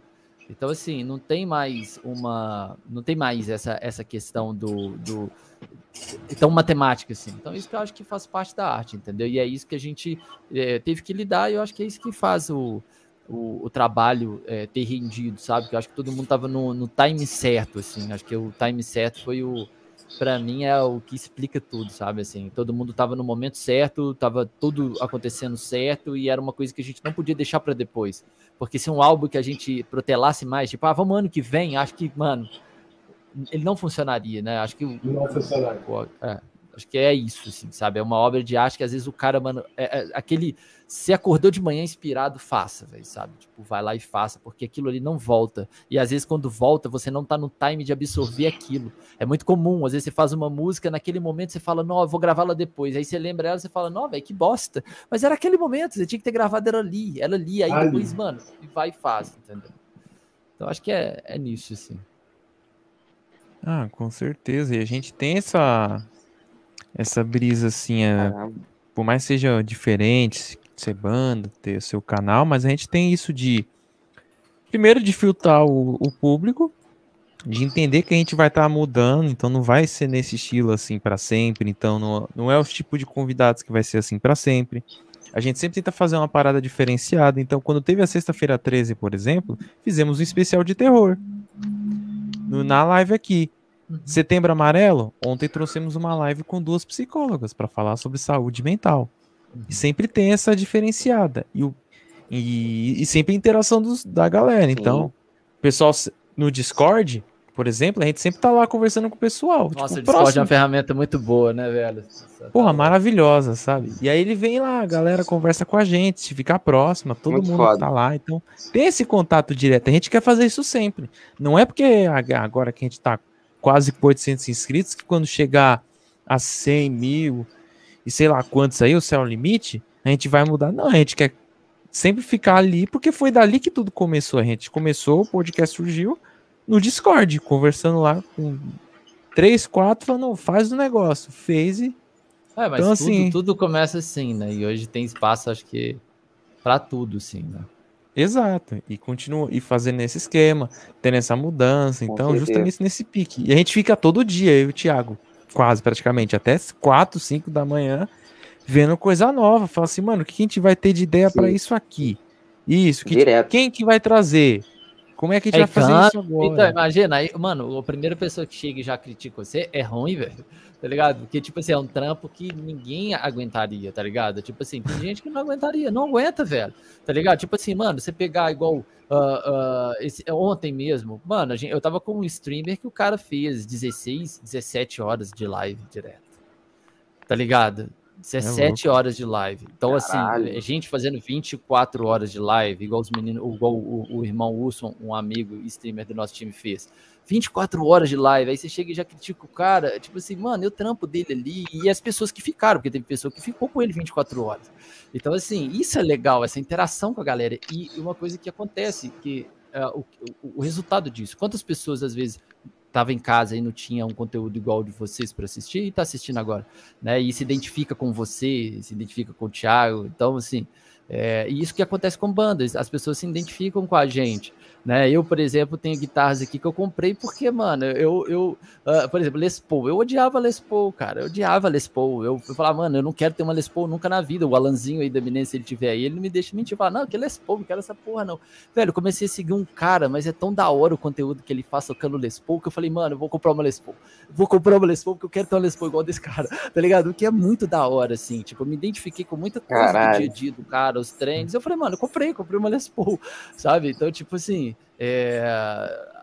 S3: Então, assim, não tem mais uma. Não tem mais essa, essa questão do, do. Tão matemática, assim. Então, isso que eu acho que faz parte da arte, entendeu? E é isso que a gente é, teve que lidar, e eu acho que é isso que faz o, o, o trabalho é, ter rendido, sabe? Que eu acho que todo mundo estava no, no time certo, assim. Acho que o time certo foi o para mim é o que explica tudo, sabe? Assim, todo mundo tava no momento certo, tava tudo acontecendo certo e era uma coisa que a gente não podia deixar para depois. Porque se um álbum que a gente protelasse mais, tipo, ah, vamos ano que vem, acho que, mano, ele não funcionaria, né? Acho que
S4: não funcionaria.
S3: É, acho que é isso, assim, sabe? É uma obra de arte que às vezes o cara, mano, é, é aquele se acordou de manhã inspirado, faça, velho, sabe? Tipo, vai lá e faça, porque aquilo ali não volta. E às vezes quando volta, você não tá no time de absorver aquilo. É muito comum, às vezes você faz uma música, naquele momento você fala, não, eu vou gravá-la depois. Aí você lembra ela, você fala, não, velho, que bosta. Mas era aquele momento, você tinha que ter gravado ela ali, ela ali, aí ali. depois, mano, e vai e faz, entendeu? Então acho que é, é nisso, assim.
S1: Ah, com certeza. E a gente tem essa essa brisa assim, é, por mais que seja diferente, ser banda, ter seu canal, mas a gente tem isso de primeiro de filtrar o, o público, de entender que a gente vai estar tá mudando, então não vai ser nesse estilo assim para sempre, então não, não é o tipo de convidados que vai ser assim para sempre. A gente sempre tenta fazer uma parada diferenciada, então quando teve a sexta-feira 13, por exemplo, fizemos um especial de terror no, na live aqui. Uhum. Setembro Amarelo, ontem trouxemos uma live com duas psicólogas para falar sobre saúde mental. E sempre tem essa diferenciada. E, o, e, e sempre a interação dos, da galera. Sim. Então, o pessoal no Discord, por exemplo, a gente sempre tá lá conversando com o pessoal.
S3: Tipo, Nossa, tipo, o Discord próximo... é uma ferramenta muito boa, né, velho?
S1: Porra, maravilhosa, sabe? E aí ele vem lá, a galera conversa com a gente, fica próxima, todo muito mundo foda. tá lá. Então, tem esse contato direto. A gente quer fazer isso sempre. Não é porque agora que a gente tá quase com 800 inscritos, que quando chegar a 100 mil, e sei lá quantos aí, o céu limite, a gente vai mudar. Não, a gente quer sempre ficar ali, porque foi dali que tudo começou. A gente começou, o podcast surgiu no Discord, conversando lá com três, quatro, falando, faz o negócio, fez e.
S3: É, mas então, tudo, assim, tudo começa assim, né? E hoje tem espaço, acho que, para tudo, sim, né?
S1: Exato, e continua e fazendo esse esquema, tendo essa mudança, então, justamente nesse pique. E a gente fica todo dia, eu e o Thiago, quase praticamente, até 4, 5 da manhã, vendo coisa nova. Fala assim, mano, o que a gente vai ter de ideia para isso aqui? Isso, que, quem que vai trazer? Como é que a gente é, vai fazer isso agora?
S3: Então, imagina, aí, mano, a primeira pessoa que chega e já critica você é ruim, velho. Tá ligado? Porque, tipo assim, é um trampo que ninguém aguentaria, tá ligado? Tipo assim, tem gente que não aguentaria, não aguenta, velho. Tá ligado? Tipo assim, mano, você pegar igual uh, uh, esse, ontem mesmo, mano, gente, eu tava com um streamer que o cara fez 16, 17 horas de live direto. Tá ligado? 17 é horas de live. Então, assim, Caralho. assim, gente fazendo 24 horas de live, igual os meninos, igual o, o irmão Wilson, um amigo streamer do nosso time, fez. 24 horas de live, aí você chega e já critica o cara, tipo assim, mano, eu trampo dele ali, e as pessoas que ficaram, porque teve pessoa que ficou com ele 24 horas. Então, assim, isso é legal, essa interação com a galera. E uma coisa que acontece, que é, o, o, resultado disso, quantas pessoas às vezes estava em casa e não tinha um conteúdo igual de vocês para assistir e está assistindo agora, né? E se identifica com você, se identifica com o Thiago. Então, assim, é, e isso que acontece com bandas, as pessoas se identificam com a gente. Né? Eu, por exemplo, tenho guitarras aqui que eu comprei porque, mano, eu, eu uh, por exemplo, Les Paul, eu odiava Les Paul, cara, eu odiava Les Paul. Eu, eu falava, mano, eu não quero ter uma Les Paul nunca na vida. O Alanzinho aí da Eminência, se ele tiver aí, ele não me deixa mentir. Fala, não, que Les Paul, não quero essa porra, não. Velho, eu comecei a seguir um cara, mas é tão da hora o conteúdo que ele faz tocando Les Paul que eu falei, mano, eu vou comprar uma Les Paul. Vou comprar uma Les Paul porque eu quero ter uma Les Paul igual desse cara, tá ligado? O que é muito da hora, assim. Tipo, eu me identifiquei com muita coisa Caralho. do dia a dia do cara, os trends. Eu falei, mano, eu comprei, comprei uma Les Paul, sabe? Então, tipo assim. É,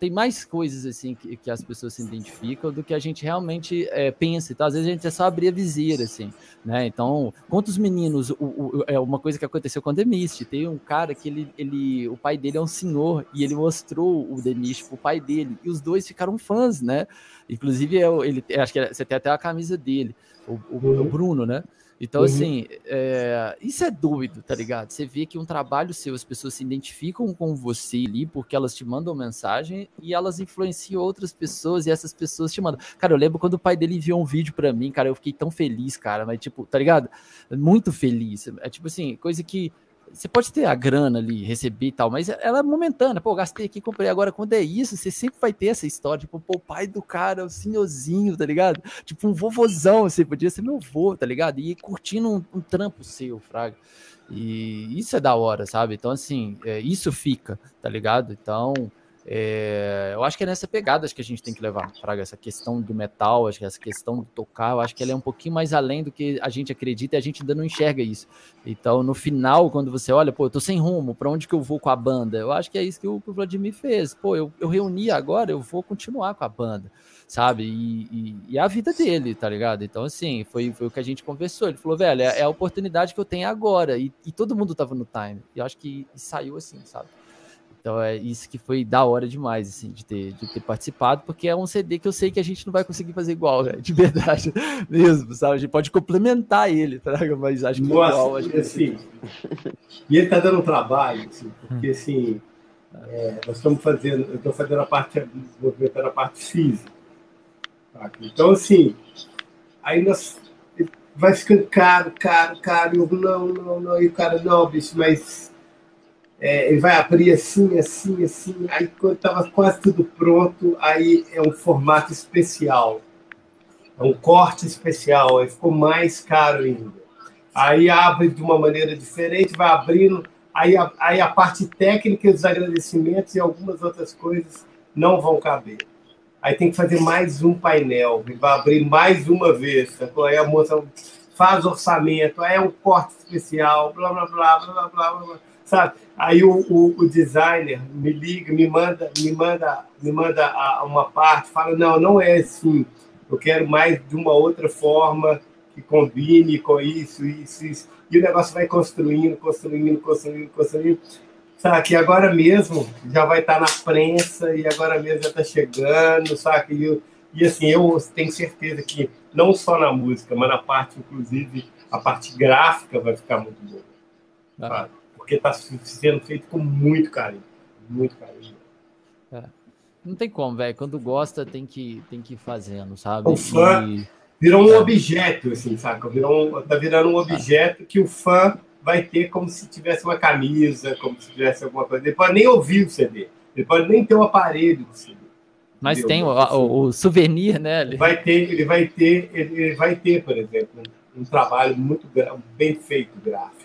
S3: tem mais coisas assim que, que, as pessoas se identificam do que a gente realmente é, pensa. Então, às vezes a gente é só abrir a viseira, assim, né? Então, quantos meninos? O, o, é uma coisa que aconteceu com o Demist. Tem um cara que ele, ele, o pai dele é um senhor e ele mostrou o Demist pro pai dele e os dois ficaram fãs, né? Inclusive, eu, ele, acho que você tem até a camisa dele, o, o, o uhum. Bruno, né? Então, uhum. assim, é, isso é doido, tá ligado? Você vê que um trabalho seu, as pessoas se identificam com você ali porque elas te mandam mensagem e elas influenciam outras pessoas e essas pessoas te mandam. Cara, eu lembro quando o pai dele enviou um vídeo para mim, cara, eu fiquei tão feliz, cara, mas tipo, tá ligado? Muito feliz. É tipo assim, coisa que você pode ter a grana ali, receber e tal, mas ela é momentânea. Pô, gastei aqui, comprei agora. Quando é isso, você sempre vai ter essa história. Tipo, pô, o pai do cara, o senhorzinho, tá ligado? Tipo, um vovozão, você assim, podia ser meu vô, tá ligado? E curtindo um, um trampo seu, Fraga. E isso é da hora, sabe? Então, assim, é, isso fica, tá ligado? Então, é, eu acho que é nessa pegada que a gente tem que levar, Fraga, essa questão do metal, acho que essa questão do tocar, eu acho que ela é um pouquinho mais além do que a gente acredita e a gente ainda não enxerga isso. Então, no final, quando você olha, pô, eu tô sem rumo, para onde que eu vou com a banda? Eu acho que é isso que o, Vladimir fez. Pô, eu, eu reuni agora, eu vou continuar com a banda, sabe? E, e, e, a vida dele, tá ligado? Então, assim, foi, foi o que a gente conversou. Ele falou, velho, é, é a oportunidade que eu tenho agora. E, e todo mundo tava no time. E eu acho que saiu assim, sabe? Então é isso que foi da hora demais, assim, de ter, de ter participado, porque é um CD que eu sei que a gente não vai conseguir fazer igual, né? de verdade mesmo, sabe? A gente pode complementar ele, tá? mas acho que
S4: Nossa, igual. Acho que assim, e ele tá dando um trabalho, assim, porque assim, é, nós estamos fazendo, eu estou fazendo a parte, movimentando a parte física. Tá? Então, assim, aí nós vai ficando caro, caro, caro, eu, não, não, não, e o cara, não, bicho, mas é, ele vai abrir assim, assim, assim. Aí quando estava quase tudo pronto, aí é um formato especial. É um corte especial, aí ficou mais caro ainda. Aí abre de uma maneira diferente, vai abrindo. Aí a, aí a parte técnica, os agradecimentos e algumas outras coisas não vão caber. Aí tem que fazer mais um painel, e vai abrir mais uma vez. Aí a moça faz orçamento, aí é um corte especial, blá, blá, blá, blá, blá, blá sabe? Aí o, o, o, designer me liga, me manda, me manda, me manda uma parte, fala não, não é assim. Eu quero mais de uma outra forma que combine com isso, isso, isso. E o negócio vai construindo, construindo, construindo, construindo. Sabe, que agora mesmo já vai estar na prensa e agora mesmo já está chegando, sabe? E, eu, e assim, eu tenho certeza que não só na música, mas na parte, inclusive, a parte gráfica vai ficar muito boa. Ah porque está sendo feito com muito carinho. Muito carinho.
S3: É. Não tem como, velho. Quando gosta, tem que, tem que ir fazendo, sabe?
S4: O fã e... virou um é. objeto, assim, saca? Virou um, tá virando um objeto que o fã vai ter como se tivesse uma camisa, como se tivesse alguma coisa. Ele pode nem ouvir o CD, ele pode nem ter um aparelho do CD.
S3: Mas tem o, o, o, souvenir, né?
S4: Ele vai ter, ele vai ter, ele vai ter, por exemplo, um, um trabalho muito bem feito gráfico?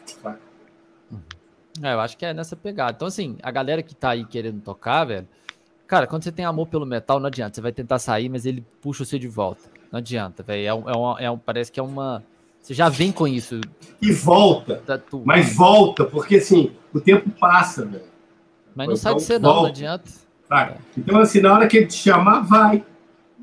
S3: É, eu acho que é nessa pegada. Então, assim, a galera que tá aí querendo tocar, velho, cara, quando você tem amor pelo metal, não adianta. Você vai tentar sair, mas ele puxa você de volta. Não adianta, velho. É um, é um, é um, parece que é uma. Você já vem com isso.
S4: E volta. Mas volta, porque assim, o tempo passa, velho.
S3: Mas não então, sai de você, não, não adianta.
S4: Tá. Então, assim, na hora que ele te chamar, vai.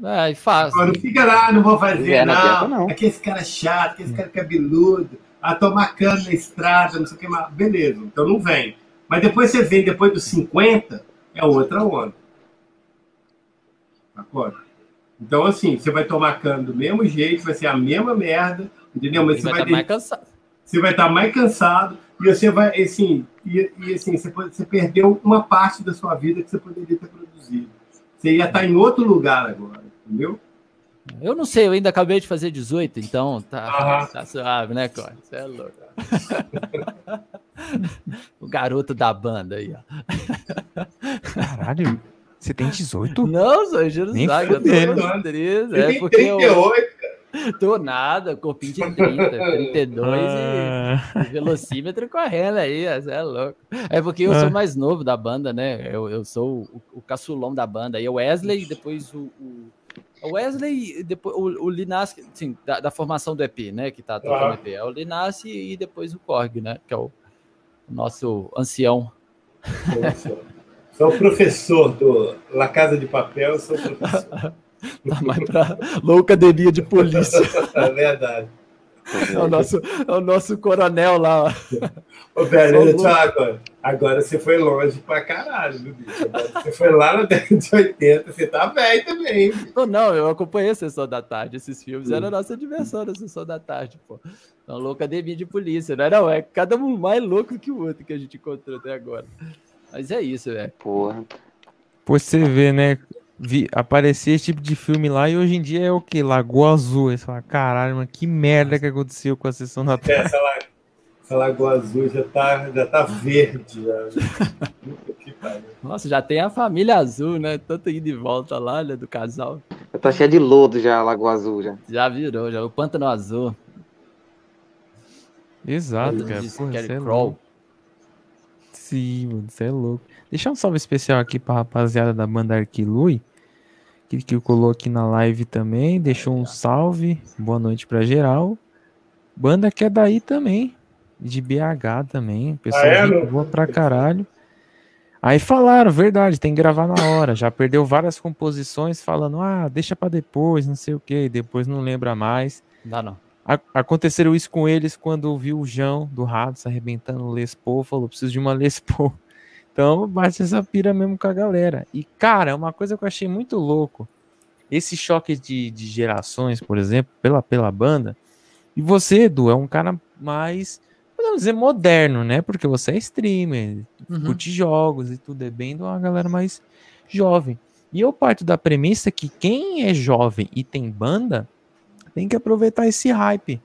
S3: É, e faz.
S4: Agora, não fica lá, não vou fazer, é, não. não. Aqui esse cara chato, aqui esse cara cabeludo a tomar cana na estrada, não sei o que mais. Beleza, então não vem. Mas depois você vem, depois dos 50, é outra onda. Sacou? Então, assim, você vai tomar cano do mesmo jeito, vai ser a mesma merda, entendeu? Mas você vai, vai, tá mais você vai estar tá mais cansado e você vai, assim, e, e assim, você, você perdeu uma parte da sua vida que você poderia ter produzido. Você ia estar tá em outro lugar agora, entendeu?
S3: Eu não sei, eu ainda acabei de fazer 18, então tá, tá suave, né, Corte? Você é louco. o garoto da banda aí, ó.
S1: Caralho, você tem 18?
S3: Não, sou juro Nem sabe, eu tô 13. É porque 38, eu... Tô nada, corpinho de 30, 32 ah. e, velocímetro correndo aí, você é louco. É porque eu ah. sou mais novo da banda, né? Eu, eu sou o, o caçulão da banda. Aí o Wesley, depois o o Wesley, depois, o, o Linassi, sim, da, da, formação do EP, né? Que tá tocando EP. É o Linassi e depois o Korg, né? Que é o, o nosso ancião.
S4: Sou o professor do La Casa de Papel, sou professor.
S3: tá mais pra loucademia de polícia.
S4: é verdade.
S3: É o nosso, é o nosso coronel lá.
S4: Ô, velho, agora. Agora você foi longe pra caralho, meu bicho. Agora você foi lá na década de 80, você tá velho também.
S3: Não, não, eu acompanhei a Sessão da Tarde, esses filmes. Era a nossa diversão na Sessão da Tarde, pô. Então, loucademia de polícia, não é? Não, é cada um mais louco que o outro que a gente encontrou até agora. Mas é isso, velho.
S2: Porra.
S1: Por você ver, né? Vi, aparecer esse tipo de filme lá e hoje em dia é o que? Lagoa Azul. Aí você fala, caralho, mano, que merda que aconteceu com a sessão da tarde.
S4: É, essa, essa Lagoa Azul já tá, já tá verde. Já.
S3: Nossa, já tem a família azul, né? Tanto ir de volta lá, né? Do casal.
S2: Tá cheia de lodo já, a Lagoa Azul já.
S3: Já virou, já. O Pântano Azul.
S1: Exato, cara. Porra, é Crawl. Sim, mano, você é louco. Deixar um salve especial aqui pra rapaziada da banda Arquilui que, que colou aqui na live também, deixou um salve, boa noite para geral. Banda que é daí também, de BH também, pessoal ah, é, boa pra caralho. Aí falaram, verdade, tem que gravar na hora. Já perdeu várias composições falando, ah, deixa para depois, não sei o que, depois não lembra mais.
S3: Não, não.
S1: A aconteceu isso com eles quando viu o João do Rados arrebentando o Les Paul, falou, preciso de uma Les Paul. Então, bate essa pira mesmo com a galera. E, cara, uma coisa que eu achei muito louco. Esse choque de, de gerações, por exemplo, pela, pela banda. E você, Edu, é um cara mais, podemos dizer, moderno, né? Porque você é streamer, uhum. curte jogos e tudo. É bem de uma galera mais jovem. E eu parto da premissa que quem é jovem e tem banda tem que aproveitar esse hype.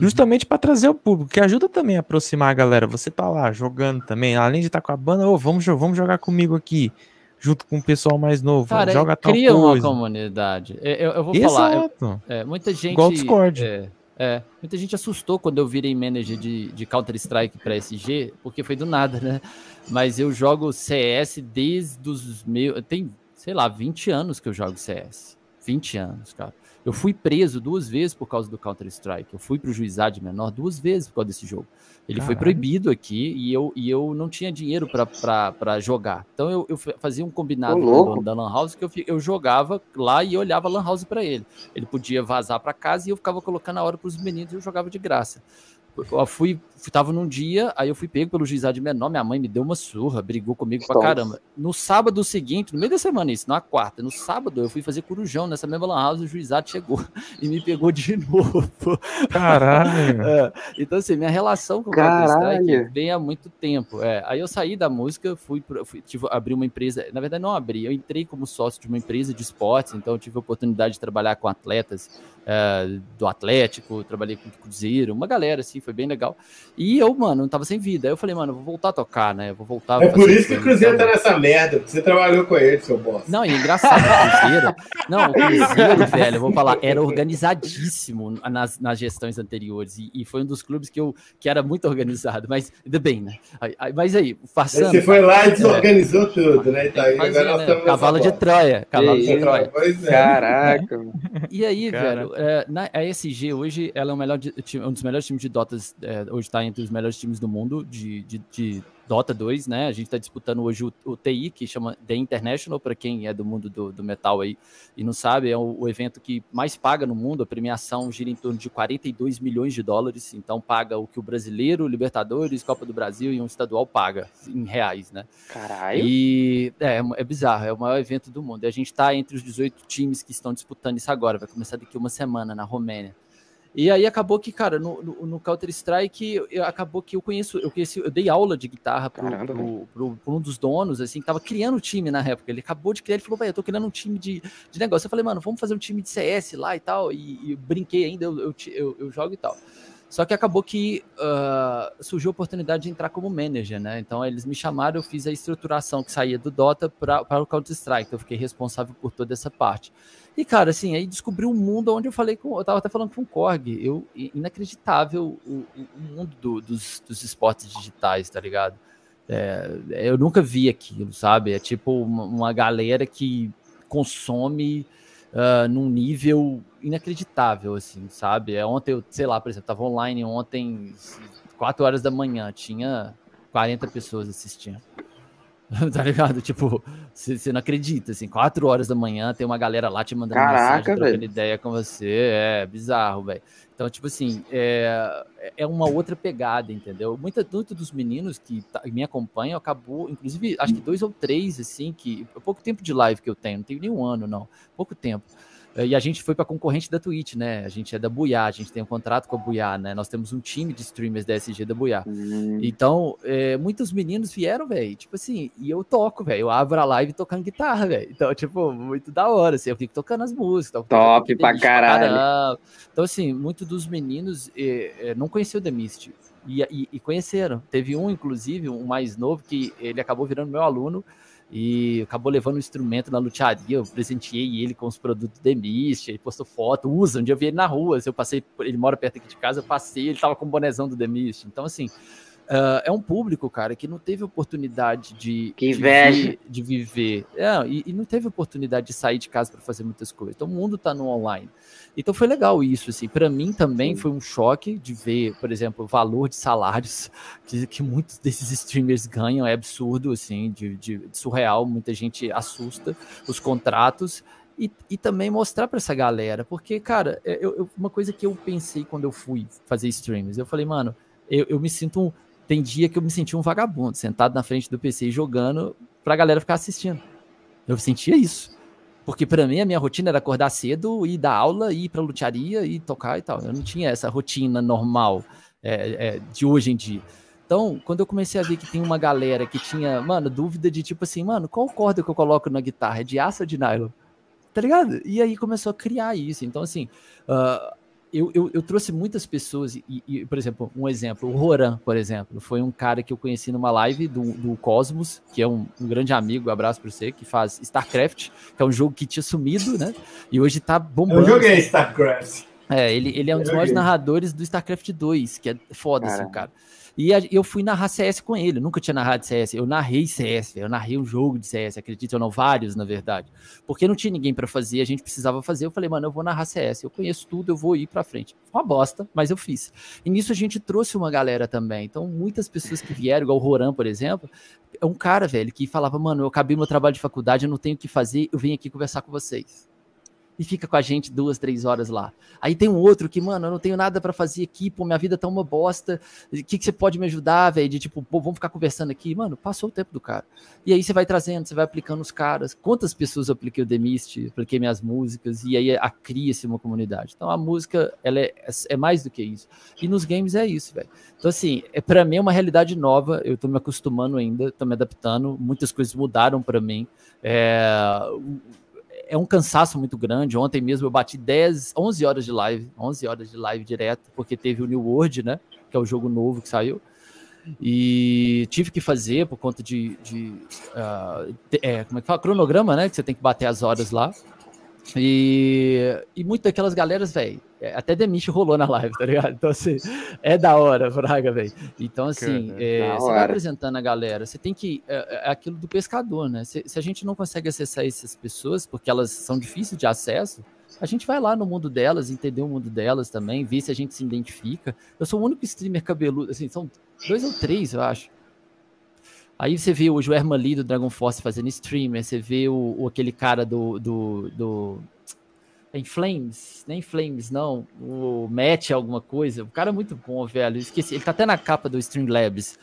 S1: Justamente para trazer o público, que ajuda também a aproximar a galera. Você tá lá jogando também, além de estar tá com a banda, oh, vamos, vamos jogar comigo aqui, junto com o pessoal mais novo.
S3: Cara, joga tal cria coisa. uma comunidade. Eu, eu vou Exato. falar. Eu, é, muita gente.
S1: Igual Discord.
S3: É, é, muita gente assustou quando eu virei manager de, de Counter-Strike para SG, porque foi do nada, né? Mas eu jogo CS desde os meus. Tem, sei lá, 20 anos que eu jogo CS. 20 anos, cara. Eu fui preso duas vezes por causa do Counter-Strike. Eu fui para o juizado de menor duas vezes por causa desse jogo. Ele Caralho. foi proibido aqui e eu, e eu não tinha dinheiro para jogar. Então eu, eu, fazia um combinado com o dono da Lan House que eu, eu jogava lá e olhava a Lan House para ele. Ele podia vazar para casa e eu ficava colocando a hora para os meninos e eu jogava de graça. Eu fui tava num dia, aí eu fui pego pelo juizado de menor, minha mãe me deu uma surra, brigou comigo pra caramba. No sábado seguinte, no meio da semana isso, na quarta, no sábado eu fui fazer corujão nessa mesma lan house, o juizado chegou e me pegou de novo.
S1: Caralho!
S3: É, então assim, minha relação com o Counter-Strike vem há muito tempo. É, aí eu saí da música, fui, fui tive, abri uma empresa, na verdade não abri, eu entrei como sócio de uma empresa de esportes, então eu tive a oportunidade de trabalhar com atletas é, do Atlético, trabalhei com o Cruzeiro, uma galera assim, foi bem legal. E eu, mano, não tava sem vida. Aí eu falei, mano, eu vou voltar a tocar, né? Eu vou voltar.
S4: É por isso que o Cruzeiro tá nessa merda, porque você trabalhou com ele, seu boss.
S3: Não, e engraçado, o Cruzeiro. Não, o Cruzeiro, velho, eu vou falar, era organizadíssimo nas, nas gestões anteriores. E, e, foi um dos clubes que eu que era muito organizado, mas ainda bem, né? Aí, aí, mas aí, passando.
S4: Você foi lá e desorganizou é, tudo, né? Então,
S3: fazer, né? Cavalo de Troia. Cavalo de Troia.
S2: É. Caraca.
S3: E aí, velho, é, na, a SG hoje, ela é o melhor, um dos melhores times de Dotas, é, hoje tá entre os melhores times do mundo de, de, de Dota 2, né? A gente está disputando hoje o, o, TI, que chama The International, para quem é do mundo do, do, metal aí e não sabe, é o, o, evento que mais paga no mundo. A premiação gira em torno de 42 milhões de dólares, então paga o que o brasileiro, Libertadores, Copa do Brasil e um estadual paga em reais, né?
S2: Caralho.
S3: E é, é bizarro, é o maior evento do mundo. E a gente está entre os 18 times que estão disputando isso agora, vai começar daqui uma semana na Romênia. E aí acabou que, cara, no, no, no Counter-Strike, acabou que eu conheço, eu conheci, eu dei aula de guitarra pro, Caramba, pro, pro, pro, um dos donos, assim, que tava criando o time na época. Ele acabou de criar, ele falou, velho, eu tô criando um time de, de negócio. Eu falei, mano, vamos fazer um time de CS lá e tal. E, e brinquei ainda, eu, eu, eu, eu jogo e tal. Só que acabou que uh, surgiu a oportunidade de entrar como manager, né? Então eles me chamaram, eu fiz a estruturação que saía do Dota para o Counter-Strike. Então eu fiquei responsável por toda essa parte. E, cara, assim, aí descobri um mundo onde eu falei com. Eu tava até falando com o Korg. Eu, inacreditável o, o mundo do, dos, dos esportes digitais, tá ligado? É, eu nunca vi aquilo, sabe? É tipo uma, uma galera que consome uh, num nível inacreditável, assim, sabe? É, ontem eu, sei lá, por exemplo, tava online ontem, 4 horas da manhã, tinha 40 pessoas assistindo. tá ligado? Tipo, você não acredita, assim, quatro horas da manhã tem uma galera lá te mandando
S2: Caraca, mensagem,
S3: trocando ideia com você, é bizarro, velho. Então, tipo assim, é, é uma outra pegada, entendeu? Muita, muito dos meninos que tá, me acompanham acabou, inclusive, acho que dois ou três, assim, que pouco tempo de live que eu tenho, não tenho nem um ano, não, pouco tempo. E a gente foi para concorrente da Twitch, né? A gente é da Buiá, a gente tem um contrato com a Buiá, né? Nós temos um time de streamers da SG da Buiá. Uhum. Então, é, muitos meninos vieram, velho, tipo assim, e eu toco, velho. Eu abro a live tocando guitarra, velho. Então, tipo, muito da hora, assim, eu fico tocando as músicas.
S2: Top pra caralho. caralho.
S3: Então, assim, muitos dos meninos é, é, não conheciam The Mist. E, e, e conheceram. Teve um, inclusive, um mais novo, que ele acabou virando meu aluno e acabou levando um instrumento na lutearia. Eu presenteei ele com os produtos Demist, ele postou foto, usa. Um dia eu vi ele na rua, eu passei, ele mora perto aqui de casa, eu passei, ele tava com o bonezão do Demist. Então, assim, Uh, é um público, cara, que não teve oportunidade de,
S2: que inveja.
S3: de, de viver. É, e, e, não teve oportunidade de sair de casa para fazer muitas coisas. Então o mundo tá no online. Então foi legal isso, assim. Para mim também Sim. foi um choque de ver, por exemplo, o valor de salários que, que muitos desses streamers ganham. É absurdo, assim, de, de, de surreal. Muita gente assusta os contratos. E, e, também mostrar para essa galera, porque, cara, é, eu, eu, uma coisa que eu pensei quando eu fui fazer streams, eu falei, mano, eu, eu me sinto um, tem dia que eu me sentia um vagabundo, sentado na frente do PC jogando pra galera ficar assistindo. Eu sentia isso. Porque para mim a minha rotina era acordar cedo, ir dar aula, ir pra lutearia e tocar e tal. Eu não tinha essa rotina normal é, é, de hoje em dia. Então, quando eu comecei a ver que tem uma galera que tinha, mano, dúvida de tipo assim, mano, qual corda que eu coloco na guitarra? É de aço ou de nylon? Tá ligado? E aí começou a criar isso. Então, assim, uh, eu, eu, eu, trouxe muitas pessoas, e, e, por exemplo, um exemplo, o Roran, por exemplo, foi um cara que eu conheci numa live do, do Cosmos, que é um, um grande amigo, abraço para você, que faz StarCraft, que é um jogo que tinha sumido, né? E hoje tá bombando.
S4: Eu joguei StarCraft.
S3: É, ele, ele é um dos maiores narradores do StarCraft 2, que é foda, cara. assim, cara. E eu fui narrar CS com ele, nunca tinha narrado CS. Eu narrei CS, eu narrei um jogo de CS, acredito ou não, vários, na verdade. Porque não tinha ninguém para fazer, a gente precisava fazer. Eu falei, mano, eu vou narrar CS, eu conheço tudo, eu vou ir pra frente. Uma bosta, mas eu fiz. E nisso a gente trouxe uma galera também. Então, muitas pessoas que vieram, igual o Roran, por exemplo, é um cara, velho, que falava, mano, eu acabei meu trabalho de faculdade, eu não tenho o que fazer, eu venho aqui conversar com vocês e fica com a gente duas, três horas lá. Aí tem um outro que, mano, eu não tenho nada para fazer aqui, pô, minha vida tá uma bosta. O que, que você pode me ajudar, velho? De tipo, pô, vamos ficar conversando aqui. Mano, passou o tempo do cara. E aí você vai trazendo, você vai aplicando os caras. Quantas pessoas eu apliquei o Demist, apliquei minhas músicas, e aí cria-se uma comunidade. Então a música, ela é, é mais do que isso. E nos games é isso, velho. Então, assim, é, para mim é uma realidade nova, eu tô me acostumando ainda, tô me adaptando, muitas coisas mudaram para mim. É é um cansaço muito grande. Ontem mesmo eu bati 10, 11 horas de live, 11 horas de live direto, porque teve o New World, né? Que é o jogo novo que saiu. E tive que fazer por conta de, de uh, é, como é que fala? Cronograma, né? Que você tem que bater as horas lá. E, e muito daquelas galeras, velho, é, até Demiche rolou na live, tá ligado? Então, assim, é da hora, Fraga, velho. Então, assim, é, você vai apresentando a galera, você tem que. É, é aquilo do pescador, né? Se, se, a gente não consegue acessar essas pessoas, porque elas são difíceis de acesso, a gente vai lá no mundo delas, entender o mundo delas também, ver se a gente se identifica. Eu sou o único streamer cabeludo, assim, são dois ou três, eu acho Aí você vê o Joer Mali do Dragon Force fazendo streamer, você vê o, o aquele cara do, do, do em Flames, nem Flames, não. O Matt alguma coisa. O cara é muito bom, velho. esqueci. Ele tá até na capa do Streamlabs.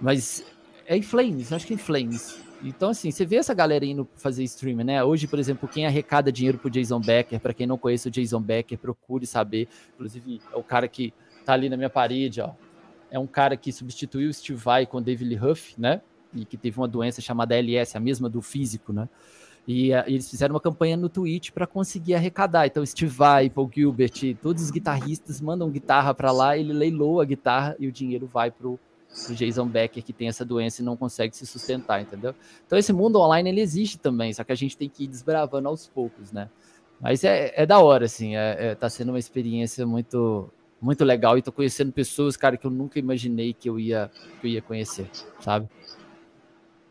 S3: Mas é em Flames, acho que é em Flames. Então, assim, você vê essa galera indo fazer streaming, né? Hoje, por exemplo, quem arrecada dinheiro pro Jason Becker, para quem não conhece o Jason Becker, procure saber. Inclusive, é o cara que tá ali na minha parede, ó. É um cara que substituiu o Steve Vai com o David Lee Huff, né? E que teve uma doença chamada LS, a mesma do físico, né? E, uh, eles fizeram uma campanha no Twitch para conseguir arrecadar. Então, Steve Vai, Paul Gilbert, todos os guitarristas mandam guitarra para lá, ele leiloa a guitarra e o dinheiro vai pro o Jason Becker que tem essa doença e não consegue se sustentar, entendeu? Então esse mundo online ele existe também, só que a gente tem que ir desbravando aos poucos, né? Mas é, é da hora, assim, é, é, tá sendo uma experiência muito muito legal e tô conhecendo pessoas, cara, que eu nunca imaginei que eu ia, que eu ia conhecer, sabe?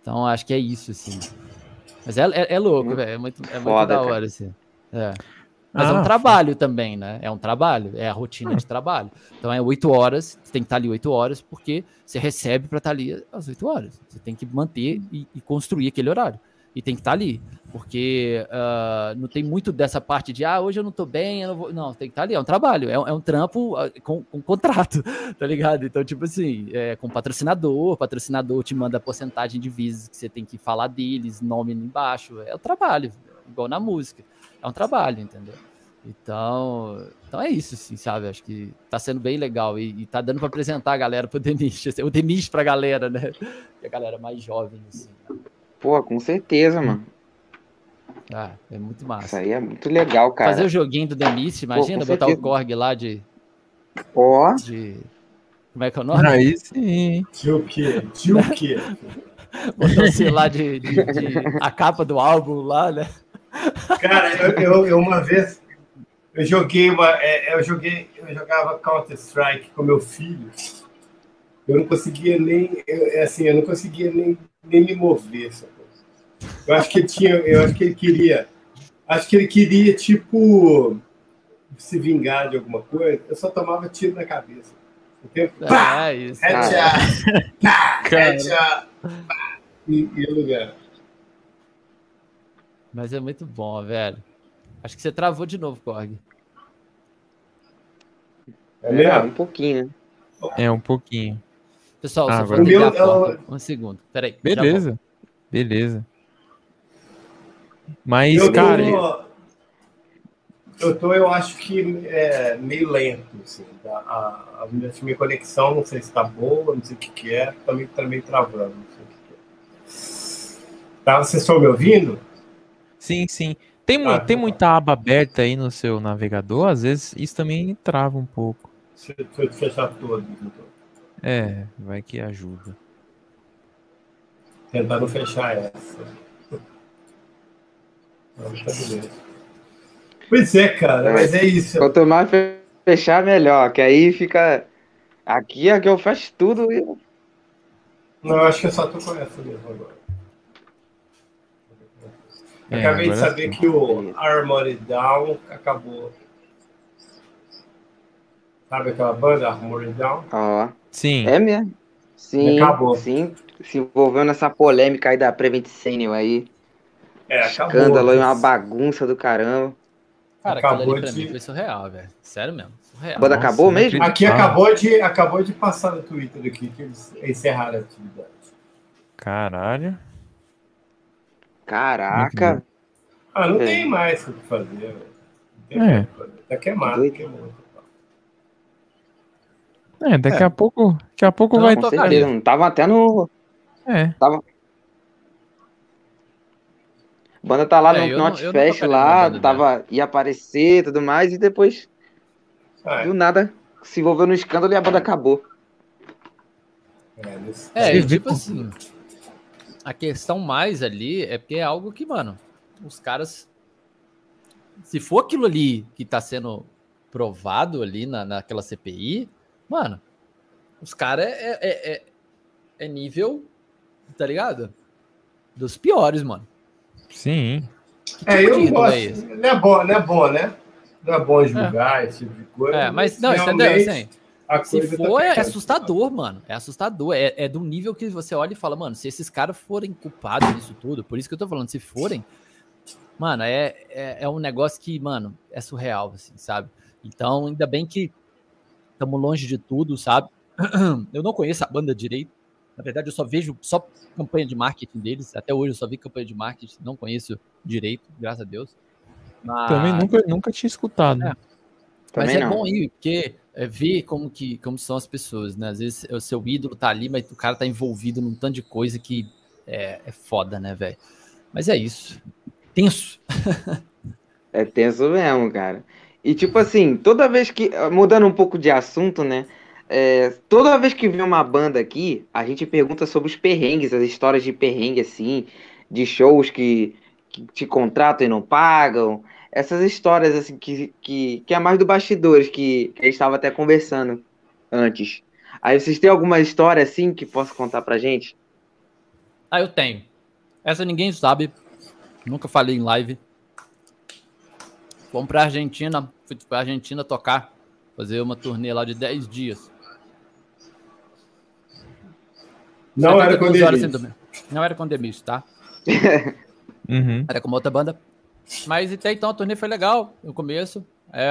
S3: Então acho que é isso, assim. Mas é, é, é louco, velho, é muito, é muito da hora, cara. assim. É. Mas ah, é um trabalho também, né? É um trabalho, é a rotina de trabalho. Então é oito horas, você tem que estar ali oito horas, porque você recebe para estar ali às oito horas. Você tem que manter e, e, construir aquele horário. E tem que estar ali, porque uh, não tem muito dessa parte de, ah, hoje eu não tô bem, eu não vou. Não, tem que estar ali, é um trabalho, é, é um trampo uh, com, com contrato, tá ligado? Então, tipo assim, é com patrocinador, patrocinador te manda a porcentagem de vezes que você tem que falar deles, nome embaixo, é o trabalho, igual na música é um trabalho, entendeu? Então, então é isso, assim, sabe? Acho que tá sendo bem legal e, e tá dando para apresentar a galera pro Demis, assim, o Demis pra galera, né? E a galera mais jovem, assim.
S2: Pô, com certeza, mano.
S3: Ah, é muito massa.
S2: Isso aí é muito legal, cara.
S3: Fazer o joguinho do Demis, imagina, Pô, botar o Korg lá de.
S2: Ó.
S3: De... Como é que é o nome?
S1: Aí sim.
S4: De o quê? De o quê?
S3: Botar, sei lá, de, de, de, a capa do álbum lá, né?
S4: Cara, eu, eu, eu, uma vez eu joguei uma, é, eu joguei, eu jogava Counter Strike com meu filho. Eu não conseguia nem, eu, é assim, eu não conseguia nem, nem me mover. Sabe? Eu acho que ele tinha, eu acho que ele queria, acho que ele queria tipo se vingar de alguma coisa. Eu só tomava tiro na cabeça.
S3: Tempo, pá, é isso.
S4: Headshot, pá, headshot, pá, e, e lugar.
S3: Mas é muito bom, velho. Acho que você travou de novo, Korg.
S2: É, é um pouquinho?
S1: É um pouquinho.
S3: Pessoal, ah, só vou ligar a porta. Um segundo. Peraí.
S1: Beleza. Beleza. Mas, eu cara.
S4: Tô, eu tô, eu acho que é meio lento, assim. A, a, a minha conexão, não sei se tá boa, não sei o que, que é. Também tá meio travando, não sei o que, que é. Tá, vocês estão me ouvindo?
S1: Sim, sim. Tem, ah, tem tá. muita aba aberta aí no seu navegador, às vezes isso também trava um pouco.
S4: Se eu fechar todos, então.
S1: É, vai que ajuda.
S4: Tentar não fechar essa. Pois é, cara, é, mas é isso.
S2: Quanto mais fechar, melhor, que aí fica. Aqui é que eu fecho tudo.
S4: Não, eu acho que eu só tô com essa mesmo agora. É, Acabei de saber sim. que o Armored Down acabou. Sabe aquela banda, Armored Down?
S2: Ah,
S1: sim.
S2: É mesmo? Sim, acabou. sim. Se envolveu nessa polêmica aí da Prevent Senior aí. É, acabou. Escândalo aí, uma bagunça do caramba.
S3: Cara, acabou aquilo ali pra de... mim foi surreal, velho. Sério mesmo. Surreal.
S2: A banda Nossa, acabou mesmo?
S4: Aqui acabou de, acabou de passar no Twitter aqui que eles encerraram a atividade.
S1: Caralho.
S2: Caraca.
S4: Ah, não é. tem mais o que fazer, velho. É. Tá queimado, queimou.
S1: É, daqui é. a pouco, daqui a pouco não, vai
S2: tocar. Não tava até no.
S1: É.
S2: Tava. A banda tá lá é, no Notfest lá, tava, ia aparecer e tudo mais, e depois. Ah, do nada se envolveu no escândalo e a banda acabou.
S3: É, é tipo assim a questão mais ali é porque é algo que, mano, os caras. Se for aquilo ali que tá sendo provado ali na, naquela CPI, mano, os caras é, é, é, é, nível, tá ligado? Dos piores, mano.
S1: Sim.
S4: é, eu não gosto. É não é bom, não é bom, né? Não é bom julgar é. esse tipo de coisa.
S3: É, mas, não, entendeu? Assim, se tá for, tá é assustador, mano. É assustador. É, é do nível que você olha e fala, mano, se esses caras forem culpados nisso tudo, por isso que eu tô falando, se forem, mano, é, é, é um negócio que, mano, é surreal, assim, sabe? Então, ainda bem que estamos longe de tudo, sabe? Eu não conheço a banda direito. Na verdade, eu só vejo só campanha de marketing deles. Até hoje eu só vi campanha de marketing, não conheço direito, graças a Deus.
S1: Mas... Também nunca, nunca tinha escutado.
S3: É. Mas é não. bom ir, porque é ver como, que, como são as pessoas, né? Às vezes o seu ídolo tá ali, mas o cara tá envolvido num tanto de coisa que é, é foda, né, velho? Mas é isso. Tenso.
S2: é tenso mesmo, cara. E tipo assim, toda vez que. Mudando um pouco de assunto, né? É, toda vez que vem uma banda aqui, a gente pergunta sobre os perrengues, as histórias de perrengue, assim, de shows que, que te contratam e não pagam. Essas histórias, assim, que, que, que é mais do bastidores, que, que a gente estava até conversando antes. Aí vocês têm alguma história, assim, que possa contar pra gente?
S3: Ah, eu tenho. Essa ninguém sabe. Nunca falei em live. Fomos pra Argentina. Fui pra Argentina tocar. Fazer uma turnê lá de 10 dias.
S4: Não era com Demis.
S3: Não era com Demis, tá? uhum. Era com outra banda. Mas até então a turnê foi legal no começo. É,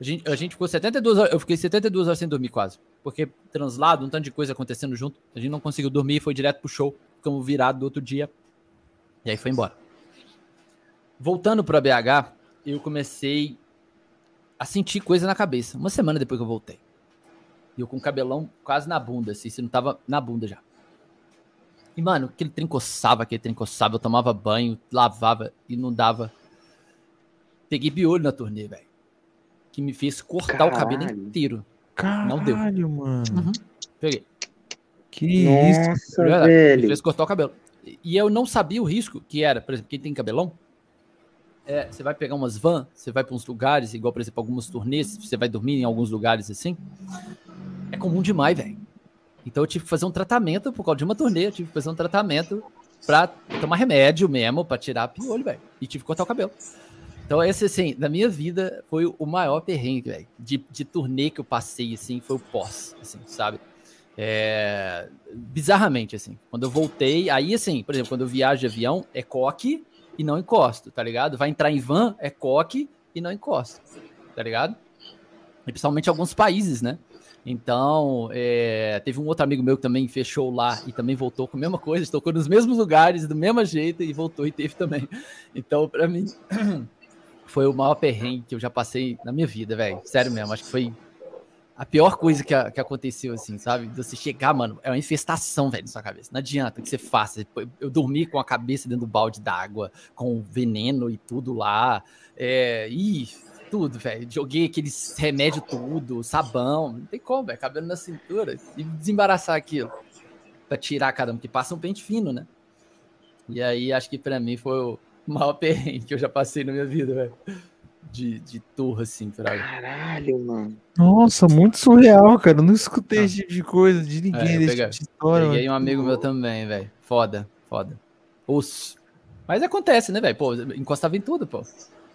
S3: a gente, a gente ficou 72 horas, eu fiquei 72 horas sem dormir quase. Porque translado, um tanto de coisa acontecendo junto. A gente não conseguiu dormir, foi direto pro show. Ficamos virados do outro dia. E aí foi embora. Voltando pro BH, eu comecei a sentir coisa na cabeça. Uma semana depois que eu voltei. E eu com o cabelão quase na bunda, assim, se não tava na bunda já. E, mano, aquele trem coçava, aquele trem coçava, eu tomava banho, lavava e não dava. Peguei piolho na turnê, velho. Que me fez cortar Caralho. o cabelo inteiro.
S1: Caralho, não deu. mano. Uhum.
S3: Peguei.
S1: Que Nossa,
S3: isso, velho. Me fez cortar o cabelo. E eu não sabia o risco que era, por exemplo, quem tem cabelão, é, você vai pegar umas van, você vai para uns lugares, igual, por exemplo, algumas turnês, você vai dormir em alguns lugares assim é comum demais, velho. Então eu tive que fazer um tratamento por causa de uma turnê, eu tive que fazer um tratamento pra tomar remédio mesmo, pra tirar piolho, velho. E tive que cortar o cabelo. Então, esse, assim, da minha vida, foi o maior perrengue, velho. De, de turnê que eu passei, assim, foi o pós, assim, sabe? É... Bizarramente, assim. Quando eu voltei, aí, assim, por exemplo, quando eu viajo de avião, é coque e não encosto, tá ligado? Vai entrar em van, é coque e não encosto, tá ligado? E principalmente alguns países, né? Então, é, teve um outro amigo meu que também fechou lá e também voltou com a mesma coisa, tocou nos mesmos lugares, do mesmo jeito e voltou e teve também. Então, para mim, foi o maior perrengue que eu já passei na minha vida, velho. Sério mesmo, acho que foi a pior coisa que, que aconteceu, assim, sabe? De você chegar, mano, é uma infestação, velho, na sua cabeça. Não adianta que você faça. Eu dormi com a cabeça dentro do balde d'água, com veneno e tudo lá. É, e tudo, velho. Joguei aqueles remédio tudo, sabão. Não tem como, velho. Cabelo na cintura. E desembaraçar aquilo. Pra tirar, caramba, que passa um pente fino, né? E aí, acho que pra mim foi o maior perrengue que eu já passei na minha vida, velho. De, de turra, assim,
S2: pra... Caralho, mano.
S1: Nossa, muito surreal, cara. Eu não escutei ah. esse tipo de coisa de ninguém é, desse
S3: peguei, tipo de história. Peguei um amigo meu também, velho. Foda, foda. Osso. Mas acontece, né, velho? Pô, encostava em tudo, pô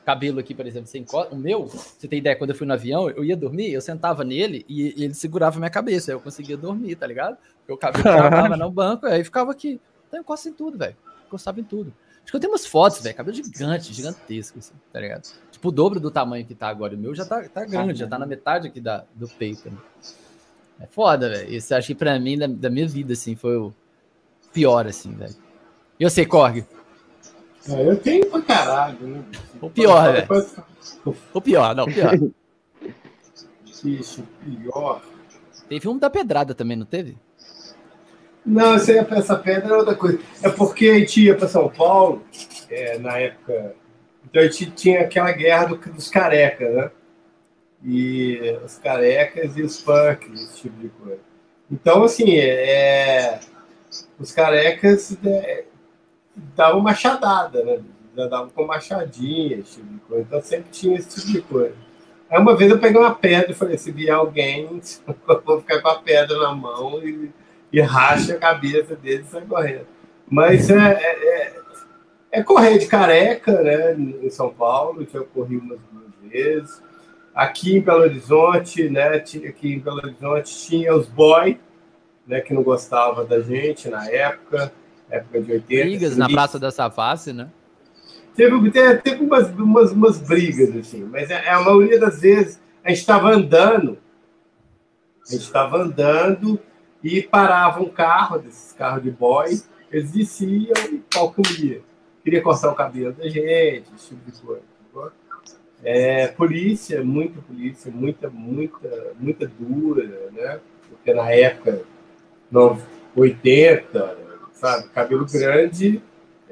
S3: cabelo aqui, por exemplo, você encosta, o meu, você tem ideia, quando eu fui no avião, eu ia dormir, eu sentava nele e, e ele segurava minha cabeça, aí eu conseguia dormir, tá ligado? Porque o cabelo tava no banco, aí ficava aqui. Então eu encosto em tudo, velho. Encostava em tudo. Acho que eu tenho umas fotos, velho, cabelo gigante, gigantesco, assim, tá ligado? Tipo, o dobro do tamanho que tá agora. O meu já tá, tá grande, já tá na metade aqui da, do peito. Né? É foda, velho. Isso acho que pra mim, da, da minha vida, assim, foi o pior, assim, velho. E você, Korg?
S4: É, eu tenho pra caralho, né?
S3: O pior, né? O pior, não, o pior.
S4: Isso, pior.
S3: Teve um da pedrada também, não teve?
S4: Não, essa, essa pedra é outra coisa. É porque a gente ia para São Paulo, é, na época. Então a gente tinha aquela guerra do, dos carecas, né? E os carecas e os punks, esse tipo de coisa. Então, assim, é, os carecas é, dava machadada, né? Já dava com machadinha, esse tipo de coisa. Então sempre tinha esse tipo de coisa. Aí uma vez eu peguei uma pedra e falei, se vier alguém, eu vou ficar com a pedra na mão e, e racha a cabeça dele e sai correndo. Mas é, é, é, é correr de careca, né? Em São Paulo, eu corri umas duas vezes. aqui em Belo Horizonte, né? Aqui em Belo Horizonte tinha os boy, né? Que não gostava da gente na época, época de 80.
S3: Brigas na Praça da Savassi, né?
S4: Teve, teve umas, umas, umas brigas, assim, mas a, é, a maioria das vezes a gente estava andando, a gente estava andando e parava um carro, desses carros de boy, eles desciam e pau comia. Queria cortar o cabelo da gente, esse tipo de coisa. É, polícia, muita polícia, muita, muita, muita dura, né? Porque na época, no 80, sabe, cabelo grande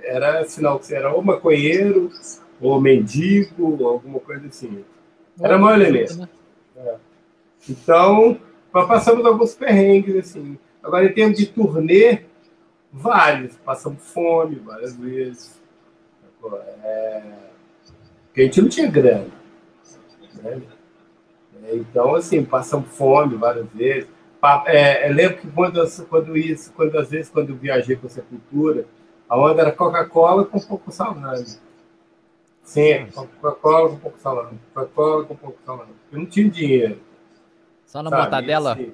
S4: era sinal que você era ou maconheiro, ou mendigo, ou alguma coisa assim. Era maior elemento. Né? É. Então, passamos alguns perrengues, assim. Agora, em termos de turnê, vários. Passamos fome várias vezes. É... Porque a gente não tinha grana. Né? Então, assim, passamos fome várias vezes. É, eu lembro que quando, quando isso, quando às vezes, quando eu viajei com essa cultura, a onda era Coca-Cola com pouco salame. Sim, Coca-Cola com pouco salame. Coca-Cola com pouco salame. Eu não tinha dinheiro.
S3: Só na sabe? mortadela? Assim,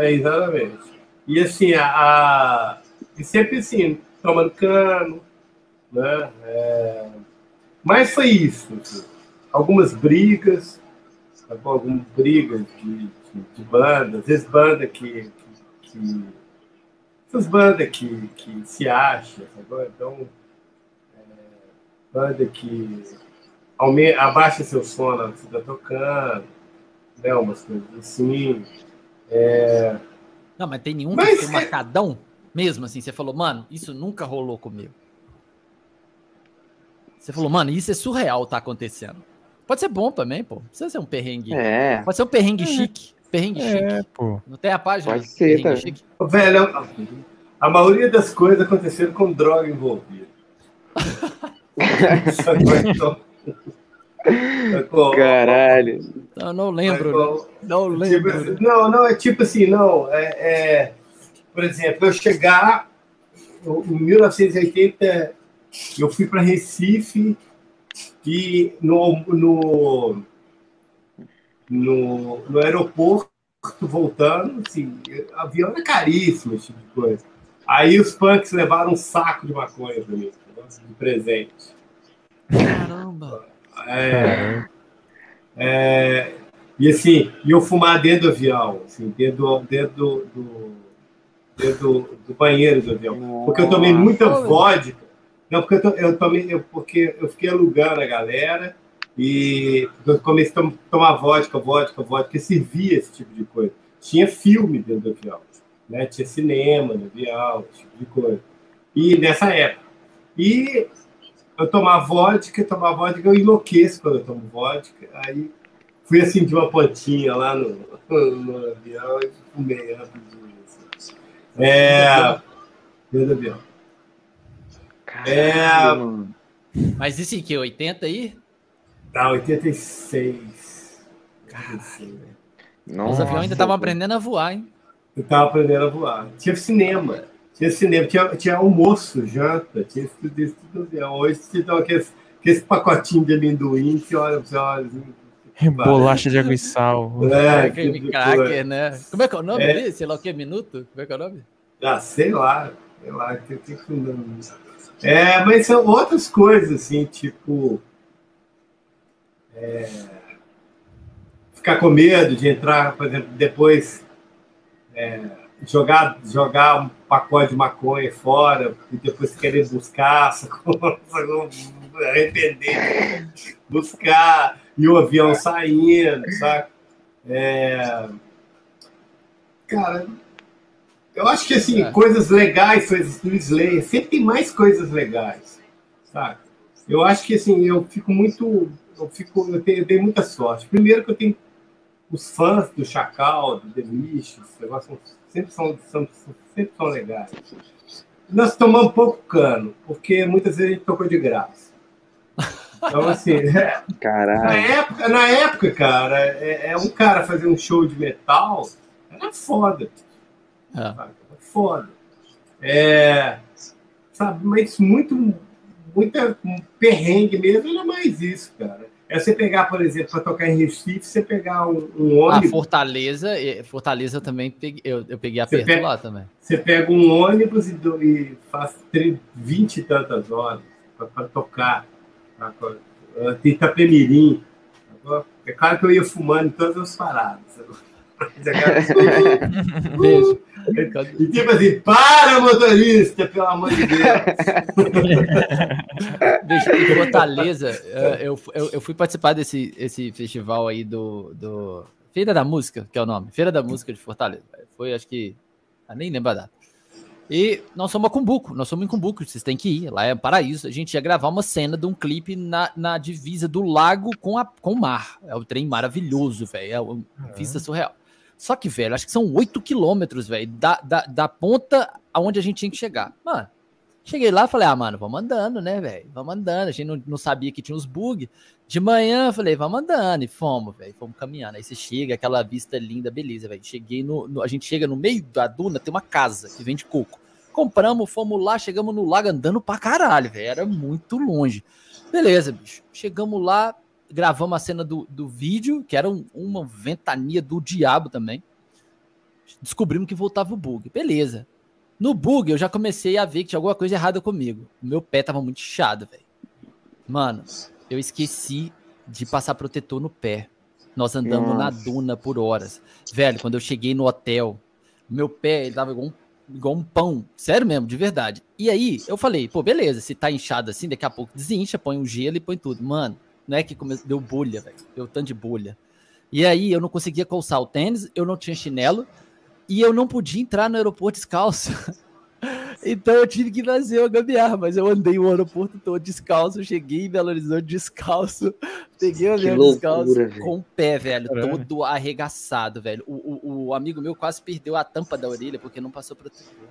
S4: é, exatamente. E assim, a, a, e sempre assim, tomando cano, né? É, mas foi isso. Assim. Algumas brigas, algumas brigas de, de, banda, às vezes banda que, que, que essas bandas que, que se acham, então é, banda que aumenta, abaixa seu som na que você está tocando, né, umas coisas assim. É...
S3: Não, mas tem nenhum mas, que tem marcadão mesmo, assim, você falou, mano, isso nunca rolou comigo. Você falou, mano, isso é surreal tá acontecendo. Pode ser bom também, pô. Precisa ser um perrengue. É. Pode ser um perrengue é. chique. Perrengue é, chique. Pô. Não tem a página?
S2: Pode ser, tá.
S4: Velho, a maioria das coisas aconteceram com droga envolvida.
S2: Caralho.
S3: Eu não lembro. Né? Não tipo lembro.
S4: Tipo, não, não, é tipo assim, não. É, é, por exemplo, eu chegar em 1980, eu fui para Recife e no, no, no, no aeroporto, voltando, assim, avião é caríssimo, esse tipo de coisa. Aí os punks levaram um saco de maconha para mim, de presente.
S3: Caramba!
S4: É, é, e assim, e eu fumar dentro do avião, assim, dentro, dentro, do, do, dentro do, do banheiro do avião. Porque eu tomei muita vodka. Não, porque eu, eu tomei, eu, porque eu fiquei alugando a galera e comecei a tomar vodka, vodka, vodka, e servia esse tipo de coisa. Tinha filme dentro do avião, né? tinha cinema no avião, esse tipo de coisa. E nessa época. E eu tomar vodka, tomar vodka, eu enlouqueço quando eu tomo vodka. Aí fui assim de uma pontinha lá no, no avião e fumei rapidinho. Assim. É. Dentro do avião.
S3: É. Mas isso em que? 80 aí?
S4: Tá, 86.
S3: Caralho. Os aviões ainda estavam aprendendo a voar, hein?
S4: Eu tava aprendendo a voar. Tinha cinema. Tinha cinema, tinha, tinha almoço, janta, tinha tudo isso tudo avião. Hoje você dá aqueles, aqueles pacotinhos de amendoim, você olha, você olha assim,
S1: Bolacha de água e sal.
S3: É, aquele cracker, né? Como é que é o nome é. dele? Sei lá o que, minuto? Como é que é o nome?
S4: Ah, sei lá. Sei lá. Que, que, que, é, mas são outras coisas, assim, tipo. É, ficar com medo de entrar, por exemplo, depois é, jogar, jogar um pacote de maconha fora e depois querer buscar, arrepender, buscar e o avião saindo, sabe? É... Cara, eu acho que assim, é. coisas legais, coisas do Slayer, sempre tem mais coisas legais, sabe? Eu acho que assim, eu fico muito. Eu, fico, eu, tenho, eu tenho muita sorte. Primeiro que eu tenho os fãs do Chacal, do Delicious, sempre são, são, sempre são legais. Nós tomamos pouco cano, porque muitas vezes a gente tocou de graça. Então, assim, é, na, época, na época, cara, é, é, um cara fazer um show de metal era foda. É. Foda. É, sabe, mas muito, muita um perrengue mesmo era mais isso, cara. É você pegar, por exemplo, para tocar em Recife, você pegar um, um ah, ônibus.
S3: A Fortaleza, Fortaleza também peguei, eu, eu peguei aperto pega, lá também.
S4: Você pega um ônibus e, e faz 20 e tantas horas para tocar. Tem Itapemirim. É claro que eu ia fumando em todas as paradas. Beijo. E tipo assim, para, motorista, pelo amor de Deus.
S3: Bicho, em Fortaleza, eh, eu, eu, eu, fui participar desse esse festival aí do, do Feira da Música, que é o nome. Feira da Música de Fortaleza. Foi, acho que. Ah, nem lembro a data. E nós somos a Cumbuco, nós somos em Cumbuco, vocês têm que ir, lá é um paraíso. A gente ia gravar uma cena de um clipe na, na divisa do lago com, a, com o mar. É um trem maravilhoso, velho. É uma vista surreal. Só que, velho, acho que são 8 quilômetros, velho, da, da, da ponta aonde a gente tinha que chegar. Mano, cheguei lá falei, ah, mano, vamos andando, né, velho? Vamos andando. A gente não, não sabia que tinha uns bugs. De manhã, falei, vamos andando. E fomos, velho, fomos caminhando. Aí você chega, aquela vista linda, beleza, velho. Cheguei no, no, A gente chega no meio da duna, tem uma casa que vende coco. Compramos, fomos lá, chegamos no lago andando pra caralho, velho. Era muito longe. Beleza, bicho. Chegamos lá, gravamos a cena do, do vídeo, que era um, uma ventania do diabo também. Descobrimos que voltava o bug. Beleza. No bug, eu já comecei a ver que tinha alguma coisa errada comigo. O meu pé tava muito inchado, velho. Mano, eu esqueci de passar protetor no pé. Nós andamos Nossa. na duna por horas. Velho, quando eu cheguei no hotel, meu pé ele tava igual um, igual um pão. Sério mesmo, de verdade. E aí, eu falei, pô, beleza, se tá inchado assim, daqui a pouco desincha, põe um gelo e põe tudo. Mano, não é que come... deu bolha, velho. Deu tanto de bolha. E aí eu não conseguia calçar o tênis, eu não tinha chinelo e eu não podia entrar no aeroporto descalço. então eu tive que fazer o gambiarra, mas eu andei o aeroporto todo descalço, cheguei em Belo Horizonte descalço, peguei o avião descalço velho. com o pé, velho, Caramba. todo arregaçado, velho. O, o, o, amigo meu quase perdeu a tampa da orelha porque não passou protetor.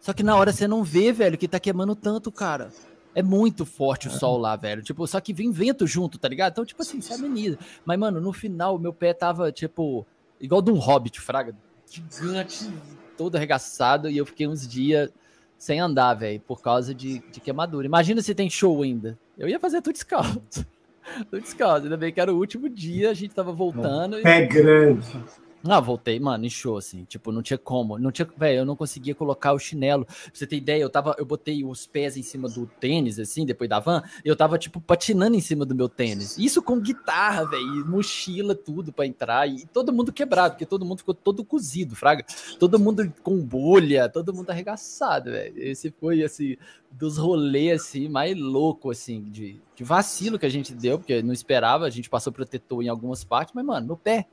S3: Só que na hora você não vê, velho, que tá queimando tanto, cara. É muito forte o sol lá, velho. Tipo, só que vem vento junto, tá ligado? Então, tipo assim, você ameniza. Mas, mano, no final, meu pé tava, tipo, igual de um hobbit, fraga. Gigante, todo arregaçado. E eu fiquei uns dias sem andar, velho, por causa de, de queimadura. Imagina se tem show ainda. Eu ia fazer tudo descalço. tudo descalço. Ainda bem que era o último dia, a gente tava voltando.
S4: Pé e... grande.
S3: Ah, voltei, mano, inchou, assim. Tipo, não tinha como. Não tinha, velho, eu não conseguia colocar o chinelo. Pra você ter ideia, eu tava, eu botei os pés em cima do tênis, assim, depois da van, eu tava, tipo, patinando em cima do meu tênis. Isso com guitarra, velho, mochila, tudo para entrar. E todo mundo quebrado, porque todo mundo ficou todo cozido, fraga. Todo mundo com bolha, todo mundo arregaçado, velho. Esse foi, assim, dos rolês, assim, mais louco, assim, de, de vacilo que a gente deu, porque não esperava, a gente passou protetor em algumas partes, mas, mano, no pé.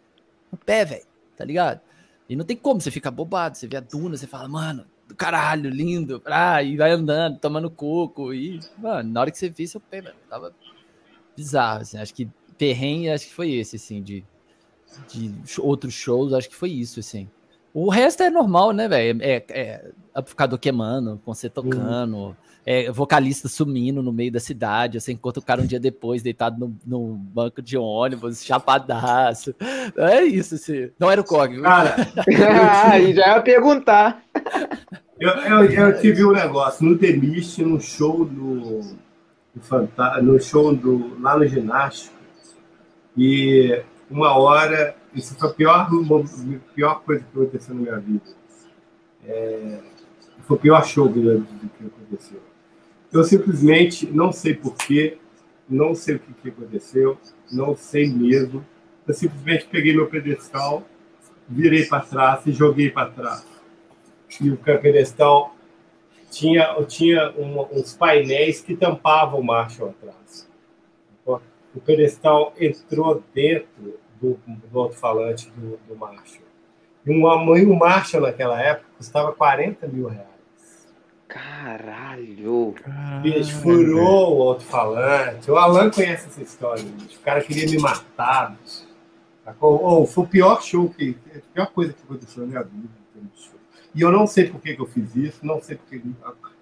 S3: No pé, velho tá ligado? E não tem como, você fica bobado, você vê a duna, você fala, mano, do caralho, lindo, ah, e vai andando, tomando coco, e, mano, na hora que você vê seu pé, mano, tava bizarro, assim, acho que perrengue, acho que foi esse, assim, de, de outros shows, acho que foi isso, assim. O resto é normal, né, velho? É, é amplificador queimando, com você tocando, uhum é, vocalista sumindo no meio da cidade. Você encontra o cara um dia depois, deitado no, no banco de ônibus, chapadaço. É isso, assim. Não era o Cog.
S2: Cara, aí já ia perguntar.
S4: Eu, eu, eu, tive um negócio no Demist, no show do, do no show do, lá no ginástico, e uma hora, isso foi a pior, pior coisa que aconteceu na minha vida. É, foi o pior show que, que aconteceu. Eu simplesmente não sei porquê, não sei o que, que aconteceu, não sei mesmo. Eu simplesmente peguei meu pedestal, virei para trás e joguei para trás. E o pedestal tinha, tinha um, uns painéis que tampavam o Marshall atrás. O pedestal entrou dentro do, do alto-falante do, do Marshall. E um, um Marshall naquela época custava 40 mil reais.
S2: Caralho!
S4: Bicho, furou o alto-falante. O Alan conhece essa história. Bicho. O cara queria me matar. Oh, foi o pior show que. A pior coisa que aconteceu na minha vida. E eu não sei por que, que eu fiz isso, não sei porque.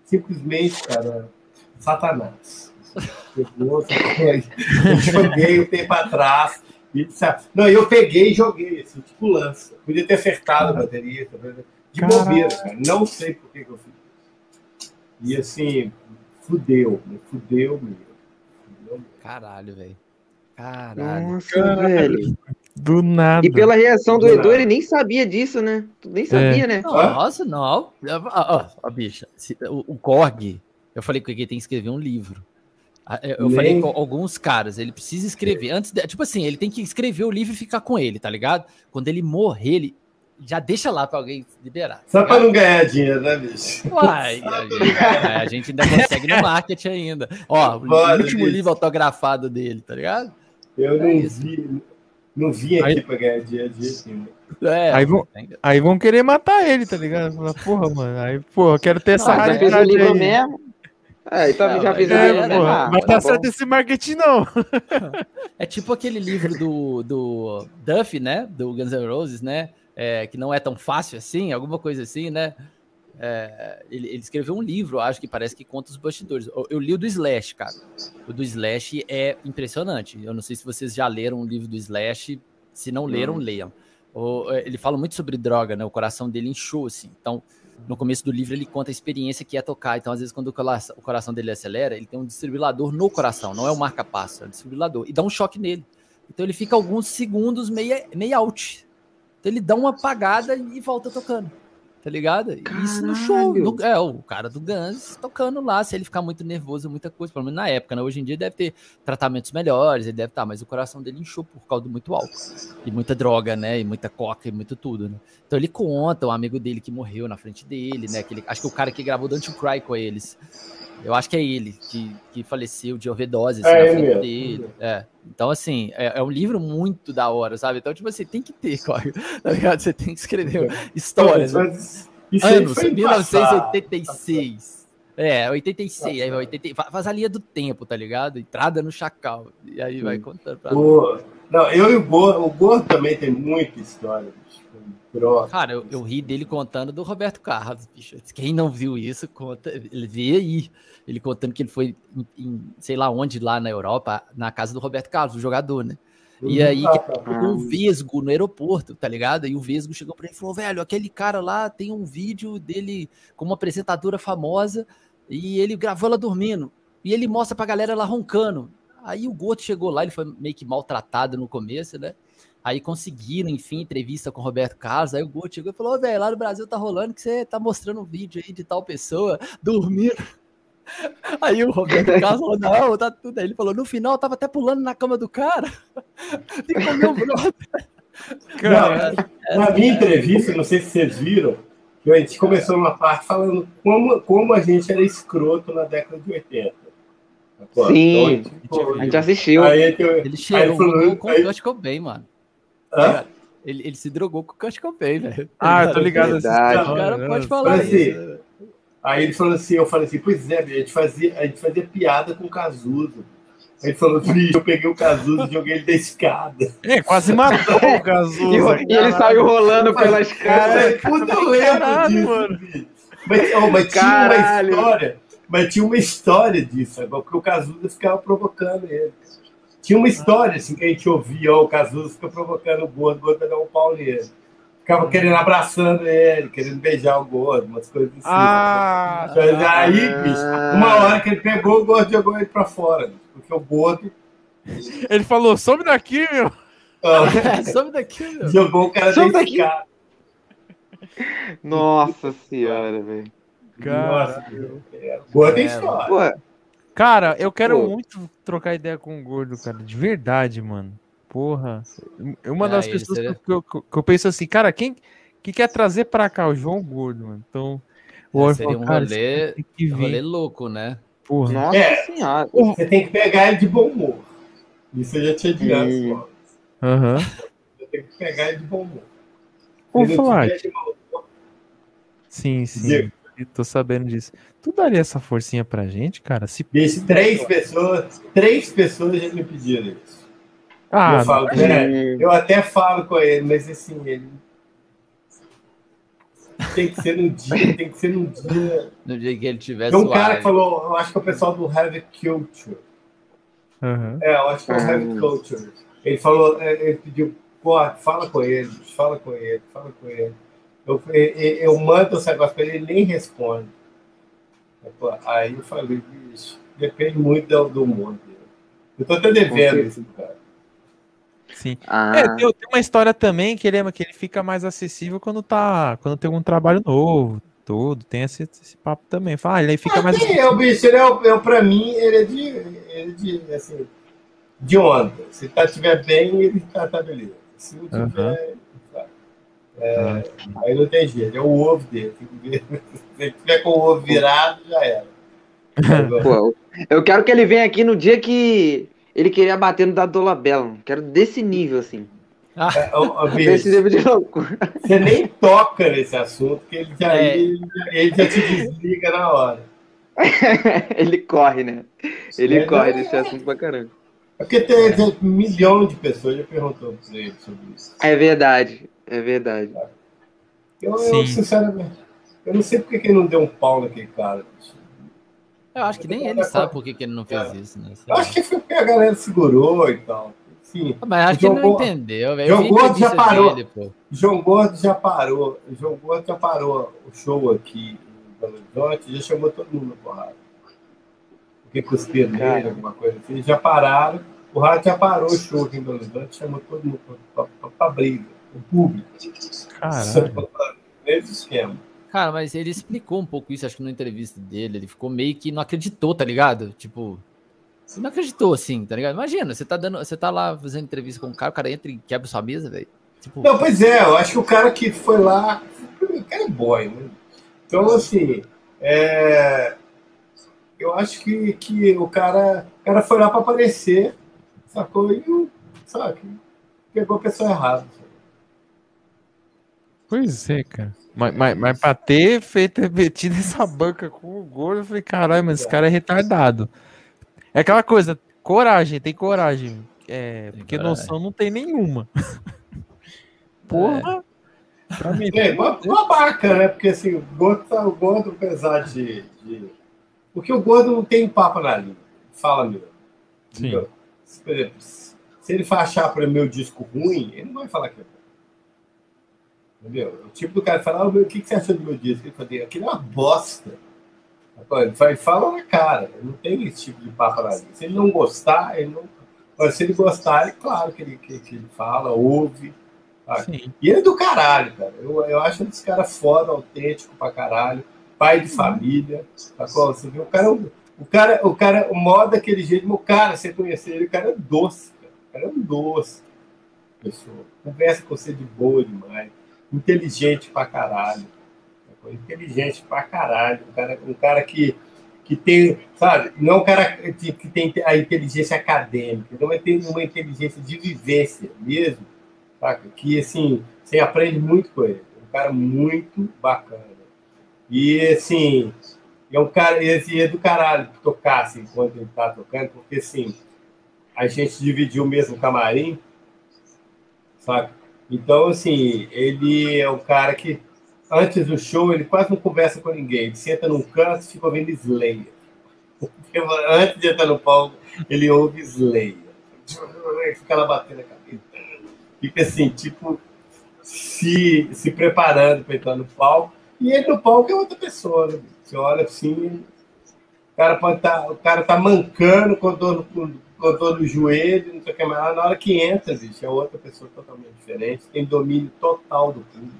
S4: Simplesmente, cara, Satanás. Eu joguei o tempo atrás. E, não, eu peguei e joguei, assim, tipo lança. Podia ter acertado a bateria, tá de bobeira, cara. Não sei por que, que eu fiz e assim, fudeu, fudeu mesmo.
S3: Caralho, velho.
S2: Caralho. Nossa, Caralho. velho.
S1: Do nada.
S2: E pela reação do Edu, ele nem sabia disso, né? Tu nem sabia, é. né?
S3: Nossa, não. Ó, ó, bicha, o, o Korg, eu falei que ele tem que escrever um livro. Ah, eu nem... falei com alguns caras, ele precisa escrever. Antes de, tipo assim, ele tem que escrever o livro e ficar com ele, tá ligado? Quando ele morrer, ele já deixa lá para alguém liberar.
S4: Só tá para não ganhar dinheiro, né, bicho?
S3: Uai, a, gente, a gente ainda consegue no marketing ainda. Ó, o último bicho. livro autografado dele, tá ligado?
S4: Eu é não isso. vi, não vim aqui aí, pra ganhar dinheiro de jeito
S1: É, aí, vão, aí vão querer matar ele, tá ligado? Porra, mano. Aí, porra, eu quero ter essa
S2: não, livro aí. mesmo. É, então não, já fez é, livro,
S1: né? Ah, mas tá, tá certo esse marketing, não.
S3: É tipo aquele livro do, do Duff, né? Do Guns N' Roses, né? É, que não é tão fácil assim, alguma coisa assim, né? É, ele, ele, escreveu um livro, acho que parece que conta os bastidores. Eu, eu, li o do Slash, cara. O do Slash é impressionante. Eu não sei se vocês já leram o livro do Slash. Se não leram, hum. leiam. O, é, ele fala muito sobre droga, né? O coração dele inchou, assim. Então, no começo do livro, ele conta a experiência que é tocar. Então, às vezes, quando o coração dele acelera, ele tem um desfibrilador no coração, não é o marca-passo, é o desfibrilador. E dá um choque nele. Então, ele fica alguns segundos meio, meio out. Então, ele dá uma apagada e volta tocando tá ligado? Caralho. Isso no show. No, é, o cara do Guns tocando lá, se ele ficar muito nervoso, muita coisa, pelo menos na época, né? Hoje em dia deve ter tratamentos melhores, ele deve estar, tá, mas o coração dele inchou por causa do muito álcool. E muita droga, né? E muita coca e muito tudo, né? Então ele conta, um amigo dele que morreu na frente dele, né? Aquele, acho que o cara que gravou Don't You Cry com eles. Eu acho que é ele que, que faleceu de overdose assim, é na frente dele. É. Então, assim, é, é, um livro muito da hora, sabe? Então, tipo assim, tem que ter, tá ligado? Você tem que escrever histórias. Né? Anos, 1986. É, 86, aí vai 80, faz a linha do tempo, tá ligado? Entrada no Chacal. E aí vai contando pra
S4: Boa. Não, eu e o Gordo, o Gordo também tem muita história, bicho.
S3: Cara, eu, eu, ri dele contando do Roberto Carlos, bicho. Quem não viu isso, conta, ele vê aí. Ele contando que ele foi em, em, sei lá onde, lá na Europa, na casa do Roberto Carlos, o jogador, né? E uhum. aí ah, um Vesgo no aeroporto, tá ligado? E o Vesgo chegou para ele e falou: velho, aquele cara lá tem um vídeo dele com uma apresentadora famosa e ele gravou ela dormindo. E ele mostra pra galera lá roncando. Aí o Goto chegou lá, ele foi meio que maltratado no começo, né? Aí conseguiram, enfim, entrevista com o Roberto Carlos. Aí o Goto chegou e falou: velho, lá no Brasil tá rolando que você tá mostrando um vídeo aí de tal pessoa dormindo. Aí o Roberto Carlos falou: não, tá tudo aí. Ele falou: no final, eu tava até pulando na cama do cara. E comeu brother.
S4: Cara, na minha entrevista, não sei se vocês viram, a gente começou uma parte falando como, como a gente era escroto na década de 80.
S2: Sim, então, a gente assistiu.
S3: Aí, ele chegou com o Kurt Cobain, mano. Hã? Ele, ele se drogou com o Cobain, velho.
S1: Ah, eu tô ligado.
S3: Verdade, o cara pode falar assim, isso.
S4: Aí ele falou assim, eu falei assim, pois é, a gente fazia, a gente fazia piada com o Cazuza. Aí ele falou, filho, eu peguei o Cazuza e joguei ele da escada.
S1: É, quase matou o Cazuza.
S2: e, e ele saiu rolando mas, pela escada.
S4: É, puta, eu lembro Caralho, disso, mano. Mas, oh, mas tinha uma história, mas tinha uma história disso, porque o Cazuza ficava provocando ele. Tinha uma história assim que a gente ouvia, ó, o Cazuza fica provocando o gordo, o gordo vai dar um pau nele. Ficava querendo abraçando ele, querendo beijar o gordo, umas coisas assim. Ah, Mas aí, bicho, uma hora que ele pegou, o gordo jogou ele pra fora. Porque o gordo.
S1: Ele falou: some daqui, meu.
S3: Ah, some daqui, meu.
S4: Jogou o cara some cara.
S2: Nossa senhora, velho.
S4: Nossa, gordo tem história.
S1: Cara, eu quero Pô. muito trocar ideia com o gordo, cara. De verdade, mano. Porra. Uma das é, pessoas seria... que, eu, que, eu, penso assim, cara, quem que quer trazer pra cá? O João Gordo, mano. Então,
S3: o é, seria um rolê, um rolê louco, né?
S4: Porra. Nossa é, senhora. Você tem que pegar ele de bom humor. Isso eu já tinha dito antes,
S1: Aham.
S4: Você tem que pegar ele de bom humor.
S1: Vamos falar. Sim, sim. Digo. Tô sabendo disso. Tu daria essa forcinha pra gente, cara? Se...
S4: Desse três pessoas, três pessoas já me pediram isso. Ah, eu, falo, é, eu até falo com ele, mas assim, ele tem que ser no dia, tem que ser no dia.
S3: No dia que ele tiver
S4: Tem um cara que falou, eu acho que é o pessoal do Heavy Culture.
S1: Uhum.
S4: É, eu acho que é o Heavy Culture. Ele falou, é, ele pediu, pô, fala com ele, fala com ele, fala com ele. Eu, eu, eu mando esse negócio para ele, ele nem responde. Aí eu falei, bicho, depende muito do, do mundo. Eu tô até devendo isso, cara.
S1: Sim. Ah. É, tem, tem, uma história também que ele, é, que ele fica mais acessível quando tá. Quando tem um trabalho novo, tudo. Tem esse, esse papo também. Fala, ah, ele fica ah, mais.
S4: Tem, é, o bicho, ele é, é, pra mim, ele é de. Ele é de assim, de onda. Se tá tiver bem, ele tá, tá beleza. Se não tiver. Uhum. É. Aí não tem jeito, é o ovo dele. Se ele tiver com o ovo virado, já era.
S2: Pô, eu quero que ele venha aqui no dia que ele queria bater no Dado Dolabella. Quero desse nível, assim.
S4: Ah. É, Desse nível de loucura. Você nem toca nesse assunto, que ele já, é. ele, ele já te desliga na hora.
S2: ele corre, né? Ele é, corre desse assunto pra caramba.
S4: É porque tem, tem um milhão de pessoas já perguntou pra ele sobre isso.
S2: É verdade, é verdade.
S4: Eu, eu sinceramente, eu não sei porque que ele não deu um pau naquele cara.
S3: Eu acho que nem ele sabe por que, que ele não fez é. isso, né?
S4: Eu acho que foi porque a galera segurou e tal. Sim.
S3: Mas acho que ele não entendeu, velho.
S4: João Gordo já parou. Dele, João Gordo já parou. João Gordo já parou o show aqui em Belo Horizonte, já chamou todo mundo na porrada. Porque cuspiram nele, alguma coisa assim. Já pararam. O Rádio já parou o show aqui em Belo Horizonte, chamou todo mundo para briga, o público.
S1: Caralho.
S4: Nesse esquema.
S3: Cara, mas ele explicou um pouco isso, acho que na entrevista dele. Ele ficou meio que não acreditou, tá ligado? Tipo, você não acreditou assim, tá ligado? Imagina, você tá dando, você tá lá fazendo entrevista com um cara, o cara entra e quebra sua mesa, velho.
S4: Tipo... Não, pois é, eu acho que o cara que foi lá, o cara é boy, né? Então, assim, é... eu acho que, que o cara, o cara foi lá para aparecer, sacou? E, sabe, pegou a pessoa errada.
S1: Pois é, cara. Mas, mas, mas pra ter feito, metido essa banca com o gol, eu falei, caralho, mas esse cara é retardado. É aquela coisa, coragem, tem coragem. É, porque coragem. noção não tem nenhuma. Porra.
S4: É. Pra mim, é, uma, babaca, né? Porque assim, o gordo, tá, o gordo apesar de, de, Porque o gordo não tem papo na língua. Fala meu. Sim. Por exemplo, se ele for achar para meu disco ruim, ele não vai falar que é. Entendeu? O tipo do cara fala, ah, o que, que você acha do meu disco? Ele fala, aquilo é uma bosta. Ele fala na cara, não tem esse tipo de papo ali. Se ele não gostar, ele não. Mas se ele gostar, é claro que ele, que, que ele fala, ouve. E ele é do caralho, cara. Eu, eu acho esse cara foda, autêntico pra caralho, pai de família. Sacou? Você vê, o cara, o cara, o cara, o modo daquele jeito, o cara, você conhecer ele, o cara é doce, cara. O cara é um doce. Pessoa. Conversa com você de boa demais inteligente pra caralho. Inteligente pra caralho. Um cara, um cara que, que tem, sabe, não é um cara que, que tem a inteligência acadêmica, é tem uma inteligência de vivência mesmo, saca? que assim, você aprende muito com ele. Um cara muito bacana. E assim, é um cara, esse é do caralho tocar assim, enquanto ele tá tocando, porque assim, a gente dividiu o mesmo camarim, sabe? Então, assim, ele é um cara que, antes do show, ele quase não conversa com ninguém. Ele senta num canto e fica ouvindo Slayer. Antes de entrar no palco, ele ouve Slayer. Fica lá batendo a cabeça. Fica assim, tipo, se, se preparando para entrar no palco. E ele no palco é outra pessoa, né? Você olha assim, o cara tá, o cara tá mancando com dor no, dor no joelho, não sei o que mais. Na hora que entra, bicho, é outra pessoa totalmente diferente, tem domínio total do público.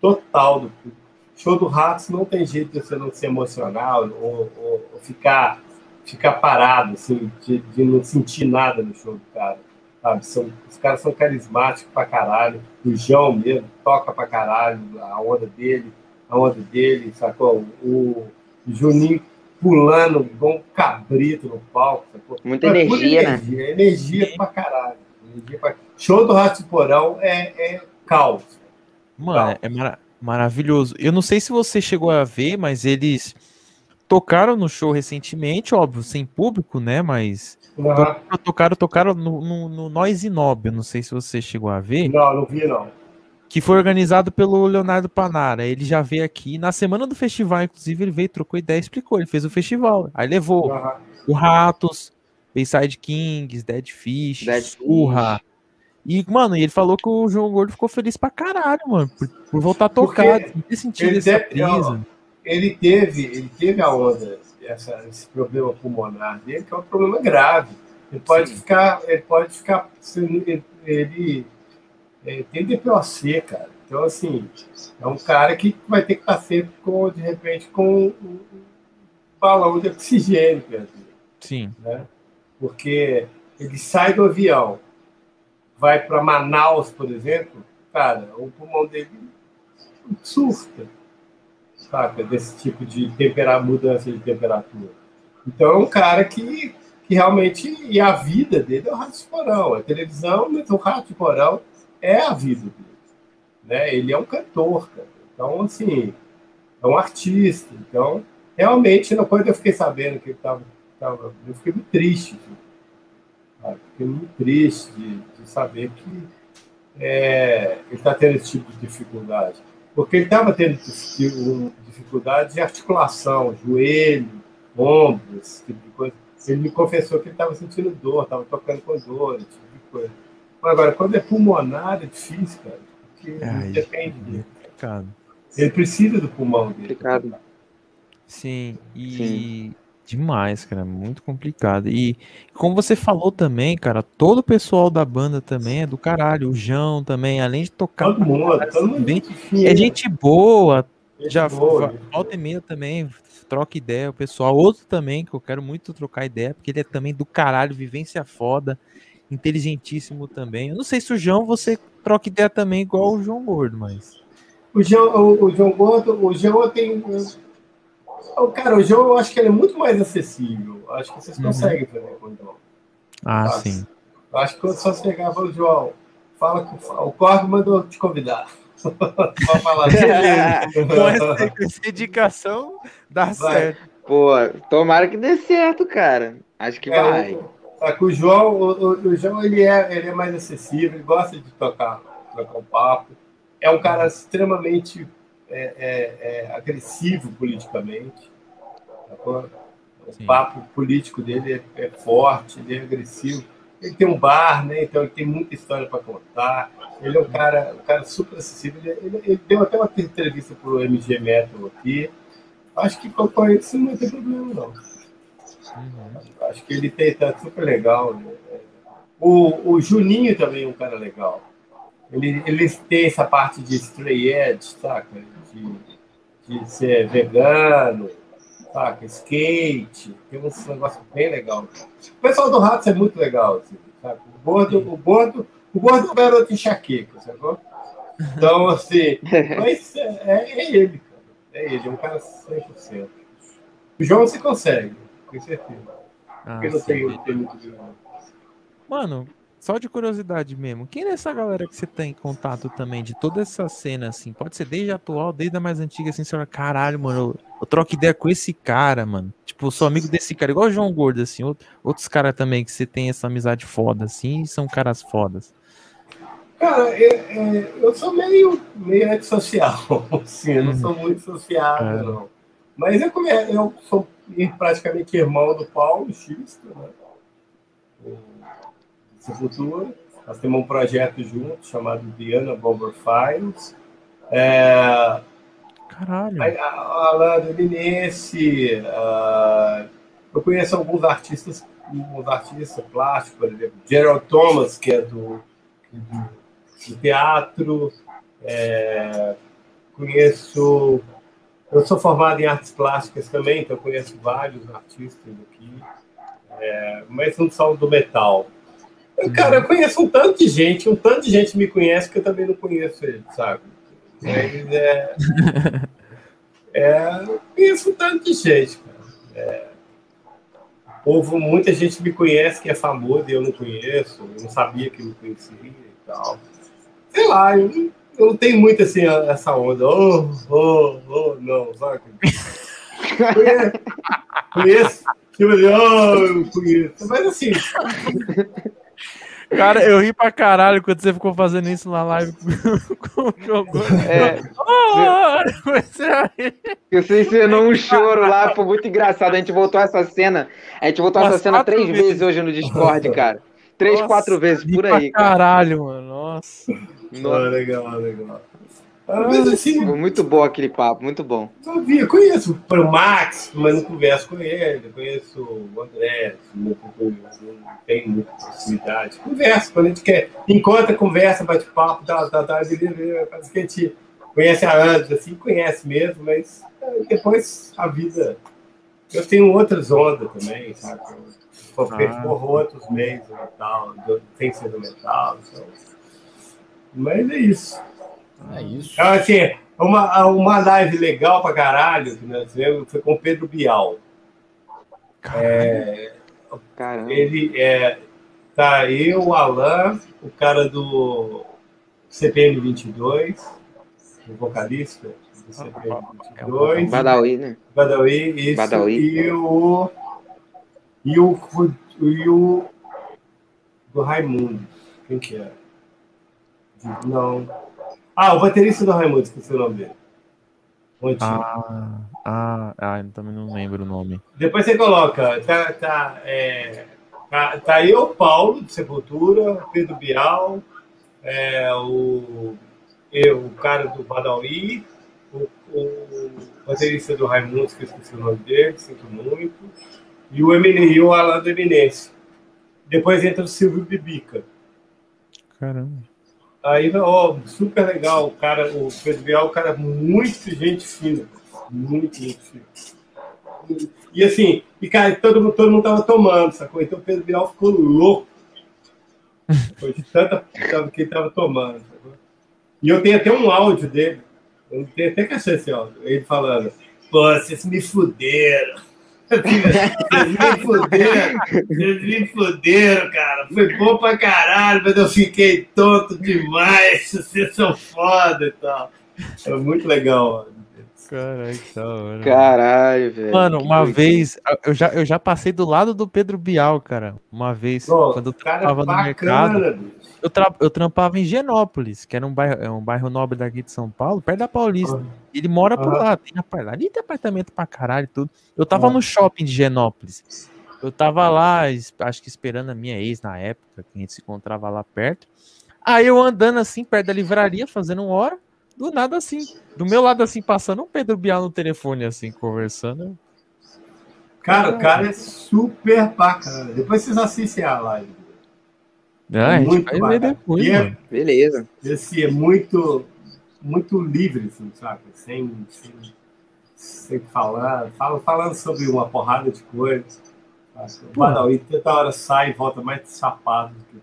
S4: Total do público. Show do Ratos não tem jeito de você não se emocionar ou, ou, ou ficar, ficar parado, assim, de, de, não sentir nada no show do cara. Sabe? São, os caras são carismáticos pra caralho. O João mesmo toca pra caralho, a onda dele, a onda dele, sacou? O Juninho pulando igual um cabrito no palco. Sacou?
S2: Muita energia, energia,
S4: né? Energia pra caralho. Energia pra... Show do Rato de Porão é, é caos.
S1: Mano, é mara maravilhoso. Eu não sei se você chegou a ver, mas eles tocaram no show recentemente, óbvio, sem público, né? Mas uhum. tocaram, tocaram no, no, no Noise Nob. Eu não sei se você chegou a ver.
S4: Não, não vi, não
S1: que foi organizado pelo Leonardo Panara. Ele já veio aqui na semana do festival, inclusive ele veio, trocou ideia, explicou, ele fez o festival. Aí levou o Ratos, Bayside Kings, Dead Fish, Dead Surra. E, mano, ele falou que o João Gordo ficou feliz pra caralho, mano, por, por voltar a tocar,
S4: ter sentido essa brisa. Ele teve, ele teve a onda, essa, esse problema pulmonar dele, que é um problema grave. Ele pode Sim. ficar, ele pode ficar, ele, ele é, tem DPOC, cara. Então, assim, é um cara que vai ter que estar sempre com, de repente, com um balão de oxigênio,
S1: Sim.
S4: Né? Porque ele sai do avião, vai para Manaus, por exemplo, cara, o pulmão dele surta, saca? Desse tipo de temperatura, mudança de temperatura. Então é um cara que, que realmente. E a vida dele é o rato de porão. A televisão, mas o rato de porão é a vida dele. Né? Ele é um cantor, cara. Então, assim, é um artista. Então, realmente, quando eu fiquei sabendo que ele estava. Tava, eu fiquei muito triste. Fiquei muito triste de, de saber que é, ele está tendo esse tipo de dificuldade. Porque ele estava tendo dificuldade de articulação, joelho, ombro, esse tipo de coisa. Ele me confessou que ele estava sentindo dor, estava tocando com dor, esse tipo de coisa. Mas agora, quando é pulmonar, é difícil, cara. Porque Ai, depende dele. Ele precisa do pulmão dele. Complicado.
S1: Sim, e Sim. demais, cara, muito complicado. E como você falou também, cara, todo o pessoal da banda também é do caralho. O João também, além de tocar.
S4: Todo mundo, todo mundo
S1: bem, é gente boa. Gente já boa, volta e meia também, troca ideia, o pessoal. Outro também, que eu quero muito trocar ideia, porque ele é também do caralho, vivência foda, inteligentíssimo também. Eu não sei se o João você troca ideia também igual o João Gordo, mas.
S4: O João, o, o João Gordo, o João tem Cara, o jogo eu acho que ele é muito mais acessível. Acho que vocês uhum. conseguem fazer com o João.
S1: Ah, acho, sim.
S4: Acho que só você chegar e falar, João, fala com o Corvo mandou te convidar.
S1: Pode falar. com, essa, com essa indicação, dá vai. certo.
S2: Pô, tomara que dê certo, cara. Acho que é, vai.
S4: Só que o João, o, o, João ele é, ele é mais acessível, ele gosta de tocar, tocar um papo. É um cara extremamente é, é, é agressivo politicamente. O Sim. papo político dele é, é, forte, ele é agressivo. Ele tem um bar, né? Então ele tem muita história para contar. Ele é um cara, um cara super acessível. Ele, ele, ele deu até uma entrevista para o MG Metal aqui. Acho que com isso não tem problema, não. Uhum. Acho que ele tem, tá super legal. Né? O, o Juninho também é um cara legal. Ele, ele tem essa parte de stray edge, saca? de, de ser vegano, saca? skate, tem uns negócios bem legal. O pessoal do Ratos é muito legal, assim, sabe? O gordo, o gordo, o gordo é um garoto enxaqueca, sacou? Então, assim, mas é, é, é, ele, cara. É ele, é um cara 100%. O João se consegue, com certeza. Ah, Porque não muito
S1: Mano, só de curiosidade mesmo, quem é essa galera que você tem contato também de toda essa cena, assim? Pode ser desde a atual, desde a mais antiga, assim, você fala, caralho, mano, eu, eu troco ideia com esse cara, mano. Tipo, eu sou amigo desse cara, igual o João Gordo, assim, outros caras também que você tem essa amizade foda, assim, são caras fodas.
S4: Cara, eu, é, eu sou meio, meio antissocial, assim, eu não sou uhum. muito sociável, é. não. Mas eu, eu sou praticamente irmão do Paulo X, né? Sepultura. Nós temos um projeto junto chamado Diana Bomber Files. É,
S1: Caralho.
S4: Alan Linense. Uh, eu conheço alguns artistas, alguns artistas plásticos, por exemplo, Gerald Thomas, que é do, do, do teatro. É, conheço. Eu sou formado em artes plásticas também, então conheço vários artistas aqui, é, mas não são do metal. Cara, eu conheço um tanto de gente, um tanto de gente me conhece que eu também não conheço ele, sabe? Mas é. é eu conheço um tanto de gente, cara. É, houve muita gente me conhece que é famoso e eu não conheço, eu não sabia que me conhecia e tal. Sei lá, eu, eu não tenho muito assim essa onda. Oh, oh, oh, não, sabe? Conheço. conheço. Tipo assim, oh, eu conheço. Mas assim.
S1: Cara, eu ri pra caralho quando você ficou fazendo isso na live com o jogo. É.
S2: Você ensinou um choro lá, foi muito engraçado. A gente voltou essa cena. A gente voltou essa cena três vezes. vezes hoje no Discord, cara. Três, Nossa, quatro vezes por aí.
S1: Cara. Caralho, mano. Nossa.
S4: Nossa. legal, legal.
S2: Mas assim. Muito bom aquele papo, muito bom.
S4: Eu conheço o Max, mas não converso com ele. Conheço o André, não tem muita proximidade. Conversa, quando a gente quer. Encontra, conversa, bate papo, tal, tal, tal. Parece que a gente conhece há anos, assim, conhece mesmo, mas é, depois a vida. Eu tenho outras ondas também, sabe? Eu percorro ah. outros meios tal, sem ser do metal. Então... Mas é isso.
S3: É isso.
S4: Então, assim, uma, uma live legal pra caralho que nós tivemos foi com o Pedro Bial. É, Caramba. Ele é. Tá eu, o Alan, o cara do CPM 22, o vocalista do CPM 22.
S2: É Badawi, né?
S4: Badawi, isso. Badawi. E o. E o. E o. Do Raimundo. Quem que é? Não. Ah, o baterista do Raimundo, esqueci o nome dele.
S1: Ah, ah, ah, também não lembro o nome.
S4: Depois você coloca, tá, tá, é, tá, tá aí o Paulo, de Sepultura, Pedro Bial, é, o, eu, o cara do Badawi, o, o baterista do Raimundo, que eu esqueci o nome dele, sinto muito, e o, Emine, e o Alan do Eminence. Depois entra o Silvio Bibica.
S1: Caramba.
S4: Aí, ó, super legal, o cara, o Pedro Bial, o cara muito gente fina, muito, muito fino. E assim, e cara, todo, mundo, todo mundo tava tomando, sacou? Então o Pedro Bial ficou louco. Foi de tanta que ele tava tomando, sacou? E eu tenho até um áudio dele, eu tenho até que achar esse áudio, ele falando, pô, vocês me fuderam. Vocês me fuderam, vocês me fuderam, cara. Foi bom pra caralho, mas eu fiquei tonto demais. Vocês são foda e tal. É muito legal, mano.
S1: Caralho, que da hora.
S2: Caralho, velho.
S1: Mano, uma vez, eu já, eu já passei do lado do Pedro Bial, cara. Uma vez, Pô, quando eu trampava no mercado. Eu, tra eu trampava em Genópolis, que era um bairro, é um bairro nobre daqui de São Paulo, perto da Paulista. Uhum. Ele mora por lá, tem ali tem apartamento pra caralho e tudo. Eu tava uhum. no shopping de Genópolis. Eu tava lá, acho que esperando a minha ex na época, que a gente se encontrava lá perto. Aí eu andando assim, perto da livraria, fazendo uma hora do nada assim, do meu lado assim, passando um Pedro Bial no telefone assim, conversando.
S4: Cara, o cara é super bacana. Depois vocês assistem a live.
S1: Ah, é muito depois,
S2: é, Beleza.
S4: Esse é muito, muito livre, assim, sabe? Sem, sem, sem falar, fala, falando sobre uma porrada de coisas. O Badawi toda hora sai e volta mais chapado do que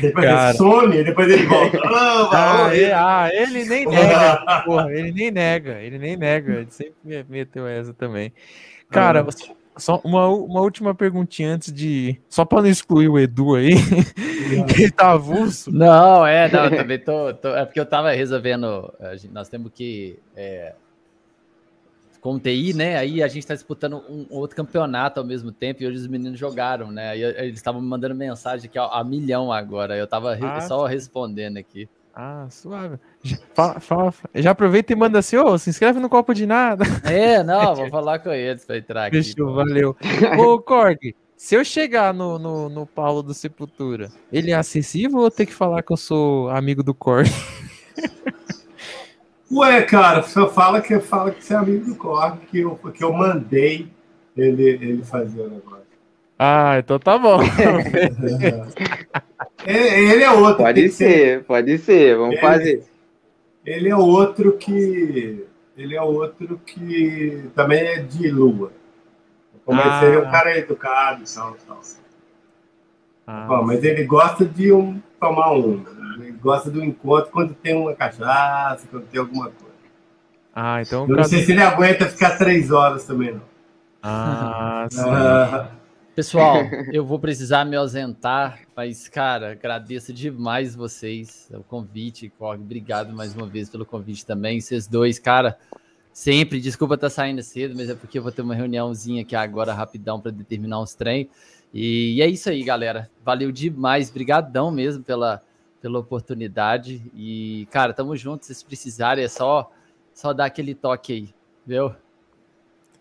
S4: depois Cara... ele some, depois ele volta.
S1: Ah, ele, ah, ele nem nega, porra, ele nem nega, ele nem nega, ele sempre meteu essa também. Cara, ah. Só uma, uma última perguntinha antes de. Só para não excluir o Edu aí, que ele tá avulso.
S3: Não, é, não, também tô, tô, É porque eu tava resolvendo. Nós temos que. É, com TI, né? Aí a gente está disputando um, outro campeonato ao mesmo tempo e hoje os meninos jogaram, né? Aí eles estavam me mandando mensagem aqui a, a, milhão agora. Eu tava ah, só respondendo aqui.
S1: Ah, suave. Já, fala, fala, já aproveita e manda assim, ô, oh, se inscreve no copo de nada.
S3: É, não, vou falar com eles para entrar aqui.
S1: Fechou, valeu. Ô, Korg, se eu chegar no, no, no Paulo do Sepultura, ele é acessível ou ter que falar que eu sou amigo do Korg?
S4: Ué, cara, você fala que fala que você é amigo do Corre, que eu, que eu mandei ele, ele fazer o negócio.
S1: Ah, então tá bom.
S4: ele é outro.
S2: Pode ser, pode ser, vamos
S4: ele,
S2: fazer.
S4: Ele é outro que. Ele é outro que também é de lua. Mas ah. ele é um cara educado e tal, tal. Ah. Bom, mas ele gosta de um, tomar um. Ele gosta do encontro quando tem uma cachaça, quando tem alguma coisa.
S1: Ah, então.
S4: Eu não sei se ele aguenta ficar três horas também, não.
S1: Ah, sim. Ah.
S3: Pessoal, eu vou precisar me ausentar, mas, cara, agradeço demais vocês, o convite, Corg. Obrigado mais uma vez pelo convite também. Vocês dois, cara, sempre, desculpa estar tá saindo cedo, mas é porque eu vou ter uma reuniãozinha aqui agora, rapidão, para determinar uns trem. E, e, é isso aí, galera. Valeu demais, brigadão mesmo pela, pela oportunidade. E, cara, tamo juntos. Se precisarem, é só, só dar aquele toque aí, viu?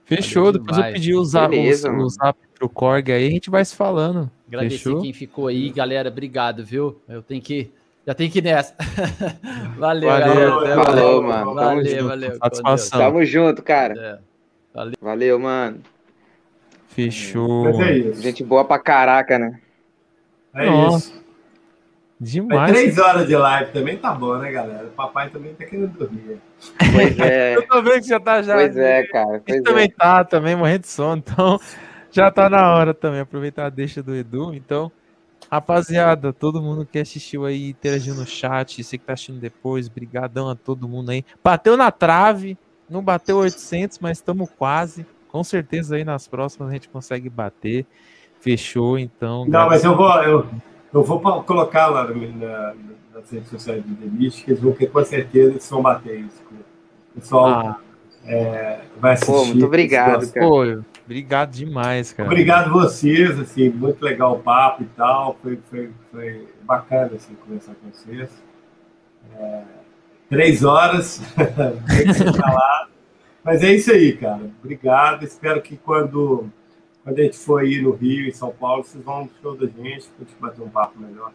S1: Fechou. Depois eu pedi o zap, o, o zap pro Korg aí, a gente vai se falando.
S3: Agradecer
S1: Fechou?
S3: quem ficou aí, galera. Obrigado, viu? Eu tenho que Já tem que ir nessa.
S2: valeu, valeu, valeu, valeu, mano.
S3: Valeu, valeu.
S2: Satisfação. Tamo junto, cara. É. Valeu. valeu, mano.
S1: Fechou.
S2: É Gente boa pra caraca, né?
S4: É Nossa. isso. Demais. Mas três horas de live também tá bom, né, galera? O papai também tá querendo dormir.
S2: Pois é.
S1: Eu tô vendo que já tá já.
S2: Pois é, cara.
S1: Pois também
S2: é.
S1: tá, também morrendo de sono. Então, já tá na hora também. Aproveitar a deixa do Edu. Então, rapaziada, todo mundo que assistiu aí, interagiu no chat, você que tá assistindo depois, brigadão a todo mundo aí. Bateu na trave, não bateu 800, mas estamos quase. Com certeza aí nas próximas a gente consegue bater. Fechou, então.
S4: Não, mas eu vou, eu, eu vou colocar lá na, nas redes sociais do Demist, que eles vão ter com certeza eles vão bater isso. O pessoal ah. é, vai assistir. Pô,
S2: muito obrigado, cara. Pô,
S1: obrigado demais, cara.
S4: Obrigado vocês, assim, muito legal o papo e tal. Foi, foi, foi bacana assim, conversar com vocês. É, três horas, Mas é isso aí, cara. Obrigado. Espero que quando quando a gente for aí no Rio, em São Paulo, vocês vão no show da gente, pra gente bater um papo melhor.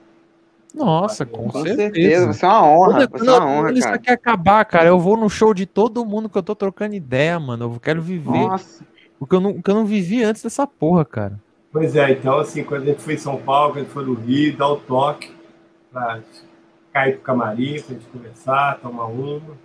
S1: Nossa, com,
S2: com
S1: certeza.
S2: certeza. Vai ser uma honra. Vai ser uma honra,
S1: isso quer acabar, cara. Eu vou no show de todo mundo que eu tô trocando ideia, mano. Eu quero viver Nossa. O que eu não, o que eu não vivi antes dessa porra, cara.
S4: Pois é, então assim, quando a gente foi em São Paulo, quando a gente foi no Rio, dá o toque pra cair pro camarim, pra gente conversar, tomar uma.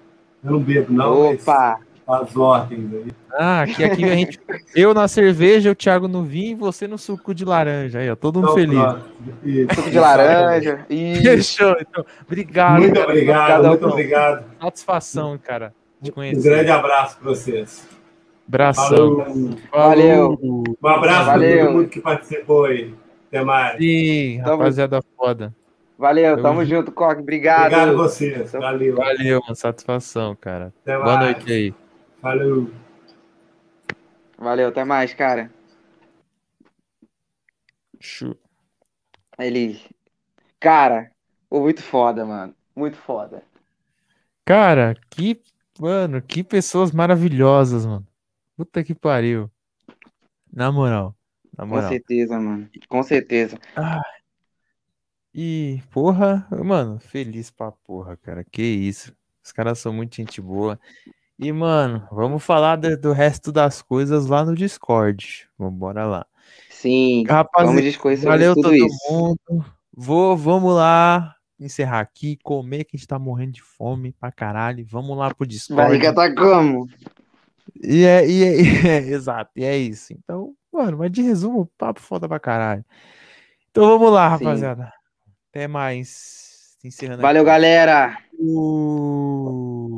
S4: Eu não bebo, não.
S2: Opa!
S4: Mas as ordens aí.
S1: Ah, aqui, aqui a gente. Eu na cerveja, o Thiago no vinho e você no suco de laranja. Aí, ó, todo mundo então,
S2: feliz. Suco de laranja.
S1: Fechou, então. Obrigado.
S4: Muito cara. obrigado, muito obrigado.
S1: Satisfação, cara, de conhecer.
S4: Um grande abraço para vocês.
S1: Abração.
S2: Valeu.
S4: Um abraço para todo mundo que participou aí. Até mais.
S1: Sim, rapaziada foda.
S2: Valeu, tamo eu... junto, Coque. Obrigado.
S4: Obrigado a vocês. Valeu.
S1: Valeu, uma satisfação, cara. Até Boa mais. noite aí.
S4: Valeu.
S2: Valeu, até mais, cara.
S1: Show.
S2: Ele. Cara, pô, muito foda, mano. Muito foda.
S1: Cara, que. Mano, que pessoas maravilhosas, mano. Puta que pariu. Na moral. Na moral.
S2: Com certeza, mano. Com certeza.
S1: Ah. E, porra, mano, feliz pra porra, cara. Que isso. Os caras são muito gente boa. E, mano, vamos falar do, do resto das coisas lá no Discord. Vamos bora lá.
S2: Sim, Rapaz, vamos
S1: valeu
S2: tudo
S1: todo
S2: isso.
S1: mundo. Vou, vamos lá encerrar aqui, comer que a gente tá morrendo de fome pra caralho. Vamos lá pro Discord.
S2: Barriga tá como?
S1: E é, e é, e é, exato, e é isso. Então, mano, mas de resumo, papo foda pra caralho. Então vamos lá, rapaziada. Sim. Até mais.
S2: Encerrando Valeu, aqui. galera.
S1: Uh...